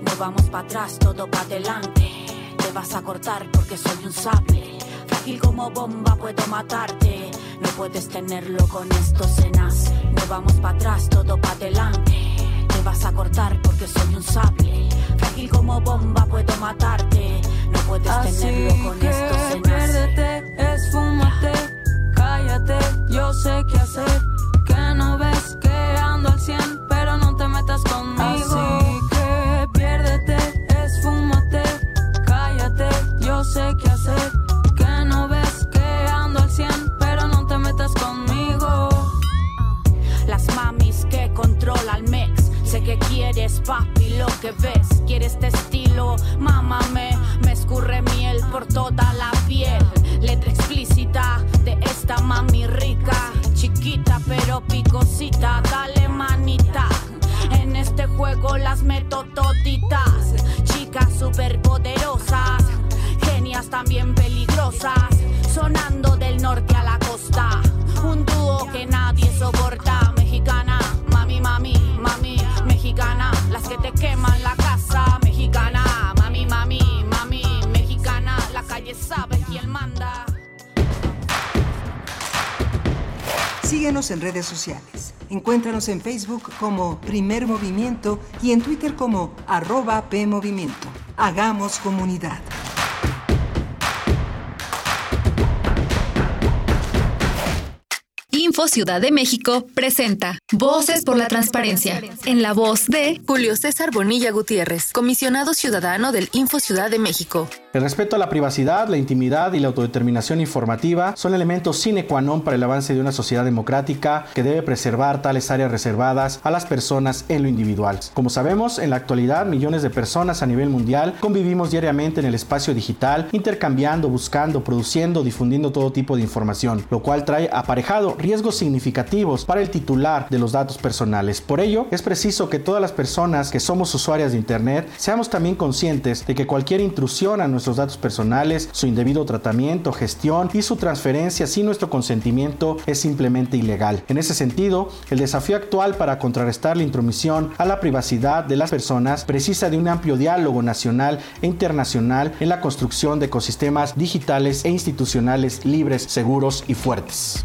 No vamos para atrás, todo para adelante. Te vas a cortar porque soy un sable. Frágil como bomba, puedo matarte. No puedes tenerlo con estos cenas. No vamos para atrás, todo para adelante. Te vas a cortar porque soy un sable. Frágil como bomba, puedo matarte. No puedes Así tenerlo con que estos cenas. piérdete, esfúmate, cállate, yo sé qué hacer. Que no ves que ando al 100, pero no te metas conmigo. Así que piérdete, esfúmate, cállate, yo sé. Que Quieres, papi, lo que ves. Quieres este estilo, mámame. Me escurre miel por toda la piel. Letra explícita de esta mami rica. Chiquita pero picosita, dale manita. En este juego las meto toditas. Chicas superpoderosas. Genias también peligrosas. Sonando del norte a la costa. Un dúo que nadie soporta. queman la casa mexicana. Mami, mami, mami, mexicana. La calle sabe quién manda. Síguenos en redes sociales. Encuéntranos en Facebook como Primer Movimiento y en Twitter como arroba PMovimiento. Hagamos comunidad. Info Ciudad de México presenta Voces por la Transparencia, en la voz de Julio César Bonilla Gutiérrez, comisionado ciudadano del Info Ciudad de México. El respeto a la privacidad, la intimidad y la autodeterminación informativa son elementos sine qua non para el avance de una sociedad democrática que debe preservar tales áreas reservadas a las personas en lo individual. Como sabemos, en la actualidad millones de personas a nivel mundial convivimos diariamente en el espacio digital, intercambiando, buscando, produciendo, difundiendo todo tipo de información, lo cual trae aparejado riesgos significativos para el titular de los datos personales. Por ello, es preciso que todas las personas que somos usuarias de Internet seamos también conscientes de que cualquier intrusión a nuestros datos personales, su indebido tratamiento, gestión y su transferencia sin nuestro consentimiento es simplemente ilegal. En ese sentido, el desafío actual para contrarrestar la intromisión a la privacidad de las personas precisa de un amplio diálogo nacional e internacional en la construcción de ecosistemas digitales e institucionales libres, seguros y fuertes.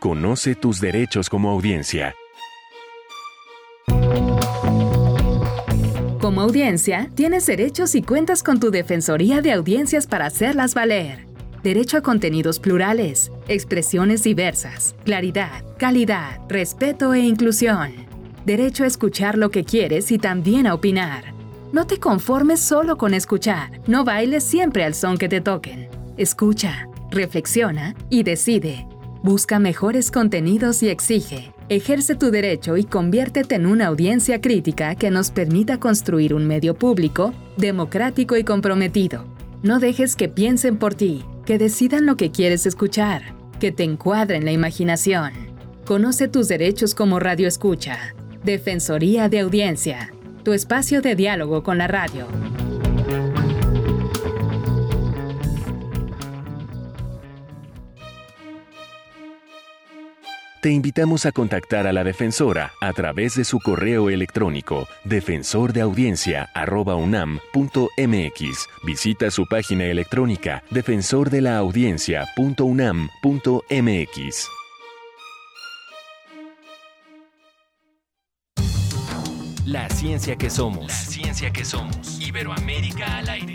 Conoce tus derechos como audiencia. Como audiencia, tienes derechos y cuentas con tu Defensoría de Audiencias para hacerlas valer. Derecho a contenidos plurales, expresiones diversas, claridad, calidad, respeto e inclusión. Derecho a escuchar lo que quieres y también a opinar. No te conformes solo con escuchar. No bailes siempre al son que te toquen. Escucha, reflexiona y decide. Busca mejores contenidos y exige. Ejerce tu derecho y conviértete en una audiencia crítica que nos permita construir un medio público, democrático y comprometido. No dejes que piensen por ti, que decidan lo que quieres escuchar, que te encuadren la imaginación. Conoce tus derechos como Radio Escucha. Defensoría de Audiencia. Tu espacio de diálogo con la radio. Te invitamos a contactar a la defensora a través de su correo electrónico defensordeaudiencia.unam.mx. Visita su página electrónica defensordelaudiencia.unam.mx. La ciencia que somos. La ciencia que somos. Iberoamérica al aire.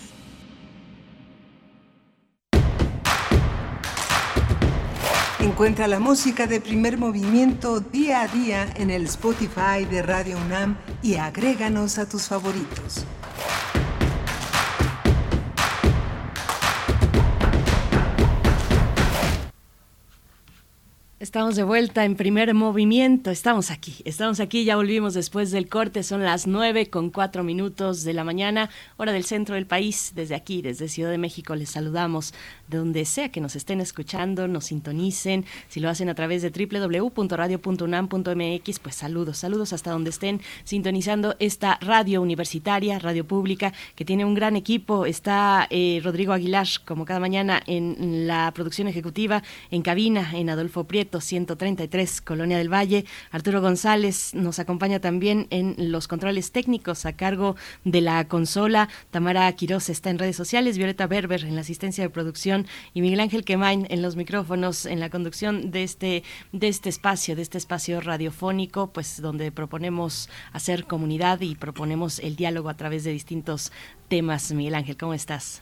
Encuentra la música de primer movimiento día a día en el Spotify de Radio UNAM y agréganos a tus favoritos. Estamos de vuelta en primer movimiento. Estamos aquí, estamos aquí, ya volvimos después del corte. Son las nueve con cuatro minutos de la mañana, hora del centro del país. Desde aquí, desde Ciudad de México, les saludamos de donde sea que nos estén escuchando, nos sintonicen. Si lo hacen a través de www.radio.unam.mx, pues saludos, saludos hasta donde estén sintonizando esta radio universitaria, radio pública, que tiene un gran equipo. Está eh, Rodrigo Aguilar, como cada mañana, en la producción ejecutiva, en cabina, en Adolfo Prieto 133, Colonia del Valle. Arturo González nos acompaña también en los controles técnicos a cargo de la consola. Tamara Quiroz está en redes sociales, Violeta Berber en la asistencia de producción y Miguel Ángel Quemain en los micrófonos en la conducción de este, de este espacio, de este espacio radiofónico, pues donde proponemos hacer comunidad y proponemos el diálogo a través de distintos temas. Miguel Ángel, ¿cómo estás?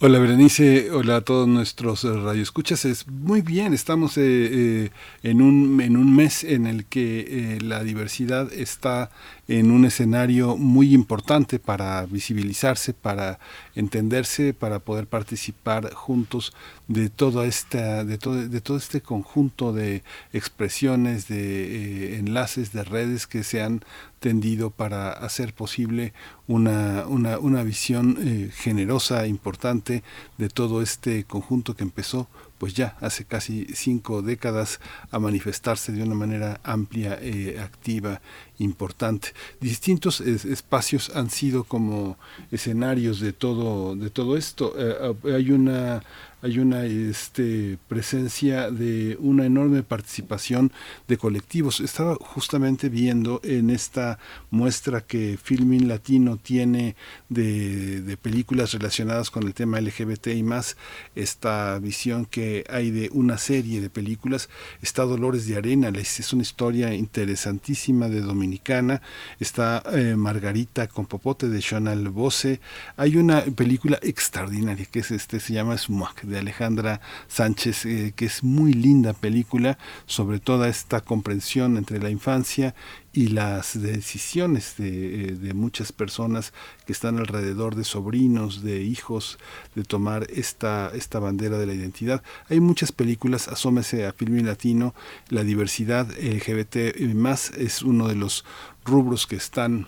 Hola Berenice, hola a todos nuestros eh, radioescuchas. Es muy bien, estamos eh, eh, en, un, en un mes en el que la diversidad está en un escenario muy importante para visibilizarse, para entenderse, para poder participar juntos de toda esta, de todo, de todo este conjunto de expresiones, de eh, enlaces, de redes que se han tendido para hacer posible una, una, una visión eh, generosa, importante de todo este conjunto que empezó pues ya hace casi cinco décadas a manifestarse de una manera amplia, eh, activa, importante. Distintos espacios han sido como escenarios de todo, de todo esto. Eh, hay una hay una este, presencia de una enorme participación de colectivos. Estaba justamente viendo en esta muestra que Filmin Latino tiene de, de películas relacionadas con el tema LGBT y más, esta visión que hay de una serie de películas. Está Dolores de Arena, es una historia interesantísima de Dominicana. Está eh, Margarita con Popote de Shonal Bose. Hay una película extraordinaria que es este, se llama Smuak de Alejandra Sánchez, eh, que es muy linda película sobre toda esta comprensión entre la infancia y las decisiones de, eh, de, muchas personas que están alrededor de sobrinos, de hijos, de tomar esta, esta bandera de la identidad. Hay muchas películas, asómese a Filmin Latino, la diversidad LGBT más es uno de los rubros que están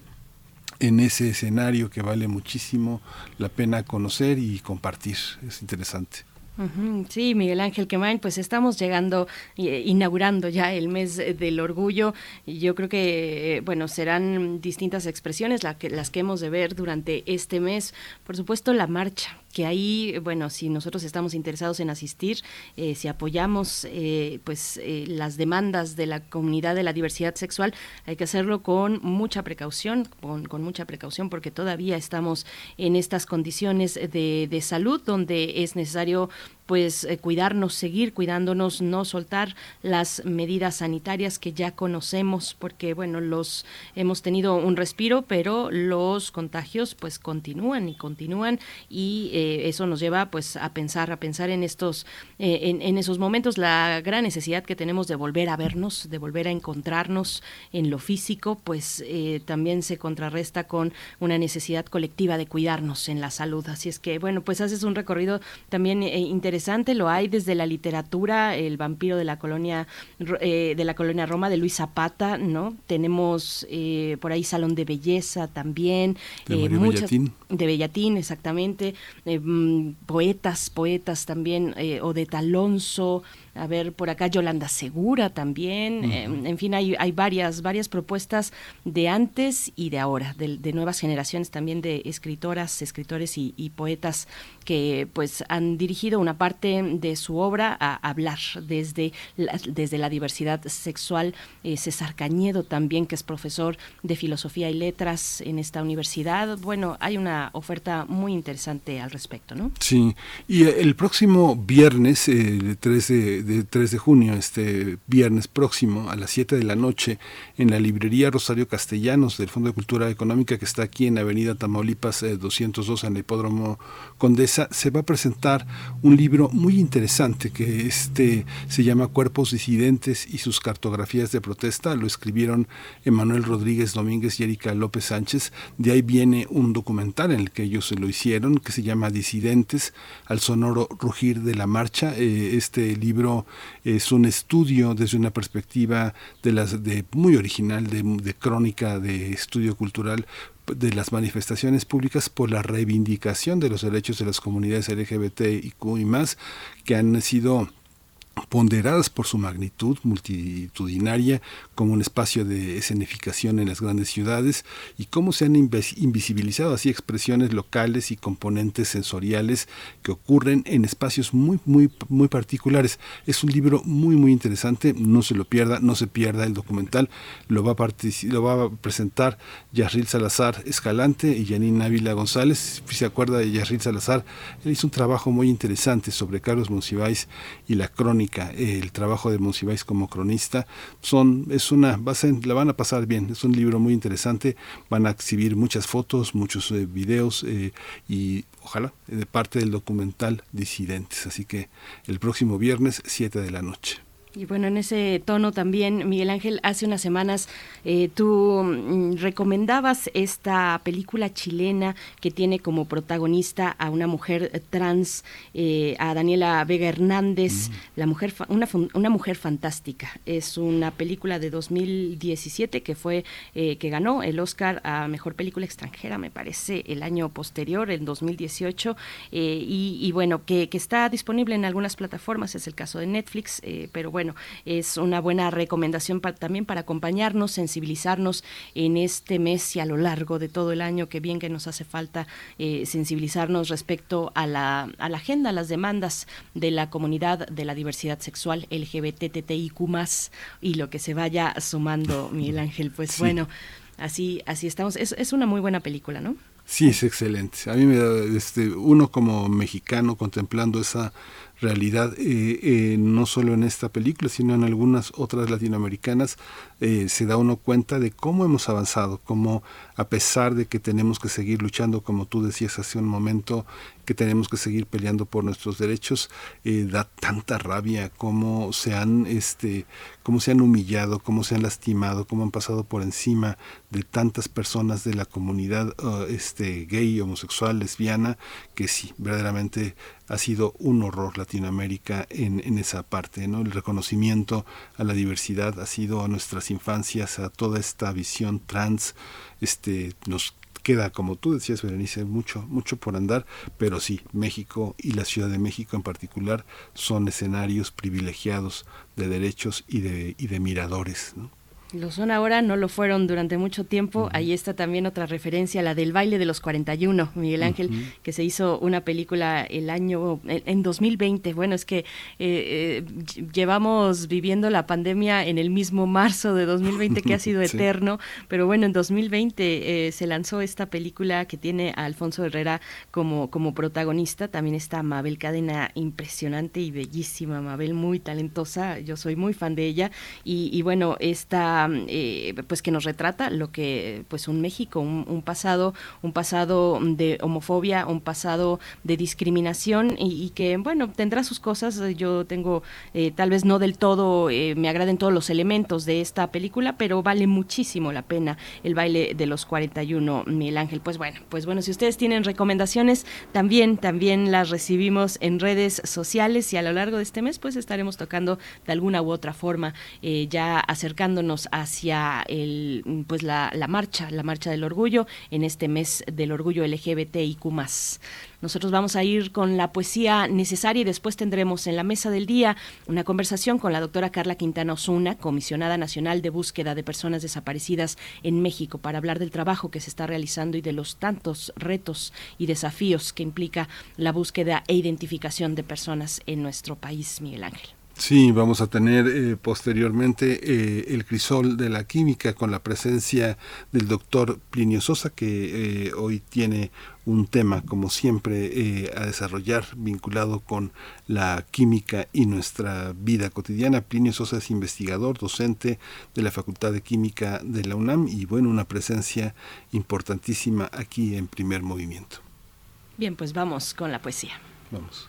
en ese escenario que vale muchísimo la pena conocer y compartir. Es interesante. Sí, Miguel Ángel Quemain, pues estamos llegando, eh, inaugurando ya el mes del orgullo. Yo creo que, bueno, serán distintas expresiones que, las que hemos de ver durante este mes. Por supuesto, la marcha, que ahí, bueno, si nosotros estamos interesados en asistir, eh, si apoyamos eh, pues eh, las demandas de la comunidad de la diversidad sexual, hay que hacerlo con mucha precaución, con, con mucha precaución, porque todavía estamos en estas condiciones de, de salud donde es necesario pues eh, cuidarnos, seguir cuidándonos, no soltar las medidas sanitarias que ya conocemos, porque bueno, los hemos tenido un respiro, pero los contagios pues continúan y continúan y eh, eso nos lleva pues a pensar, a pensar en estos, eh, en, en, esos momentos la gran necesidad que tenemos de volver a vernos, de volver a encontrarnos en lo físico, pues también se contrarresta con una necesidad colectiva de cuidarnos en la salud. Así es que bueno, pues haces un recorrido también interesante interesante, lo hay desde la literatura, el vampiro de la colonia eh, de la colonia Roma de Luis Zapata, ¿no? Tenemos eh, por ahí Salón de Belleza también, de eh, muchas de Bellatín, exactamente, eh, mm, poetas, poetas también, o de Talonso, a ver, por acá Yolanda Segura también, em, en fin, hay, hay varias, varias propuestas de antes y de ahora, de, de nuevas generaciones también de escritoras, escritores y, y, poetas que pues han dirigido una parte de su obra a hablar desde la, desde la diversidad sexual. Eh, César Cañedo también, que es profesor de filosofía y letras en esta universidad. Bueno, hay una oferta muy interesante al respecto, ¿no? Sí, y el próximo viernes, eh, 3 de de 3 de junio, este viernes próximo a las 7 de la noche, en la librería Rosario Castellanos del Fondo de Cultura Económica que está aquí en Avenida Tamaulipas eh, 202 en el Hipódromo Condesa, se va a presentar un libro muy interesante que este se llama Cuerpos disidentes y sus cartografías de protesta. Lo escribieron Emanuel Rodríguez Domínguez y Erika López Sánchez. De ahí viene un documental en el que ellos lo hicieron que se llama Disidentes al sonoro rugir de la marcha. Eh, este libro es un estudio desde una perspectiva de las muy original de, de crónica de estudio cultural de las manifestaciones públicas por la reivindicación de los derechos de las comunidades LGBT y más que han sido ponderadas por su magnitud multitudinaria como un espacio de escenificación en las grandes ciudades y cómo se han invisibilizado así expresiones locales y componentes sensoriales que ocurren en espacios muy muy muy particulares. Es un libro muy muy interesante, no se lo pierda, no se pierda el documental, lo va a lo va a presentar Yarril Salazar Escalante y Janine Ávila González. Si se acuerda de Yarril Salazar, él hizo un trabajo muy interesante sobre Carlos Monsiváis y la crónica el trabajo de Monsiváis como cronista, son, es una, la van a pasar bien, es un libro muy interesante, van a exhibir muchas fotos, muchos eh, videos eh, y ojalá de parte del documental Disidentes, así que el próximo viernes 7 de la noche. Y bueno, en ese tono también, Miguel Ángel, hace unas semanas eh, tú mm, recomendabas esta película chilena que tiene como protagonista a una mujer trans, eh, a Daniela Vega Hernández, mm. la mujer una, una mujer fantástica. Es una película de 2017 que fue eh, que ganó el Oscar a mejor película extranjera, me parece, el año posterior, en 2018, y, y, bueno, que, que, está disponible en algunas plataformas, es el caso de Netflix, pero bueno bueno, es una buena recomendación también para acompañarnos, sensibilizarnos en este mes y a lo largo de todo el año, que bien que nos hace falta eh, sensibilizarnos respecto a la, a la agenda, a las demandas de la comunidad de la diversidad sexual LGBTTIQ y lo que se vaya sumando, Miguel Ángel. Pues bueno, así, así estamos. Es, es una muy buena película, ¿no? Sí, es excelente. A mí me da, este, uno como mexicano contemplando esa realidad, eh, eh, no solo en esta película, sino en algunas otras latinoamericanas, eh, se da uno cuenta de cómo hemos avanzado, cómo a pesar de que tenemos que seguir luchando, como tú decías hace un momento, que tenemos que seguir peleando por nuestros derechos, da tanta rabia cómo se han, este, cómo se han humillado, cómo se han lastimado, cómo han pasado por encima de tantas personas de la comunidad uh, este, gay, homosexual, lesbiana, que sí, verdaderamente ha sido un horror Latinoamérica en, en esa parte, ¿no? El reconocimiento a la diversidad ha sido a nuestras infancias, a toda esta visión trans, este, nos queda, como tú decías, Berenice, mucho, mucho por andar, pero sí, México y la Ciudad de México en particular son escenarios privilegiados de derechos y de, y de miradores, ¿no? Lo son ahora, no lo fueron durante mucho tiempo. Ahí está también otra referencia, la del baile de los 41, Miguel Ángel, que se hizo una película el año, en 2020. Bueno, es que eh, eh, llevamos viviendo la pandemia en el mismo marzo de 2020 que ha sido eterno, pero bueno, en 2020 eh, se lanzó esta película que tiene a Alfonso Herrera como, como protagonista. También está Mabel Cadena, impresionante y bellísima, Mabel, muy talentosa. Yo soy muy fan de ella. Y, y bueno, esta eh, pues que nos retrata lo que pues un México, un, pasado, un pasado de homofobia, un pasado de discriminación y, que bueno tendrá sus cosas. Yo tengo eh, tal vez no del todo eh, me agraden todos los elementos de esta película, pero vale muchísimo la pena el baile de los 41 Miguel Ángel. Pues bueno, pues bueno si ustedes tienen recomendaciones también también las recibimos en redes sociales y a lo largo de este mes pues estaremos tocando de alguna u otra forma ya acercándonos hacia el, pues la, la marcha, la marcha del orgullo en este mes del orgullo LGBTIQ+. Nosotros vamos a ir con la poesía necesaria y después tendremos en la mesa del día una conversación con la doctora Carla Quintana Osuna, comisionada nacional de búsqueda de personas desaparecidas en México, para hablar del trabajo que se está realizando y de los tantos retos y desafíos que implica la búsqueda e identificación de personas en nuestro país, Miguel Ángel. Sí, vamos a tener eh, posteriormente eh, el crisol de la química con la presencia del doctor Plinio Sosa, que eh, hoy tiene un tema, como siempre, a desarrollar vinculado con la química y nuestra vida cotidiana. Plinio Sosa es investigador, docente de la Facultad de Química de la UNAM y, bueno, una presencia importantísima aquí en primer movimiento. Bien, pues vamos con la poesía. Vamos.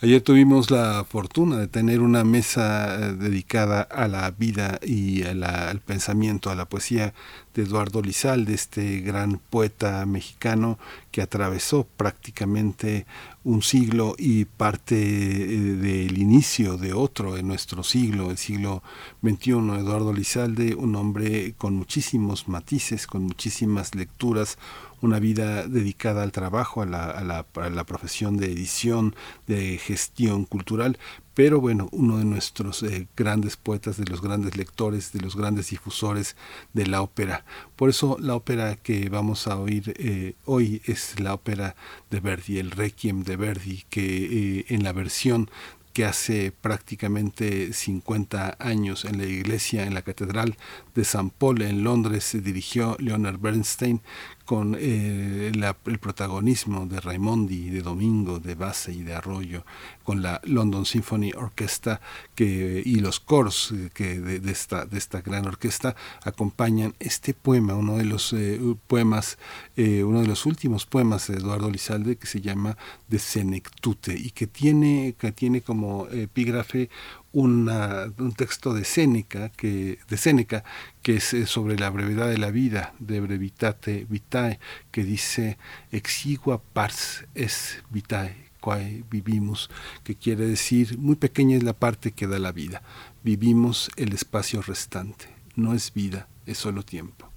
Ayer tuvimos la fortuna de tener una mesa eh, dedicada a la vida y al pensamiento, a la poesía de Eduardo Lizalde, este gran poeta mexicano que atravesó prácticamente un siglo y parte eh, del inicio de otro en nuestro siglo, el siglo XXI. Eduardo Lizalde, un hombre con muchísimos matices, con muchísimas lecturas, una vida dedicada al trabajo, a la, a la, a la profesión de edición, de gestión cultural, pero bueno, uno de nuestros eh, grandes poetas, de los grandes lectores, de los grandes difusores de la ópera. Por eso la ópera que vamos a oír eh, hoy es la ópera de Verdi, el Requiem de Verdi, que eh, en la versión que hace prácticamente 50 años en la iglesia, en la catedral de San Paul en Londres, se dirigió Leonard Bernstein con eh, el protagonismo de Raimondi, de Domingo, de Base y de Arroyo, con la London Symphony Orchestra y los coros eh, que de, esta, de esta gran orquesta acompañan este poema, uno de los eh, poemas, uno de los últimos poemas de Eduardo Lizalde que se llama De Senectute y que tiene, que tiene como epígrafe un texto de Séneca, que, de Séneca, que es eh, sobre la brevedad de la vida, de brevitate vitae, que dice exigua pars es vitae, quae vivimos, que quiere decir muy pequeña es la parte que da la vida, vivimos el espacio restante, no es vida, es solo tiempo.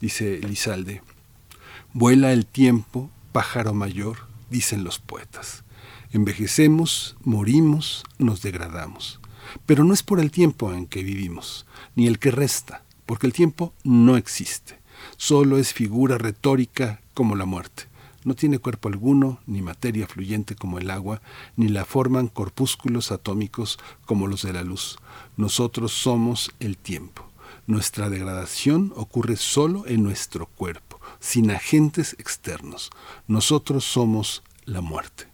Dice Lizalde, vuela el tiempo, pájaro mayor, dicen los poetas. Envejecemos, morimos, nos degradamos. Pero no es por el tiempo en que vivimos, ni el que resta, porque el tiempo no existe. Solo es figura retórica como la muerte. No tiene cuerpo alguno, ni materia fluyente como el agua, ni la forman corpúsculos atómicos como los de la luz. Nosotros somos el tiempo. Nuestra degradación ocurre solo en nuestro cuerpo, sin agentes externos. Nosotros somos la muerte.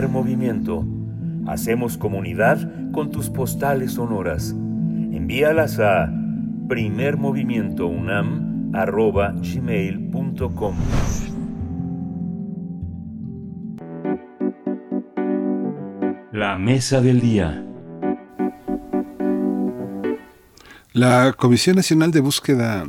Primer movimiento. Hacemos comunidad con tus postales sonoras. Envíalas a primermovimientounam.gmail.com La mesa del día. La Comisión Nacional de Búsqueda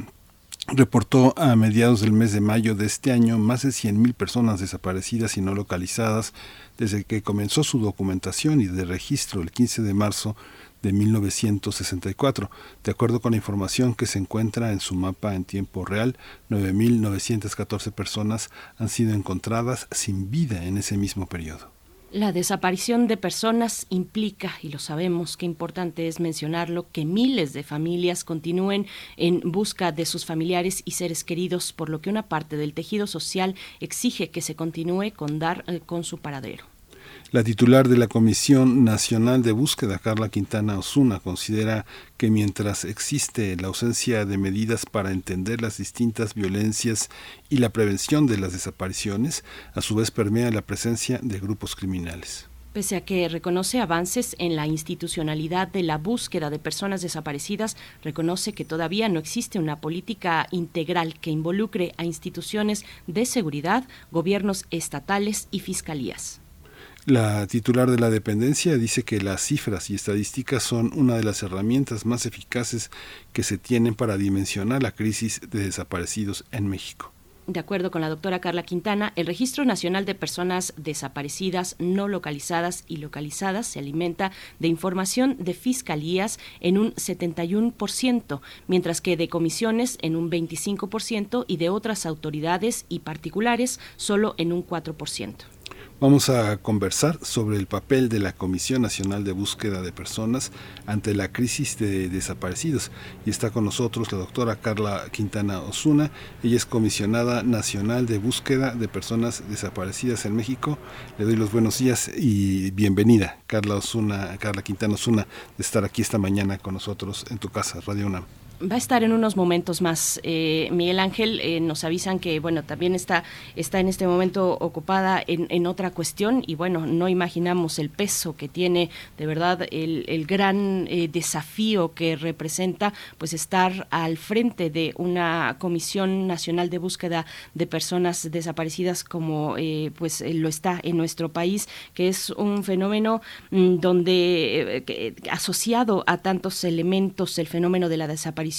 reportó a mediados del mes de mayo de este año más de 100.000 personas desaparecidas y no localizadas desde que comenzó su documentación y de registro el 15 de marzo de 1964. De acuerdo con la información que se encuentra en su mapa en tiempo real, 9.914 personas han sido encontradas sin vida en ese mismo periodo. La desaparición de personas implica, y lo sabemos, qué importante es mencionarlo, que miles de familias continúen en busca de sus familiares y seres queridos, por lo que una parte del tejido social exige que se continúe con dar eh, con su paradero. La titular de la Comisión Nacional de Búsqueda, Carla Quintana Osuna, considera que mientras existe la ausencia de medidas para entender las distintas violencias y la prevención de las desapariciones, a su vez permea la presencia de grupos criminales. Pese a que reconoce avances en la institucionalidad de la búsqueda de personas desaparecidas, reconoce que todavía no existe una política integral que involucre a instituciones de seguridad, gobiernos estatales y fiscalías. La titular de la dependencia dice que las cifras y estadísticas son una de las herramientas más eficaces que se tienen para dimensionar la crisis de desaparecidos en México. De acuerdo con la doctora Carla Quintana, el Registro Nacional de Personas Desaparecidas, No Localizadas y Localizadas se alimenta de información de fiscalías en un 71%, mientras que de comisiones en un 25% y de otras autoridades y particulares solo en un 4%. Vamos a conversar sobre el papel de la Comisión Nacional de Búsqueda de Personas ante la crisis de desaparecidos. Y está con nosotros la doctora Carla Quintana Osuna. Ella es comisionada nacional de búsqueda de personas desaparecidas en México. Le doy los buenos días y bienvenida, Carla Osuna, Carla Quintana Osuna, de estar aquí esta mañana con nosotros en tu casa, Radio UNAM va a estar en unos momentos más. Eh, Miguel Ángel eh, nos avisan que bueno también está está en este momento ocupada en, en, otra cuestión y bueno no imaginamos el peso que tiene de verdad el, el gran eh, desafío que representa pues estar al frente de una comisión nacional de búsqueda de personas desaparecidas como eh, pues lo está en nuestro país que es un fenómeno mm, donde asociado a tantos elementos el fenómeno de la desaparición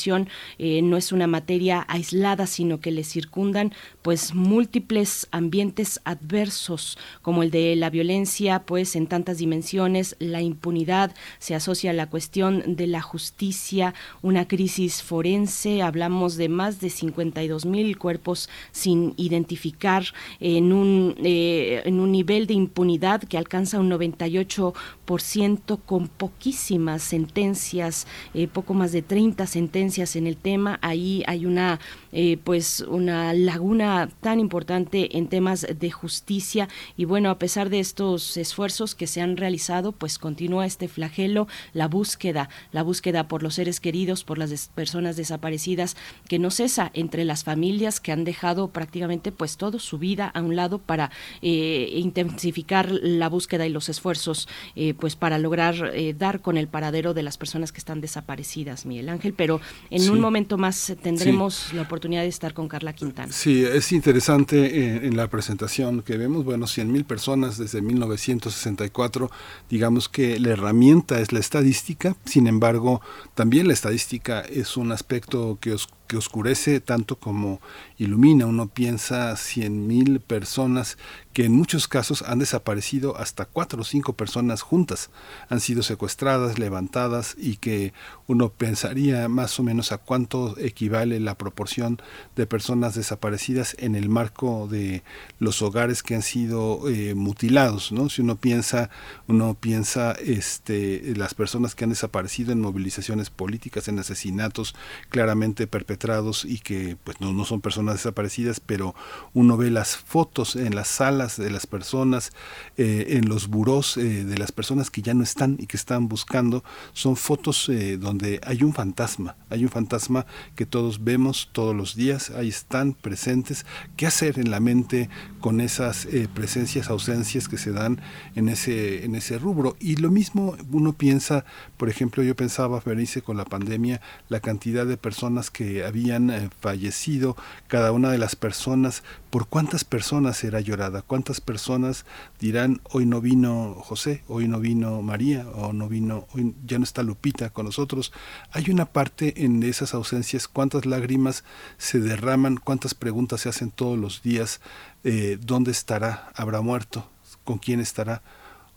eh, no es una materia aislada, sino que le circundan pues múltiples ambientes adversos, como el de la violencia, pues en tantas dimensiones, la impunidad, se asocia a la cuestión de la justicia, una crisis forense, hablamos de más de 52 mil cuerpos sin identificar en un, eh, en un nivel de impunidad que alcanza un 98% con poquísimas sentencias, eh, poco más de 30 sentencias en el tema. Ahí hay una, eh, pues, una laguna tan importante en temas de justicia. Y bueno, a pesar de estos esfuerzos que se han realizado, pues continúa este flagelo, la búsqueda, la búsqueda por los seres queridos, por las personas desaparecidas, que no cesa entre las familias que han dejado prácticamente pues todo su vida a un lado para eh, intensificar la búsqueda y los esfuerzos eh, pues para lograr dar con el paradero de las personas que están desaparecidas, Miguel Ángel. Pero en un momento más tendremos la oportunidad de estar con Carla Quintana. Sí, es interesante eh, en la presentación que vemos, bueno, 100.000 personas desde 1964, digamos que la herramienta es la estadística, sin embargo, también la estadística es un aspecto que os que oscurece tanto como ilumina. Uno piensa 100.000 personas que en muchos casos han desaparecido hasta cuatro o cinco personas juntas, han sido secuestradas, levantadas y que uno pensaría más o menos a cuánto equivale la proporción de personas desaparecidas en el marco de los hogares que han sido eh, mutilados, ¿no? Si uno piensa, uno piensa este las personas que han desaparecido en movilizaciones políticas, en asesinatos claramente perpetrados y que pues no, no son personas desaparecidas, pero uno ve las fotos en las salas de las personas, eh, en los burós eh, de las personas que ya no están y que están buscando, son fotos eh, donde hay un fantasma, hay un fantasma que todos vemos todos los días, ahí están presentes. ¿Qué hacer en la mente con esas presencias, ausencias que se dan en ese, en ese rubro? Y lo mismo uno piensa, por ejemplo, yo pensaba, Berenice, con la pandemia, la cantidad de personas que habían fallecido, cada una de las personas, por cuántas personas será llorada, cuántas personas dirán, hoy no vino José, hoy no vino María, o no vino, hoy ya no está Lupita con nosotros. Hay una parte en esas ausencias, cuántas lágrimas se derraman, cuántas preguntas se hacen todos los días, eh, ¿dónde estará? ¿Habrá muerto? ¿Con quién estará?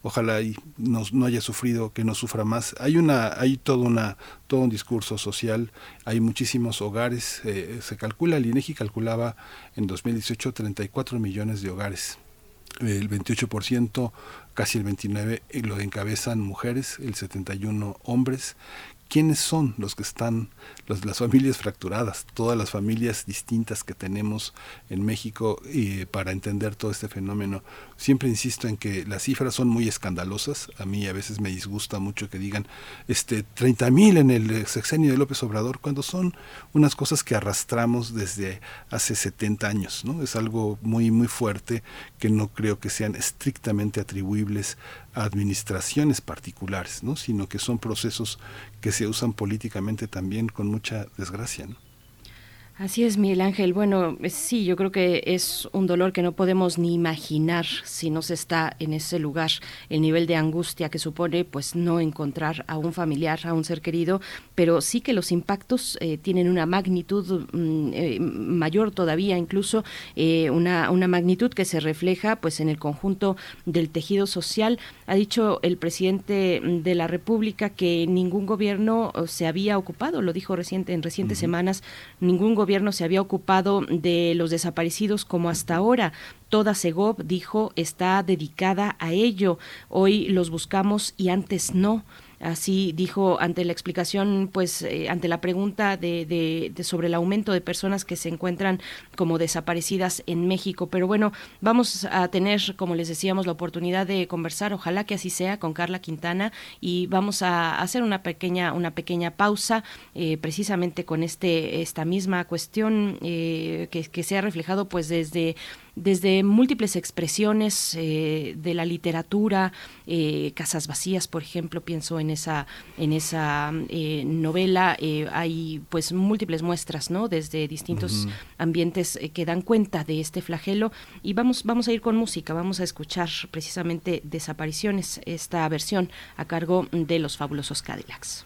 Ojalá y no, no, haya sufrido, que no sufra más. Hay una, hay todo una, todo un discurso social, hay muchísimos hogares, eh, se calcula, el INEGI calculaba en 2018 34 millones de hogares. El 28%, casi el 29% lo encabezan mujeres, el 71% hombres, quiénes son los que están, las familias fracturadas, todas las familias distintas que tenemos en México y para entender todo este fenómeno. Siempre insisto en que las cifras son muy escandalosas. A mí a veces me disgusta mucho que digan este 30 mil en el sexenio de López Obrador, cuando son unas cosas que arrastramos desde hace 70 años. ¿no? Es algo muy, muy fuerte que no creo que sean estrictamente atribuibles a administraciones particulares, ¿no? sino que son procesos que se usan políticamente también con mucha desgracia. Así es, Miguel Ángel. Bueno, eh, sí, yo creo que es un dolor que no podemos ni imaginar si no se está en ese lugar. El nivel de angustia que supone, pues, no encontrar a un familiar, a un ser querido, pero sí que los impactos eh, tienen una magnitud mm, eh, mayor todavía, incluso una, una magnitud que se refleja, pues, en el conjunto del tejido social. Ha dicho el presidente de la República que ningún gobierno se había ocupado, lo dijo reciente en recientes semanas, ningún gobierno gobierno se había ocupado de los desaparecidos como hasta ahora. Toda Segov, dijo, está dedicada a ello. Hoy los buscamos y antes no. Así dijo ante la explicación, pues eh, ante la pregunta de, sobre el aumento de personas que se encuentran como desaparecidas en México. Pero bueno, vamos a tener, como les decíamos, la oportunidad de conversar, ojalá que así sea, con Carla Quintana y vamos a hacer una pequeña, una pequeña pausa eh, precisamente con este, esta misma cuestión eh, que se ha reflejado pues desde desde múltiples expresiones eh, de la literatura, eh, Casas Vacías, por ejemplo, pienso en esa, en esa eh, novela, hay pues múltiples muestras, ¿no? Desde distintos ambientes que dan cuenta de este flagelo y vamos, vamos a ir con música, vamos a escuchar precisamente Desapariciones, esta versión a cargo de los fabulosos Cadillacs.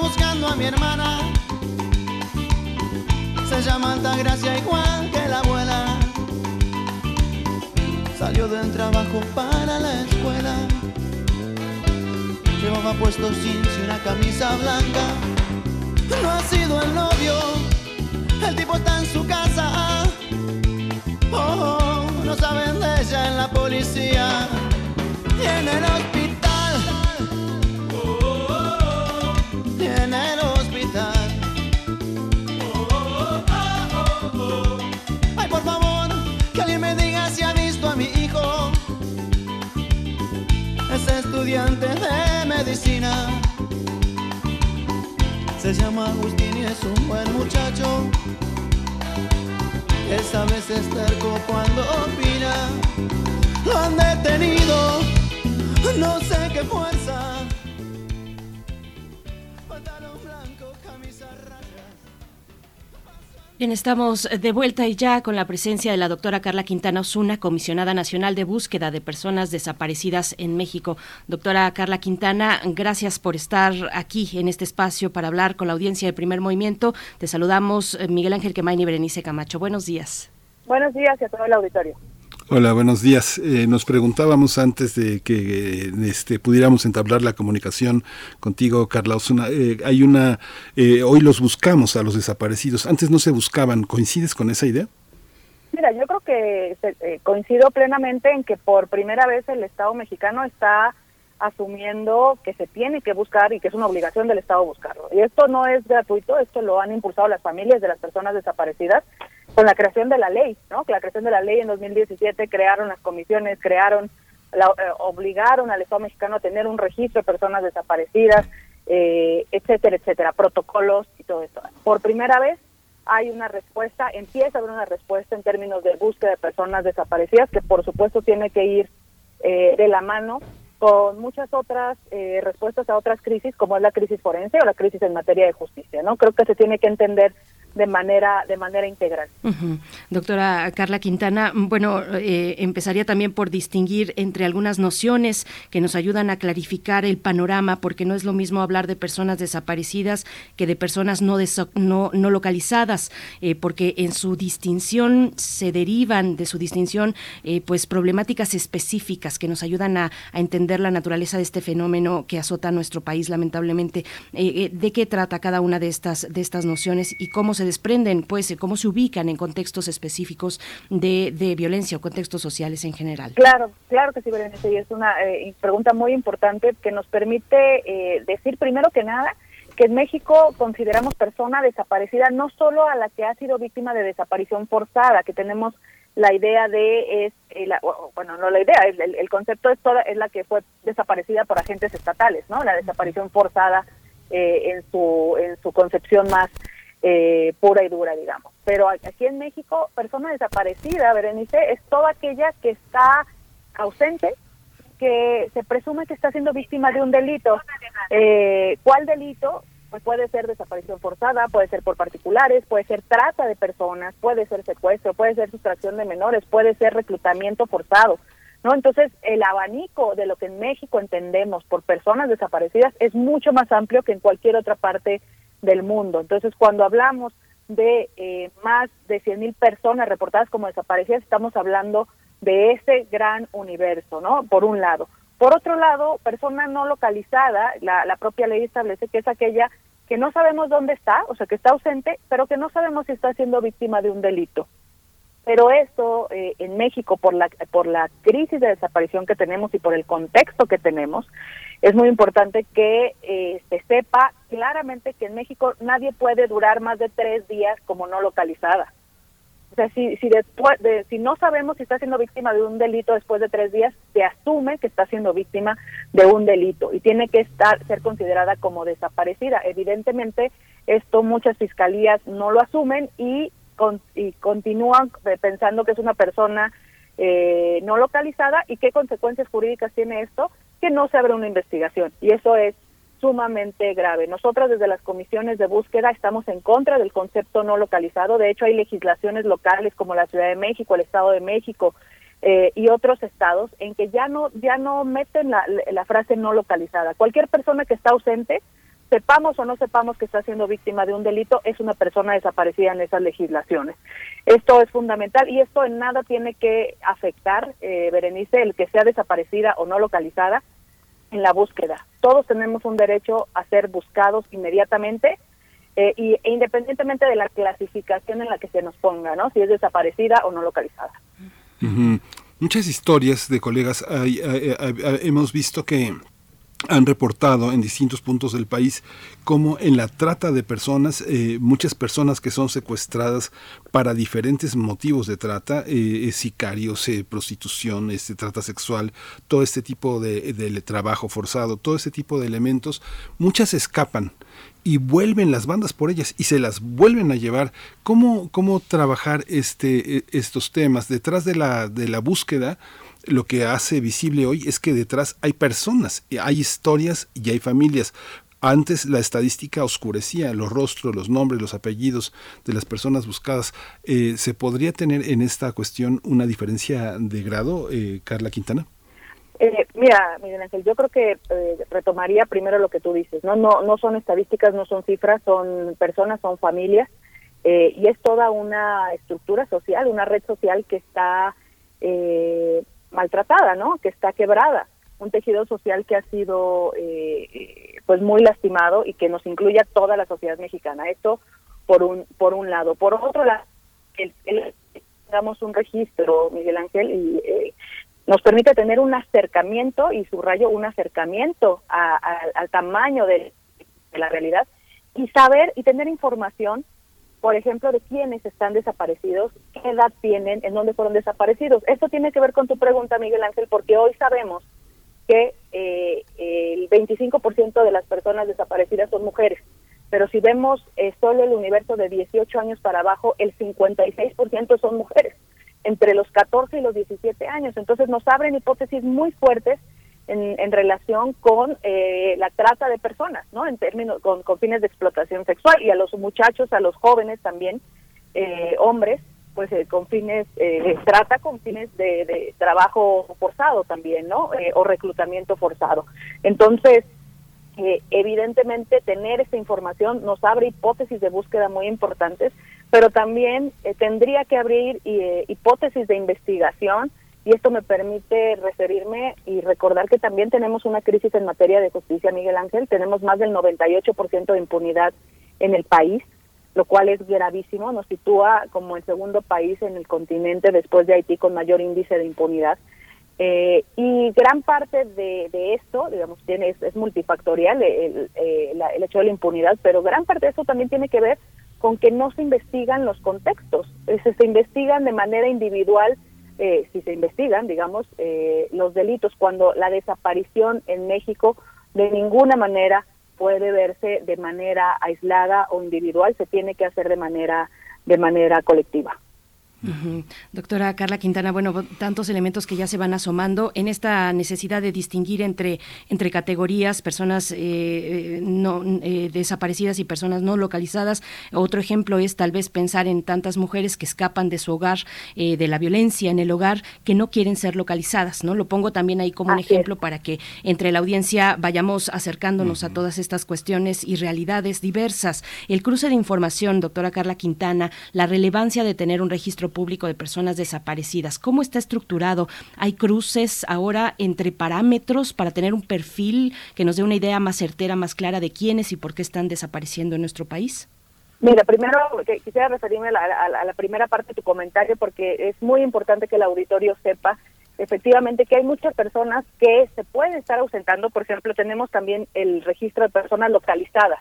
Buscando a mi hermana. Se llama Altagracia igual que la abuela. Salió del trabajo para la escuela. Llevaba puesto jeans y una camisa blanca. No ha sido el novio, el tipo está en su casa. Oh, no saben de ella en la policía. Tiene los estudiante de medicina. Se llama Agustín y es un buen muchacho. Esta vez es terco cuando opina. Lo han detenido, no sé qué fuerza. Estamos de vuelta y ya con la presencia de la doctora Carla Quintana Osuna, comisionada nacional de búsqueda de personas desaparecidas en México. Doctora Carla Quintana, gracias por estar aquí en este espacio para hablar con la audiencia de primer movimiento. Te saludamos eh, Miguel Ángel Quemain y Berenice Camacho. Buenos días. Buenos días y a todo el auditorio. Hola, buenos días. Eh, nos preguntábamos antes de que eh, este, pudiéramos entablar la comunicación contigo, Carla Osuna. eh, hay una, eh, hoy los buscamos a los desaparecidos. Antes no se buscaban. ¿Coincides con esa idea? Mira, yo creo que eh, coincido plenamente en que por primera vez el Estado mexicano está asumiendo que se tiene que buscar y que es una obligación del Estado buscarlo. Y esto no es gratuito, esto lo han impulsado las familias de las personas desaparecidas con la creación de la ley, ¿no? La creación de la ley en 2017 crearon las comisiones, crearon, la, eh, obligaron al Estado mexicano a tener un registro de personas desaparecidas, eh, etcétera, etcétera, protocolos y todo esto. Por primera vez hay una respuesta, empieza a haber una respuesta en términos de búsqueda de personas desaparecidas, que por supuesto tiene que ir eh, de la mano con muchas otras eh, respuestas a otras crisis, como es la crisis forense o la crisis en materia de justicia, ¿no? Creo que se tiene que entender de manera de manera integral. Doctora Carla Quintana, bueno, eh, empezaría también por distinguir entre algunas nociones que nos ayudan a clarificar el panorama, porque no es lo mismo hablar de personas desaparecidas que de personas no, no, no localizadas, eh, porque en su distinción se derivan de su distinción eh, pues problemáticas específicas que nos ayudan a, a entender la naturaleza de este fenómeno que azota a nuestro país lamentablemente. Eh, ¿De qué trata cada una de estas, de estas nociones y cómo se desprenden, pues, eh, cómo se ubican en contextos específicos de, de violencia o contextos sociales en general? Claro, claro que sí, Berenice, y es una eh, pregunta muy importante que nos permite eh, decir primero que nada que en México consideramos persona desaparecida no solo a la que ha sido víctima de desaparición forzada, que tenemos la idea de es eh, bueno no la idea el- el concepto es toda es la que fue desaparecida por agentes estatales no la desaparición forzada eh, en su en su concepción más eh, pura y dura digamos pero aquí en México persona desaparecida Berenice es toda aquella que está ausente que se presume que está siendo víctima de un delito. Eh, ¿Cuál delito? Pues puede ser desaparición forzada, puede ser por particulares, puede ser trata de personas, puede ser secuestro, puede ser sustracción de menores, puede ser reclutamiento forzado. ¿No? Entonces, el abanico de lo que en México entendemos por personas desaparecidas es mucho más amplio que en cualquier otra parte del mundo. Entonces, cuando hablamos de eh, más de 100 mil personas reportadas como desaparecidas, estamos hablando de ese gran universo, ¿no? Por un lado. Por otro lado, persona no localizada, la, la propia ley establece que es aquella que no sabemos dónde está, o sea, que está ausente, pero que no sabemos si está siendo víctima de un delito. Pero esto eh, en México, por la, por la crisis de desaparición que tenemos y por el contexto que tenemos, es muy importante que eh, se sepa claramente que en México nadie puede durar más de tres días como no localizada. O sea, si, si, después de, si no sabemos si está siendo víctima de un delito después de tres días, se asume que está siendo víctima de un delito y tiene que estar ser considerada como desaparecida. Evidentemente, esto muchas fiscalías no lo asumen y, con, y continúan pensando que es una persona eh, no localizada y qué consecuencias jurídicas tiene esto, que no se abre una investigación y eso es sumamente grave. Nosotras desde las comisiones de búsqueda estamos en contra del concepto no localizado. De hecho, hay legislaciones locales como la Ciudad de México, el Estado de México eh, y otros estados en que ya no ya no meten la, frase no localizada. Cualquier persona que está ausente, sepamos o no sepamos que está siendo víctima de un delito, es una persona desaparecida en esas legislaciones. Esto es fundamental y esto en nada tiene que afectar, eh, Berenice, el que sea desaparecida o no localizada en la búsqueda. Todos tenemos un derecho a ser buscados inmediatamente eh, y, e independientemente de la clasificación en la que se nos ponga, ¿no? Si es desaparecida o no localizada. Muchas historias de colegas hay- hemos visto que han reportado en distintos puntos del país como en la trata de personas, eh, muchas personas que son secuestradas para diferentes motivos de trata, eh, sicarios, eh, prostitución, este, trata sexual, todo este tipo de, de, trabajo forzado, todo este tipo de elementos, muchas escapan y vuelven las bandas por ellas y se las vuelven a llevar. ¿Cómo, cómo trabajar este, e, estos temas? Detrás de la, de la búsqueda, lo que hace visible hoy es que detrás hay personas, hay historias y hay familias. Antes la estadística oscurecía los rostros, los nombres, los apellidos de las personas buscadas. Eh, ¿Se podría tener en esta cuestión una diferencia de grado, eh, Carla Quintana? Eh, mira, Miguel Ángel, yo creo que eh, retomaría primero lo que tú dices, ¿no? No, no son estadísticas, no son cifras, son personas, son familias, eh, y es toda una estructura social, una red social que está eh, maltratada, ¿no? Que está quebrada, un tejido social que ha sido, eh, pues, muy lastimado y que nos incluye a toda la sociedad mexicana. Esto por un por un lado, por otro lado, el, damos un registro, Miguel Ángel, y eh, nos permite tener un acercamiento, y subrayo un acercamiento a, al tamaño de, la realidad, y saber y tener información, por ejemplo, de quiénes están desaparecidos, qué edad tienen, en dónde fueron desaparecidos. Esto tiene que ver con tu pregunta, Miguel Ángel, porque hoy sabemos que eh, el 25% de las personas desaparecidas son mujeres, pero si vemos eh, solo el universo de 18 años para abajo, el 56% son mujeres entre los 14 y los 17 años. Entonces nos abren hipótesis muy fuertes en, en relación con eh, la trata de personas, ¿no? En términos con, con, fines de explotación sexual y a los muchachos, a los jóvenes también, eh, hombres, pues eh, con fines eh, trata con fines de, de, trabajo forzado también, ¿no? Eh, o reclutamiento forzado. Entonces evidentemente tener esta información nos abre hipótesis de búsqueda muy importantes pero también eh, tendría que abrir eh, hipótesis de investigación y esto me permite referirme y recordar que también tenemos una crisis en materia de justicia, Miguel Ángel. Tenemos más del 98% de impunidad en el país, lo cual es gravísimo. Nos sitúa como el segundo país en el continente después de Haití con mayor índice de impunidad. Eh, y gran parte de, de esto, digamos, tiene, es, es multifactorial el, el hecho de la impunidad, pero gran parte de esto también tiene que ver con que no se investigan los contextos, se, se investigan de manera individual, eh, si se investigan, digamos, eh, los delitos, cuando la desaparición en México de ninguna manera puede verse de manera aislada o individual, se tiene que hacer de manera de manera colectiva. Uh -huh. Doctora Carla Quintana, bueno, tantos elementos que ya se van asomando en esta necesidad de distinguir entre, entre categorías, personas eh, no eh, desaparecidas y personas no localizadas. Otro ejemplo es tal vez pensar en tantas mujeres que escapan de su hogar, eh, de la violencia en el hogar, que no quieren ser localizadas, ¿no? Lo pongo también ahí como un ejemplo es. para que entre la audiencia vayamos acercándonos uh -huh. a todas estas cuestiones y realidades diversas. El cruce de información, doctora Carla Quintana, la relevancia de tener un registro público de personas desaparecidas. ¿Cómo está estructurado? ¿Hay cruces ahora entre parámetros para tener un perfil que nos dé una idea más certera, más clara de quiénes y por qué están desapareciendo en nuestro país? Mira, primero quisiera referirme a la, a la, primera parte de tu comentario porque es muy importante que el auditorio sepa efectivamente que hay muchas personas que se pueden estar ausentando. Por ejemplo, tenemos también el registro de personas localizadas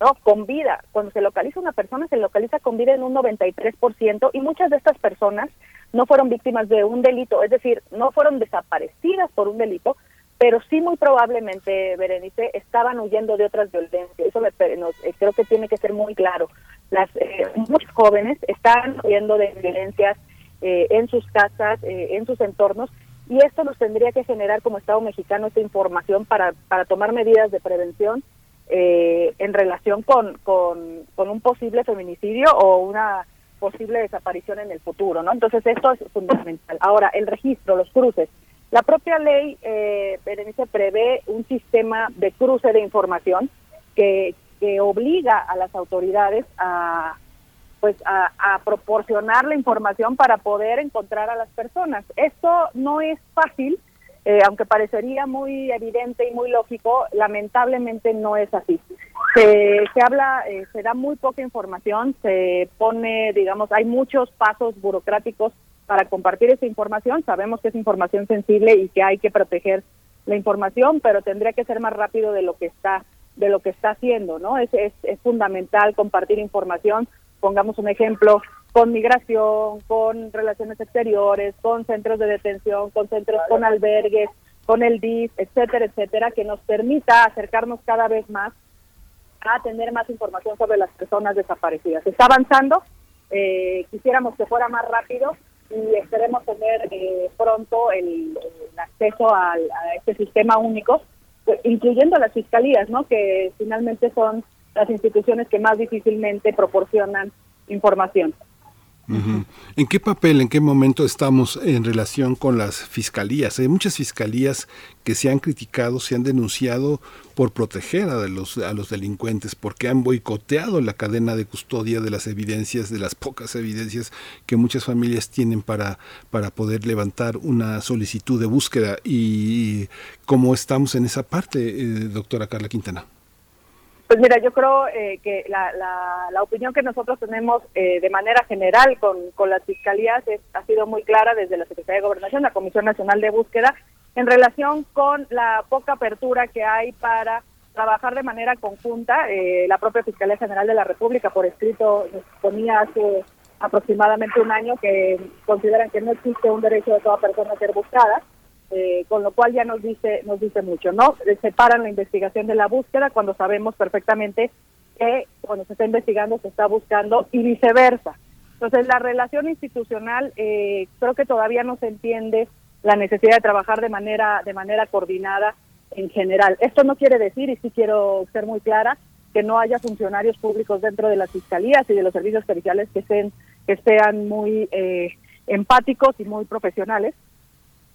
¿no? Con vida. Cuando se localiza una persona, se localiza con vida en un 93% y muchas de estas personas no fueron víctimas de un delito, es decir, no fueron desaparecidas por un delito, pero sí muy probablemente, Berenice, estaban huyendo de otras violencias. Eso me, nos, eh, creo que tiene que ser muy claro. Las eh, muchos jóvenes están huyendo de violencias eh, en sus casas, eh, en sus entornos, y esto nos tendría que generar como Estado mexicano esta información para, para tomar medidas de prevención eh, en relación con, con, un posible feminicidio o una posible desaparición en el futuro, ¿no? Entonces esto es fundamental. Ahora, el registro, los cruces. La propia ley, eh, prevé un sistema de cruce de información que, que obliga a las autoridades a pues a, a proporcionar la información para poder encontrar a las personas. Esto no es fácil, eh, aunque parecería muy evidente y muy lógico, lamentablemente no es así. Se, se habla, eh, se da muy poca información, se pone, digamos, hay muchos pasos burocráticos para compartir esa información. Sabemos que es información sensible y que hay que proteger la información, pero tendría que ser más rápido de lo que está de lo que está haciendo, ¿no? Es, es, es fundamental compartir información. Pongamos un ejemplo con migración, con relaciones exteriores, con centros de detención, con centros con albergues, con el DIF, etcétera, etcétera, que nos permita acercarnos cada vez más a tener más información sobre las personas desaparecidas. Está avanzando, eh, quisiéramos que fuera más rápido y esperemos tener eh, pronto el, acceso a este sistema único, pues, incluyendo las fiscalías, ¿no? que finalmente son las instituciones que más difícilmente proporcionan información. ¿En qué papel, en qué momento estamos en relación con las fiscalías? Hay muchas fiscalías que se han criticado, se han denunciado por proteger a los, a los delincuentes, porque han boicoteado la cadena de custodia de las evidencias, de las pocas evidencias que muchas familias tienen para, para poder levantar una solicitud de búsqueda. ¿Y cómo estamos en esa parte, eh, doctora Carla Quintana? Pues mira, yo creo eh, que la, la, opinión que nosotros tenemos eh, de manera general con, con las fiscalías ha sido muy clara desde la Secretaría de Gobernación, la Comisión Nacional de Búsqueda, en relación con la poca apertura que hay para trabajar de manera conjunta. Eh, la propia Fiscalía General de la República, por escrito, nos ponía hace aproximadamente un año que consideran que no existe un derecho de toda persona a ser buscada. Eh, con lo cual ya nos dice nos dice mucho, ¿no? Separan la investigación de la búsqueda cuando sabemos perfectamente que cuando se está investigando se está buscando y viceversa. Entonces la relación institucional eh, creo que todavía no se entiende la necesidad de trabajar de manera de manera coordinada en general. Esto no quiere decir y sí quiero ser muy clara que no haya funcionarios públicos dentro de las fiscalías y de los servicios periciales que estén que sean muy eh, empáticos y muy profesionales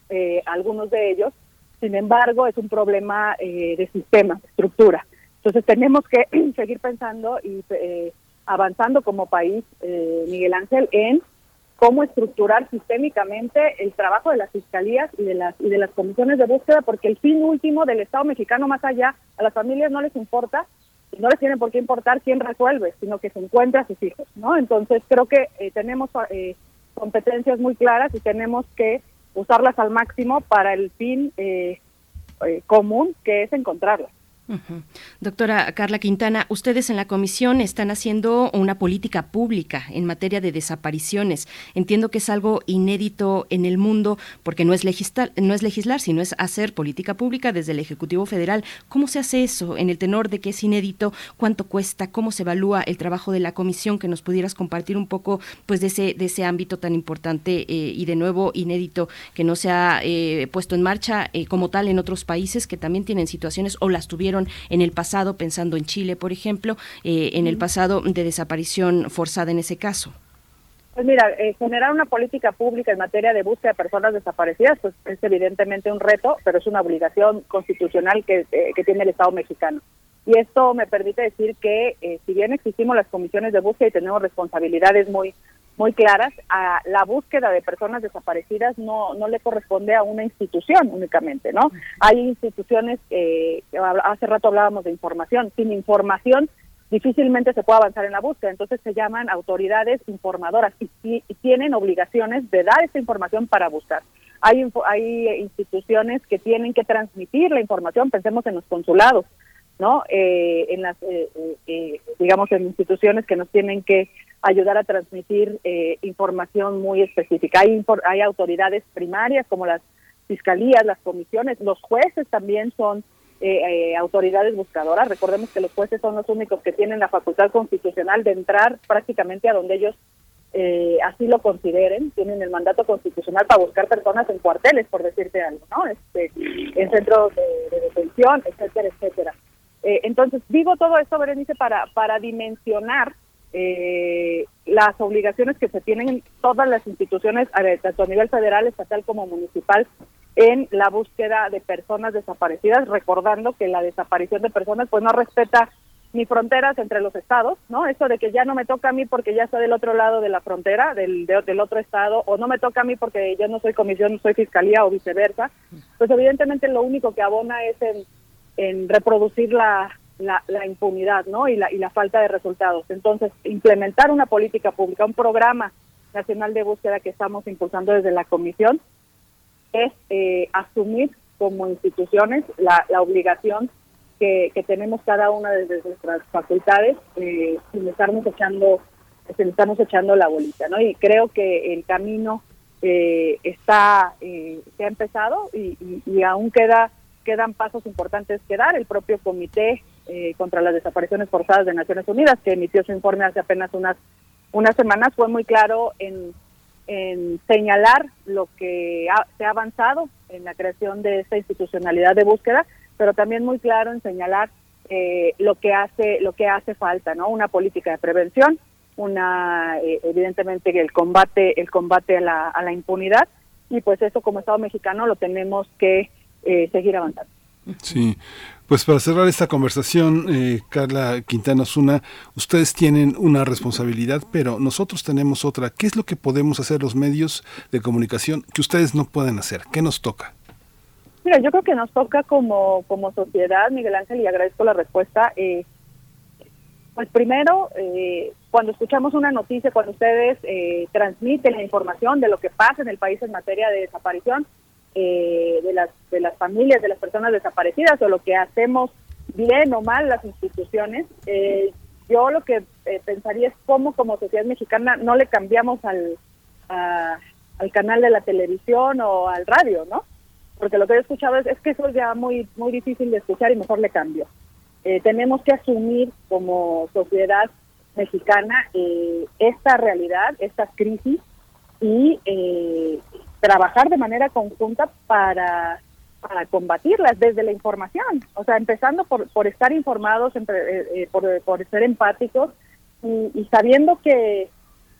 eh, algunos de ellos. Sin embargo, es un problema eh, de sistema, de estructura. Entonces tenemos que seguir pensando y eh, avanzando como país, Miguel Ángel, en cómo estructurar sistémicamente el trabajo de las fiscalías y de las y de las comisiones de búsqueda, porque el fin último del Estado mexicano más allá a las familias no les importa y no les tiene por qué importar quién resuelve, sino que se encuentra a sus hijos, ¿no? Entonces creo que tenemos competencias muy claras y tenemos que usarlas al máximo para el fin eh, eh, común que es encontrarlas. Doctora Carla Quintana, ustedes en la comisión están haciendo una política pública en materia de desapariciones. Entiendo que es algo inédito en el mundo porque no es legislar, no es legislar, sino es hacer política pública desde el Ejecutivo Federal. ¿Cómo se hace eso en el tenor de que es inédito? ¿Cuánto cuesta? ¿Cómo se evalúa el trabajo de la comisión? Que nos pudieras compartir un poco pues de ese de ese ámbito tan importante eh, y de nuevo inédito que no se ha eh, puesto en marcha eh, como tal en otros países que también tienen situaciones o las tuvieron en el pasado, pensando en Chile, por ejemplo, eh, en el pasado de desaparición forzada en ese caso? Pues mira, eh, generar una política pública en materia de búsqueda de personas desaparecidas pues es evidentemente un reto, pero es una obligación constitucional que, eh, que tiene el Estado mexicano. Y esto me permite decir que si bien existimos las comisiones de búsqueda y tenemos responsabilidades muy muy claras, a la búsqueda de personas desaparecidas no, no le corresponde a una institución únicamente, ¿no? Hay instituciones, que hace rato hablábamos de información, sin información difícilmente se puede avanzar en la búsqueda, entonces se llaman autoridades informadoras y, y tienen obligaciones de dar esa información para buscar. Hay, hay instituciones que tienen que transmitir la información, pensemos en los consulados, ¿no? Eh, en las, eh, eh, digamos, en instituciones que nos tienen que ayudar a transmitir información muy específica. Hay, hay autoridades primarias como las fiscalías, las comisiones, los jueces también son autoridades buscadoras. Recordemos que los jueces son los únicos que tienen la facultad constitucional de entrar prácticamente a donde ellos así lo consideren, tienen el mandato constitucional para buscar personas en cuarteles, por decirte algo, ¿no? Este, en centros de detención, etcétera, etcétera. Eh, entonces, digo todo esto, Berenice, para, para dimensionar eh, las obligaciones que se tienen en todas las instituciones, tanto a nivel federal, estatal como municipal, en la búsqueda de personas desaparecidas, recordando que la desaparición de personas pues no respeta ni fronteras entre los estados, ¿no? Eso de que ya no me toca a mí porque ya está del otro lado de la frontera, del, del otro estado, o no me toca a mí porque yo no soy comisión, no soy fiscalía o viceversa, pues evidentemente lo único que abona es en en reproducir la, la, impunidad ¿no? y, la, y la falta de resultados. Entonces, implementar una política pública, un programa nacional de búsqueda que estamos impulsando desde la Comisión, es eh, asumir como instituciones la, la obligación que, que, tenemos cada una desde nuestras facultades eh, sin estarnos echando sin estarnos echando la bolita, ¿no? Y creo que el camino eh, está eh, se ha empezado y, y, y, aún queda quedan pasos importantes que dar. El propio comité eh, contra las desapariciones forzadas de Naciones Unidas, que emitió su informe hace apenas unas unas semanas, fue muy claro en, en señalar lo que se ha avanzado en la creación de esta institucionalidad de búsqueda, pero también muy claro en señalar eh, lo que hace lo que hace falta, ¿no? Una política de prevención, una eh, evidentemente el combate el combate a la, a la impunidad y pues eso como Estado mexicano lo tenemos que eh, seguir avanzando. Sí, pues para cerrar esta conversación, eh, Carla Quintana Osuna, ustedes tienen una responsabilidad, pero nosotros tenemos otra. ¿Qué es lo que podemos hacer los medios de comunicación que ustedes no pueden hacer? ¿Qué nos toca? Mira, yo creo que nos toca como, como sociedad, Miguel Ángel, y agradezco la respuesta. Eh, pues primero, eh, cuando escuchamos una noticia, cuando ustedes eh, transmiten la información de lo que pasa en el país en materia de desaparición, eh, de las de las familias de las personas desaparecidas o lo que hacemos bien o mal las instituciones eh, yo lo que eh, pensaría es cómo como sociedad mexicana no le cambiamos al al canal de la televisión o al radio no porque lo que he escuchado es, es que eso es ya muy muy difícil de escuchar y mejor le cambio. Eh, tenemos que asumir como sociedad mexicana eh, esta realidad esta crisis y trabajar de manera conjunta para, para combatirlas desde la información, o sea, empezando por, por estar informados, eh, eh, por, por ser empáticos y, sabiendo que,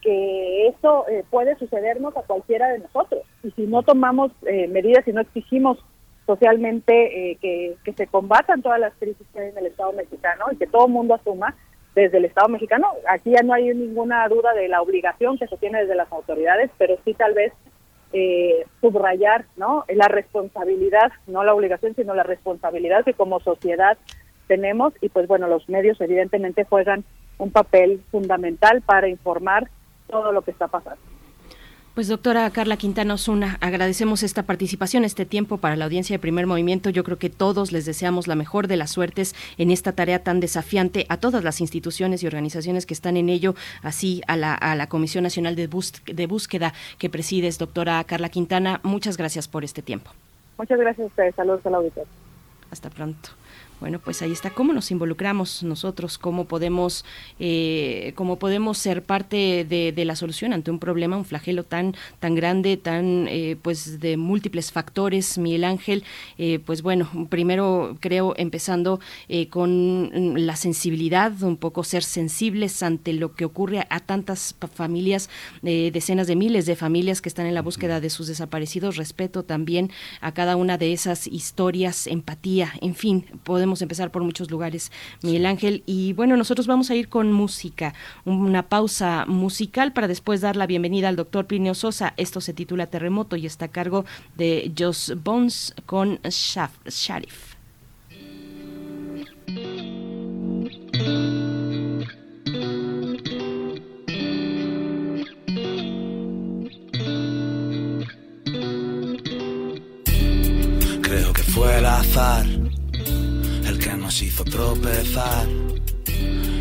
que eso eh, puede sucedernos a cualquiera de nosotros. Y si no tomamos eh, medidas y no exigimos socialmente eh, que, que se combatan todas las crisis que hay en el Estado mexicano y que todo mundo asuma desde el Estado mexicano, aquí ya no hay ninguna duda de la obligación que se tiene desde las autoridades, pero sí tal vez eh, subrayar no la responsabilidad no la obligación sino la responsabilidad que como sociedad tenemos. Y pues bueno los medios evidentemente juegan un papel fundamental para informar todo lo que está pasando pues doctora Carla Quintana Osuna, agradecemos esta participación, este tiempo para la audiencia de primer movimiento. Yo creo que todos les deseamos la mejor de las suertes en esta tarea tan desafiante a todas las instituciones y organizaciones que están en ello, así a la, a la Comisión Nacional de, Bus de Búsqueda que presides, doctora Carla Quintana. Muchas gracias por este tiempo. Muchas gracias a ustedes. Saludos a la audiencia. Hasta pronto. Bueno, pues ahí está cómo nos involucramos nosotros, cómo podemos, eh, cómo podemos ser parte de, de, la solución ante un problema, un flagelo tan, tan grande, tan, eh, pues, de múltiples factores. Miguel Ángel, eh, pues bueno, primero creo empezando eh, con la sensibilidad, un poco ser sensibles ante lo que ocurre a, tantas familias, decenas de miles de familias que están en la búsqueda de sus desaparecidos. Respeto también a cada una de esas historias, empatía, en fin, podemos podemos empezar por muchos lugares, Miguel Ángel. Y bueno, nosotros vamos a ir con música, una pausa musical para después dar la bienvenida al doctor Plinio Sosa. Esto se titula Terremoto y está a cargo de Joss Bones con Shaf Sharif. Creo que fue el azar nos hizo tropezar.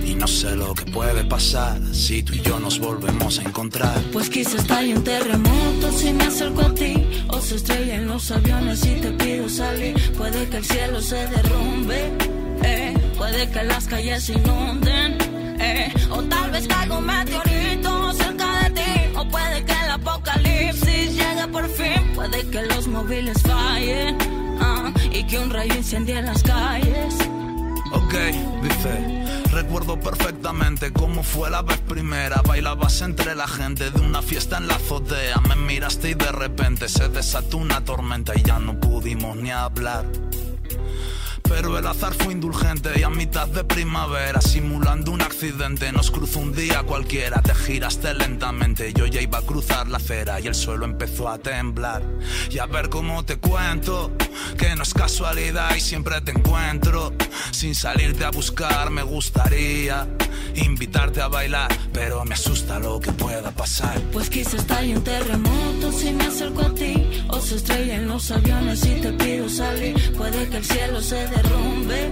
Y no sé lo que puede pasar si tú y yo nos volvemos a encontrar. Pues quizás estalle un terremoto si me acerco a ti. O se estrellen los aviones y te pido salir. Puede que el cielo se derrumbe. Eh. Puede que las calles se inunden. Eh. O tal vez caiga un meteorito cerca de ti. O puede que el apocalipsis llegue por fin. Puede que los móviles fallen. Que un rayo incendie las calles. Ok, dice. Recuerdo perfectamente cómo fue la vez primera. Bailabas entre la gente de una fiesta en la azotea. Me miraste y de repente se desató una tormenta y ya no pudimos ni hablar. Pero el azar fue indulgente y a mitad de primavera, simulando un accidente, nos cruzó un día cualquiera. Te giraste lentamente, yo ya iba a cruzar la acera y el suelo empezó a temblar. Y a ver cómo te cuento, que no es casualidad y siempre te encuentro. Sin salirte a buscar, me gustaría invitarte a bailar, pero me asusta lo que pueda pasar. Pues quizás estalle un terremoto si me acerco a ti, o se estrellen los aviones y te pido salir. Puede que el cielo se derrumbe,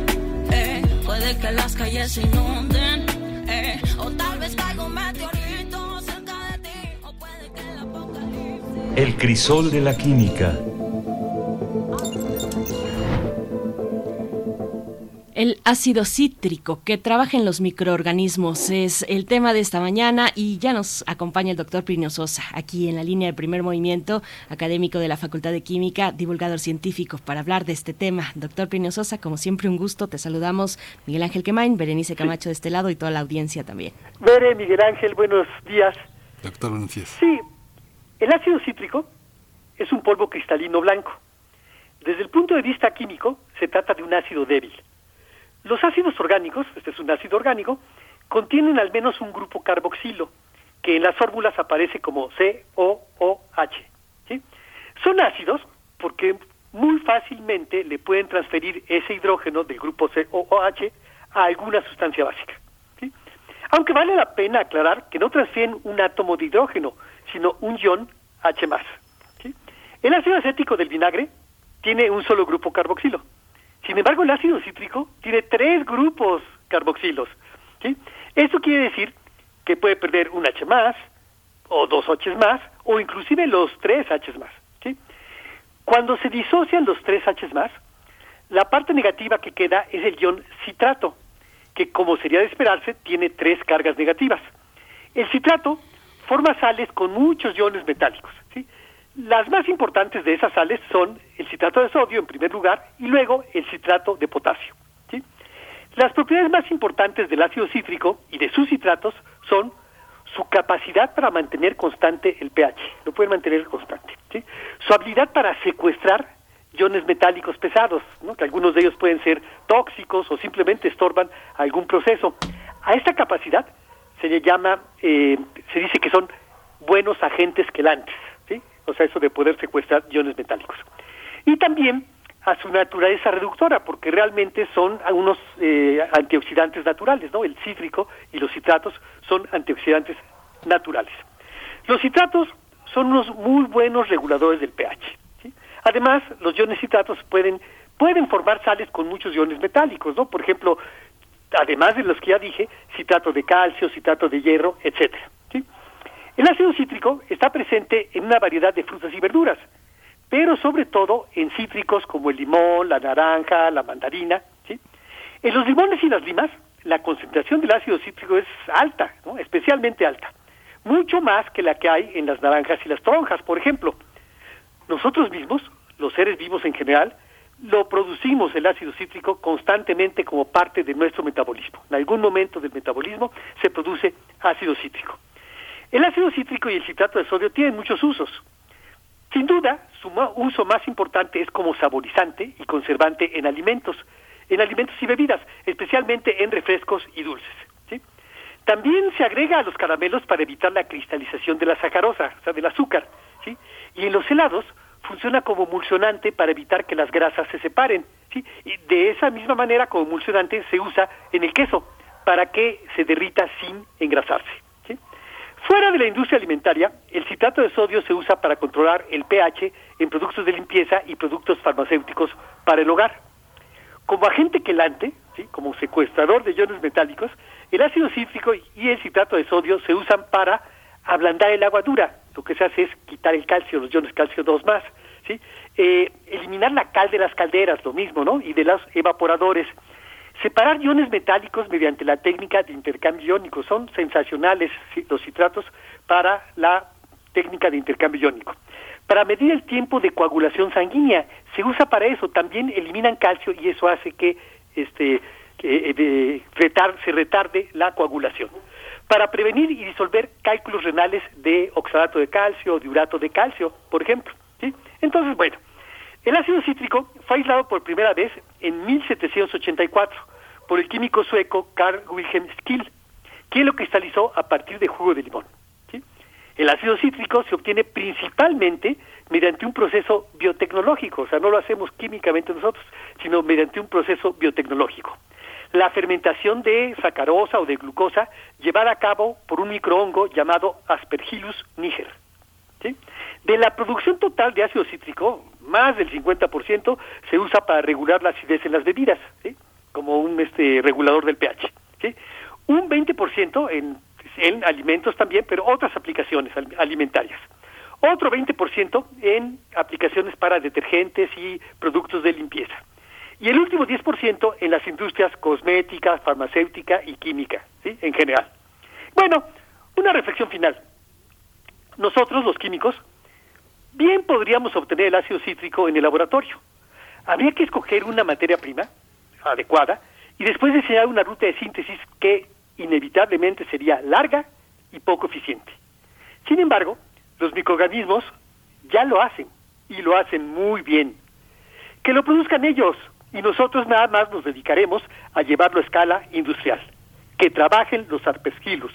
eh. puede que las calles se inunden, eh. o tal vez caiga un meteorito cerca de ti, o puede que el apocalipsis. El crisol de la química. El ácido cítrico que trabaja en los microorganismos es el tema de esta mañana y ya nos acompaña el doctor Plinio Sosa aquí en la línea de primer movimiento, académico de la Facultad de Química, divulgador científico, para hablar de este tema. Doctor Plinio Sosa, como siempre un gusto, te saludamos Miguel Ángel Quemain, Berenice Camacho de este lado y toda la audiencia también. Bere, Miguel Ángel, buenos días. Doctor, buenos días. Sí, el ácido cítrico es un polvo cristalino blanco. Desde el punto de vista químico, se trata de un ácido débil. Los ácidos orgánicos, este es un ácido orgánico, contienen al menos un grupo carboxilo, que en las fórmulas aparece como COOH. Son ácidos porque muy fácilmente le pueden transferir ese hidrógeno del grupo COOH a alguna sustancia básica. ¿sí? Aunque vale la pena aclarar que no transfieren un átomo de hidrógeno, sino un ion H+. ¿sí? El ácido acético del vinagre tiene un solo grupo carboxilo. Sin embargo, el ácido cítrico tiene tres grupos carboxilos. ¿sí? Esto quiere decir que puede perder un H más, o dos H más, o inclusive los tres H más. ¿sí? Cuando se disocian los tres H más, la parte negativa que queda es el ion citrato, que como sería de esperarse, tiene tres cargas negativas. El citrato forma sales con muchos iones metálicos. ¿sí? Las más importantes de esas sales son el citrato de sodio en primer lugar y luego el citrato de potasio. Las propiedades más importantes del ácido cítrico y de sus citratos son su capacidad para mantener constante el pH, lo pueden mantener constante, ¿sí? su habilidad para secuestrar iones metálicos pesados, ¿no? que algunos de ellos pueden ser tóxicos o simplemente estorban algún proceso. A esta capacidad se le llama, eh, se dice que son buenos agentes quelantes o sea, eso de poder secuestrar iones metálicos. Y también a su naturaleza reductora, porque realmente son unos eh, antioxidantes naturales, ¿no? El cítrico y los citratos son antioxidantes naturales. Los citratos son unos muy buenos reguladores del pH. Además, los iones citratos pueden pueden formar sales con muchos iones metálicos, ¿no? Por ejemplo, además de los que ya dije, citrato de calcio, citrato de hierro, etcétera. El ácido cítrico está presente en una variedad de frutas y verduras, pero sobre todo en cítricos como el limón, la naranja, la mandarina. ¿sí? En los limones y las limas, la concentración del ácido cítrico es alta, especialmente alta, mucho más que la que hay en las naranjas y las toronjas, por ejemplo. Nosotros mismos, los seres vivos en general, lo producimos el ácido cítrico constantemente como parte de nuestro metabolismo. En algún momento del metabolismo se produce ácido cítrico. El ácido cítrico y el citrato de sodio tienen muchos usos. Sin duda, su uso más importante es como saborizante y conservante en alimentos, en alimentos y bebidas, especialmente en refrescos y dulces. También se agrega a los caramelos para evitar la cristalización de la sacarosa, o sea, del azúcar. Y en los helados funciona como emulsionante para evitar que las grasas se separen. Y de esa misma manera, como emulsionante, se usa en el queso para que se derrita sin engrasarse. Fuera de la industria alimentaria, el citrato de sodio se usa para controlar el pH en productos de limpieza y productos farmacéuticos para el hogar. Como agente quelante, ¿sí? como secuestrador de iones metálicos, el ácido cítrico y el citrato de sodio se usan para ablandar el agua dura. Lo que se hace es quitar el calcio, los iones calcio 2 más, ¿sí? Eh, eliminar la cal de las calderas, lo mismo, ¿no? Y de los evaporadores. Separar iones metálicos mediante la técnica de intercambio iónico. Son sensacionales los citratos para la técnica de intercambio iónico. Para medir el tiempo de coagulación sanguínea, se usa para eso. También eliminan calcio y eso hace que este, eh, se retarde la coagulación. Para prevenir y disolver cálculos renales de oxalato de calcio o de urato de calcio, por ejemplo. ¿sí? Entonces, bueno, El ácido cítrico fue aislado por primera vez en 1784 por el químico sueco Carl Wilhelm Skill, quien lo cristalizó a partir de jugo de limón. El ácido cítrico se obtiene principalmente mediante un proceso biotecnológico, o sea, no lo hacemos químicamente nosotros, sino mediante un proceso biotecnológico. La fermentación de sacarosa o de glucosa llevada a cabo por un microhongo llamado Aspergillus niger. De la producción total de ácido cítrico, más del 50% se usa para regular la acidez en las bebidas, como un este, regulador del pH. Un 20% en, en alimentos también, pero otras aplicaciones alimentarias. Otro 20% en aplicaciones para detergentes y productos de limpieza. Y el último 10% en las industrias cosmética, farmacéutica y química, ¿sí? en general. Bueno, una reflexión final. Nosotros, los químicos, bien podríamos obtener el ácido cítrico en el laboratorio. Habría que escoger una materia prima adecuada y después diseñar una ruta de síntesis que inevitablemente sería larga y poco eficiente. Sin embargo, los microorganismos ya lo hacen y lo hacen muy bien. Que lo produzcan ellos y nosotros nada más nos dedicaremos a llevarlo a escala industrial. Que trabajen los arpesquilos.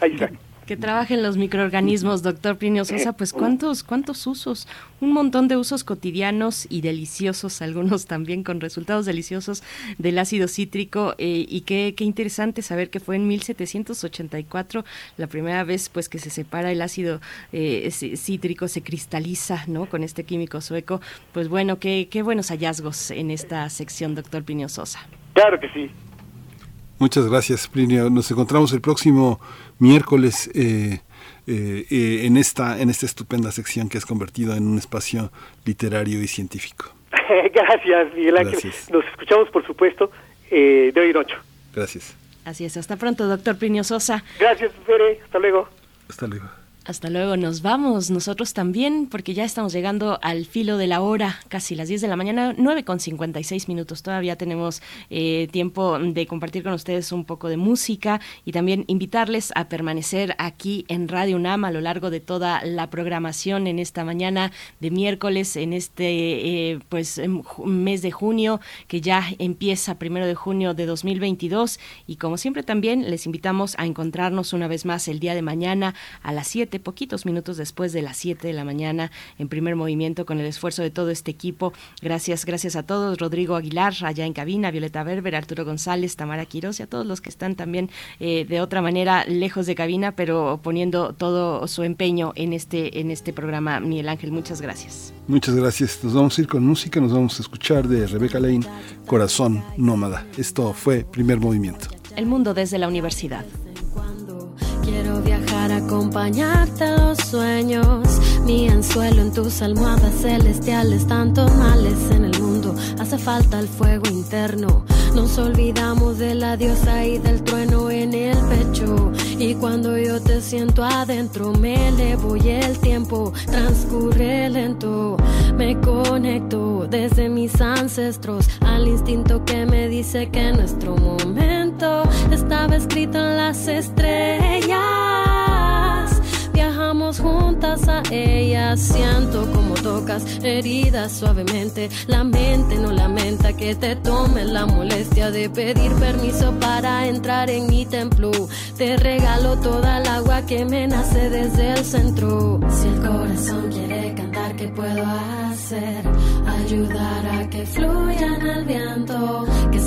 Ahí está que trabajen los microorganismos, doctor Plinio Sosa, pues cuántos, cuántos usos, un montón de usos cotidianos y deliciosos, algunos también con resultados deliciosos del ácido cítrico eh, y qué, qué interesante saber que fue en 1784 la primera vez pues que se separa el ácido eh, cítrico, se cristaliza, ¿no? Con este químico sueco, pues bueno, qué, qué buenos hallazgos en esta sección, doctor Plinio Sosa. Claro que sí. Muchas gracias, Plinio. Nos encontramos el próximo miércoles eh, eh, eh, en, esta, en esta estupenda sección que has convertido en un espacio literario y científico. gracias, Miguel Ángel. Nos escuchamos, por supuesto, de hoy en ocho. Gracias. Así es. Hasta pronto, doctor Plinio Sosa. Gracias, Fere. Hasta luego. Hasta luego. Hasta luego, nos vamos nosotros también porque ya estamos llegando al filo de la hora, casi las 10 de la mañana, 9 con 56 minutos. Todavía tenemos eh, tiempo de compartir con ustedes un poco de música y también invitarles a permanecer aquí en Radio UNAM a lo largo de toda la programación en esta mañana de miércoles, en este eh, pues em, mes de junio que ya empieza primero de junio de 2022 y como siempre también les invitamos a encontrarnos una vez más el día de mañana a las 7 poquitos minutos después de las 7 de la mañana, en primer movimiento, con el esfuerzo de todo este equipo. Gracias, gracias a todos. Rodrigo Aguilar, allá en cabina, Violeta Berber, Arturo González, Tamara Quiroz y a todos los que están también eh, de otra manera lejos de cabina, pero poniendo todo su empeño en este, en este programa. Miguel Ángel, muchas gracias. Muchas gracias. Nos vamos a ir con música, nos vamos a escuchar de Rebeca Lane, Corazón Nómada. Esto fue Primer Movimiento. El mundo desde la universidad. Quiero viajar, acompañarte a los sueños. Mi anzuelo en tus almohadas celestiales, tantos males en el mundo. Hace falta el fuego interno. Nos olvidamos de la diosa y del trueno en el pecho. Y cuando yo te siento adentro, me elevo y el tiempo transcurre lento. Me conecto desde mis ancestros al instinto que me dice que nuestro momento estaba escrito en las estrellas. Juntas a ellas, siento como tocas heridas suavemente. La mente no lamenta que te tome la molestia de pedir permiso para entrar en mi templo. Te regalo toda el agua que me nace desde el centro. Si el corazón quiere cantar, ¿qué puedo hacer? Ayudar a que fluya en el viento que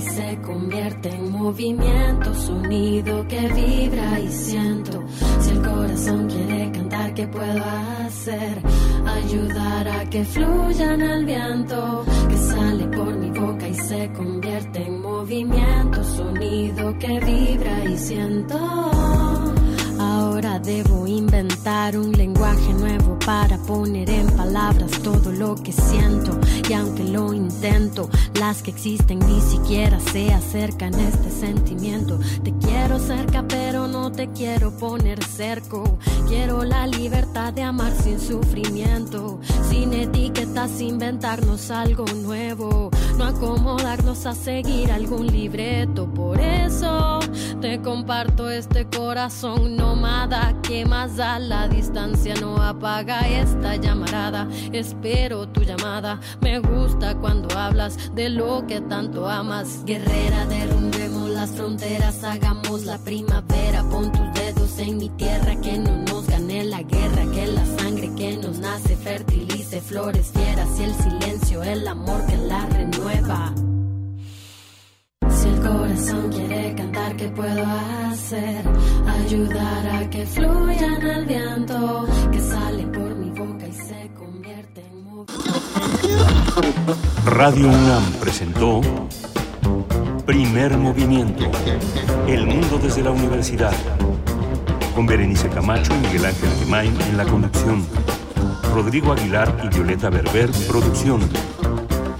y se convierte en movimiento, sonido que vibra y siento. Si el corazón quiere cantar, ¿qué puedo hacer? Ayudar a que fluya en el viento que sale por mi boca y se convierte en movimiento, sonido que vibra y siento. Ahora debo inventar un lenguaje nuevo para poner en palabras todo lo que siento. Y aunque lo intento, las que existen ni siquiera se acercan a este sentimiento. Te quiero cerca, pero no te quiero poner cerco. Quiero la libertad de amar sin sufrimiento, sin etiquetas, inventarnos algo nuevo. no acomodarnos a seguir algún libreto. Por eso te comparto este corazón nómada que más a la distancia no apaga esta llamarada. Espero tu llamada. Me gusta cuando hablas de lo que tanto amas. Guerrera, derrumbemos las fronteras, hagamos la primavera. Pon tus dedos en mi tierra que no nos gane la guerra, que la sangre que nos nace fertilice flores fieras y el silencio, el amor que la renueva. Corazón quiere cantar, ¿qué puedo hacer? Ayudar a que fluyan el viento que sale por mi boca y se convierte en Radio UNAM presentó Primer Movimiento. El mundo desde la universidad. Con Berenice Camacho y Miguel Ángel Gemain en la conducción. Rodrigo Aguilar y Violeta Berber, producción.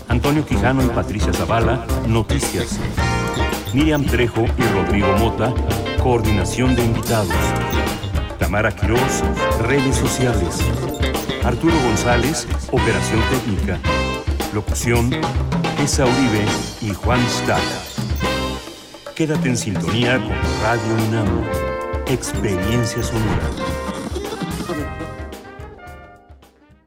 Antonio Quijano y Patricia Zavala, noticias. Miriam Trejo y Rodrigo Mota, coordinación de invitados. Tamara Quirós, redes sociales. Arturo González, operación técnica. Locución, Esa Uribe y Juan Stack. Quédate en sintonía con Radio UNAM. Experiencia sonora.